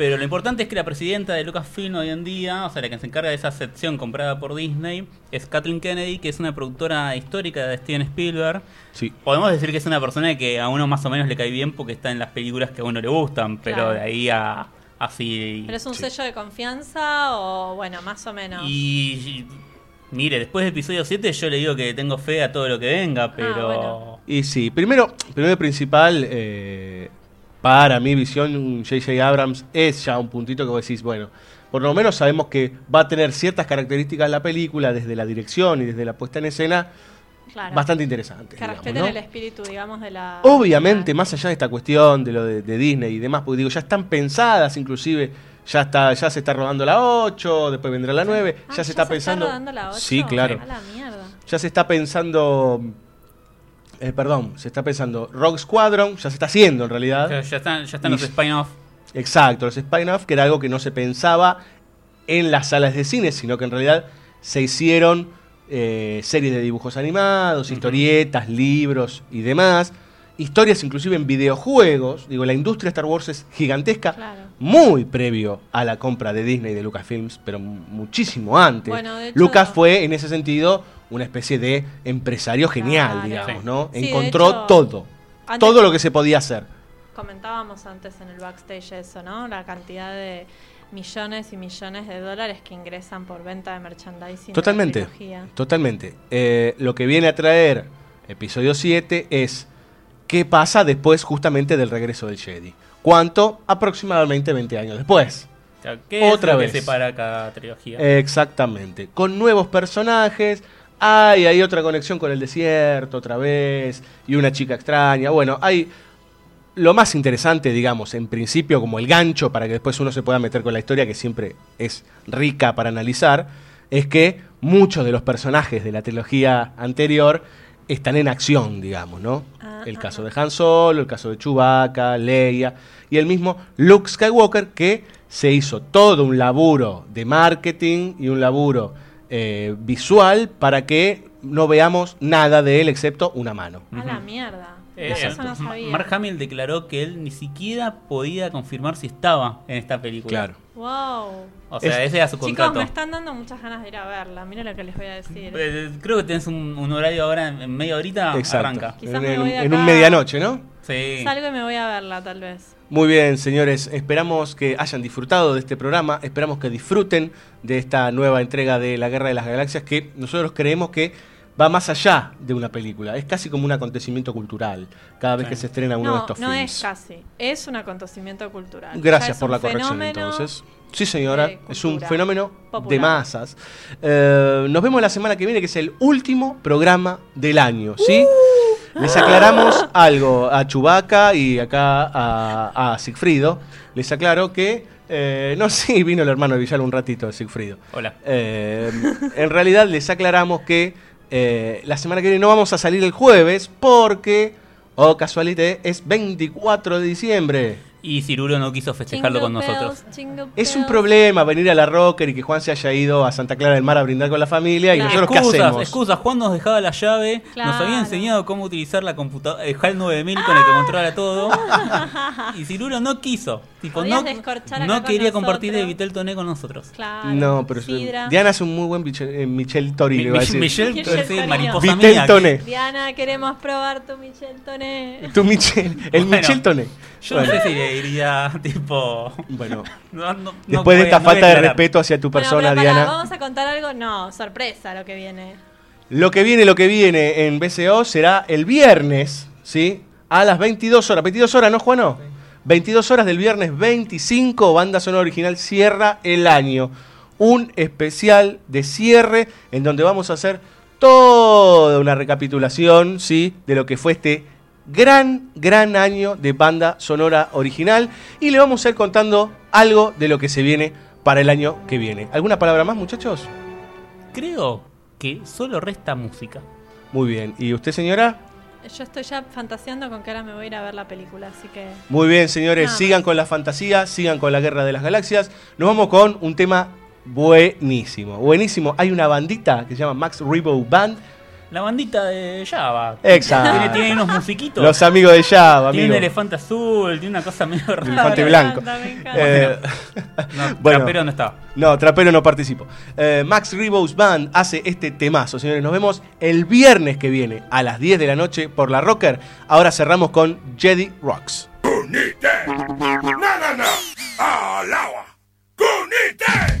pero lo importante es que la presidenta de Lucasfilm hoy en día, o sea, la que se encarga de esa sección comprada por Disney, es Kathleen Kennedy, que es una productora histórica de Steven Spielberg. Sí. Podemos decir que es una persona que a uno más o menos le cae bien porque está en las películas que a uno le gustan, pero Claro. de ahí a así... ¿Pero es un Sí. sello de confianza o, bueno, más o menos? Y, y- mire, después del episodio 7 yo le digo que tengo fe a todo lo que venga, pero... bueno. Y sí, primero, primero y principal, eh, para mi visión, J.J. Abrams es ya un puntito que vos decís, bueno, por lo menos sabemos que va a tener ciertas características la película, desde la dirección y desde la puesta en escena, Claro. bastante interesantes. Que respeten ¿no? el espíritu, digamos, de la... Obviamente, más allá de esta cuestión de lo de, de Disney y demás, porque digo, ya están pensadas, inclusive, ya está, ya se está rodando la 8, después vendrá la 9, Ah, ya se está pensando. rodando la 8? Sí, claro. A la mierda. Ya se está pensando. Eh, perdón, se está pensando Rogue Squadron, ya se está haciendo en realidad. Ya, ya están, ya están los Y- spin-off. Exacto, los spin-off, que era algo que no se pensaba en las salas de cine, sino que en realidad se hicieron eh, series de dibujos animados, historietas, libros y demás. Historias inclusive en videojuegos. Digo, la industria de Star Wars es gigantesca, Claro. muy previo a la compra de Disney de Lucasfilms, pero mu- muchísimo antes. Bueno, de hecho- Lucas fue en ese sentido una especie de empresario genial, Claro. digamos. ¿no? Sí, de Encontró hecho, todo. Todo lo que se podía hacer. Comentábamos antes en el backstage eso, ¿no? La cantidad de millones y millones de dólares que ingresan por venta de merchandising. de Totalmente, trilogía. totalmente. Eh, lo que viene a traer episodio 7 es qué pasa después justamente del regreso del Jedi. ¿Cuánto? Aproximadamente 20 años después. O sea, ¿Qué Otra es lo vez. que separa cada trilogía? Exactamente. Con nuevos personajes, Hay, hay otra conexión con el desierto otra vez, y una chica extraña. Bueno, hay lo más interesante, digamos, en principio como el gancho para que después uno se pueda meter con la historia, que siempre es rica para analizar, es que muchos de los personajes de la trilogía anterior están en acción, digamos, ¿no? el caso de Han Solo, el caso de Chewbacca, Leia y el mismo Luke Skywalker que se hizo todo un laburo de marketing y un laburo eh, visual para que no veamos nada de él excepto una mano. A la mierda. Eh, Eso no sabía. Mark Hamill declaró que él ni siquiera podía confirmar si estaba en esta película. Claro. Wow. O sea, ese era su Chicos, contrato. me están dando muchas ganas de ir a verla. Miren lo que les voy a decir. Eh, Creo que tenés un, un horario ahora en, media horita, Exacto. arranca. Quizás En, me en- voy de en un medianoche, ¿no? Sí. Salgo y me voy a verla, tal vez. Muy bien, señores. Esperamos que hayan disfrutado de este programa. Esperamos que disfruten de esta nueva entrega de La Guerra de las Galaxias que nosotros creemos que va más allá de una película. Es casi como un acontecimiento cultural cada vez que se estrena uno de No, estos no films. es casi. Es un acontecimiento cultural. Gracias por la corrección entonces. Sí, señora, es un fenómeno de masas. Eh, nos vemos la semana que viene, que es el último programa del año, ¿sí? Uh. Les aclaramos algo a Chubaca y acá a, a Sigfrido. Les aclaro que. eh, no, sí, vino el hermano de Villar un ratito de Sigfrido. Hola. Eh, en realidad les aclaramos que eh, la semana que viene no vamos a salir el jueves porque, oh casualidad, es 24 de diciembre. Y Cirulo no quiso festejarlo con nosotros. Es un problema venir a la Rocker y que Juan se haya ido a Santa Clara del Mar a brindar con la familia. ¿Y nosotros qué hacemos? excusas. Juan nos dejaba la llave, nos había enseñado cómo utilizar la computadora, el HAL 9000 con el que controla todo. y Cirulo no quiso. Tipo, no, no con quería compartir el Vitel Toné con nosotros. Claro. No, pero Sidra. Diana hace un muy buen Michel, eh, Michel Tori, Mi-. Michel, Michel sí, Torino. mariposa Vitel. Toné. Diana, queremos probar tu Michel Toné. Tu Michel, el Bueno, Michel Toné. Yo Bueno. no sé si le diría, tipo. Bueno, no, no- no después de esta falta de respeto hacia tu Bueno, persona, Diana. ¿Vamos a contar algo? No, sorpresa lo que viene. Lo que viene, lo que viene en BCO será el viernes, ¿sí? A las 22 horas. 22 horas, ¿no, Juano? 22 horas del viernes 25, banda sonora original cierra el año. Un especial de cierre en donde vamos a hacer toda una recapitulación, ¿sí? De lo que fue este gran, gran año de banda sonora original. Y le vamos a ir contando algo de lo que se viene para el año que viene. ¿Alguna palabra más, muchachos? Creo que solo resta música. Muy bien. ¿Y usted, señora? Yo estoy ya fantaseando con que ahora me voy a ir a ver la película, así que. Muy bien, señores, Nada sigan con la fantasía, sigan con la guerra de las galaxias. Nos vamos con un tema buenísimo, buenísimo. Hay una bandita que se llama Max Rebo Band. La bandita de Java. Exacto. Tiene, tiene unos musiquitos. Los amigos de Java, Tiene un elefante azul, tiene una cosa medio rara. Elefante blanco. Eh, No, bueno, Trapero no estaba. No, Trapero no participo. Eh, Max Rebo's Band hace este temazo, señores. Nos vemos el viernes que viene a las 10 de la noche por la Rocker. Ahora cerramos con Jedi Rocks. Kunite! No, no, no! Alawa! Kunite!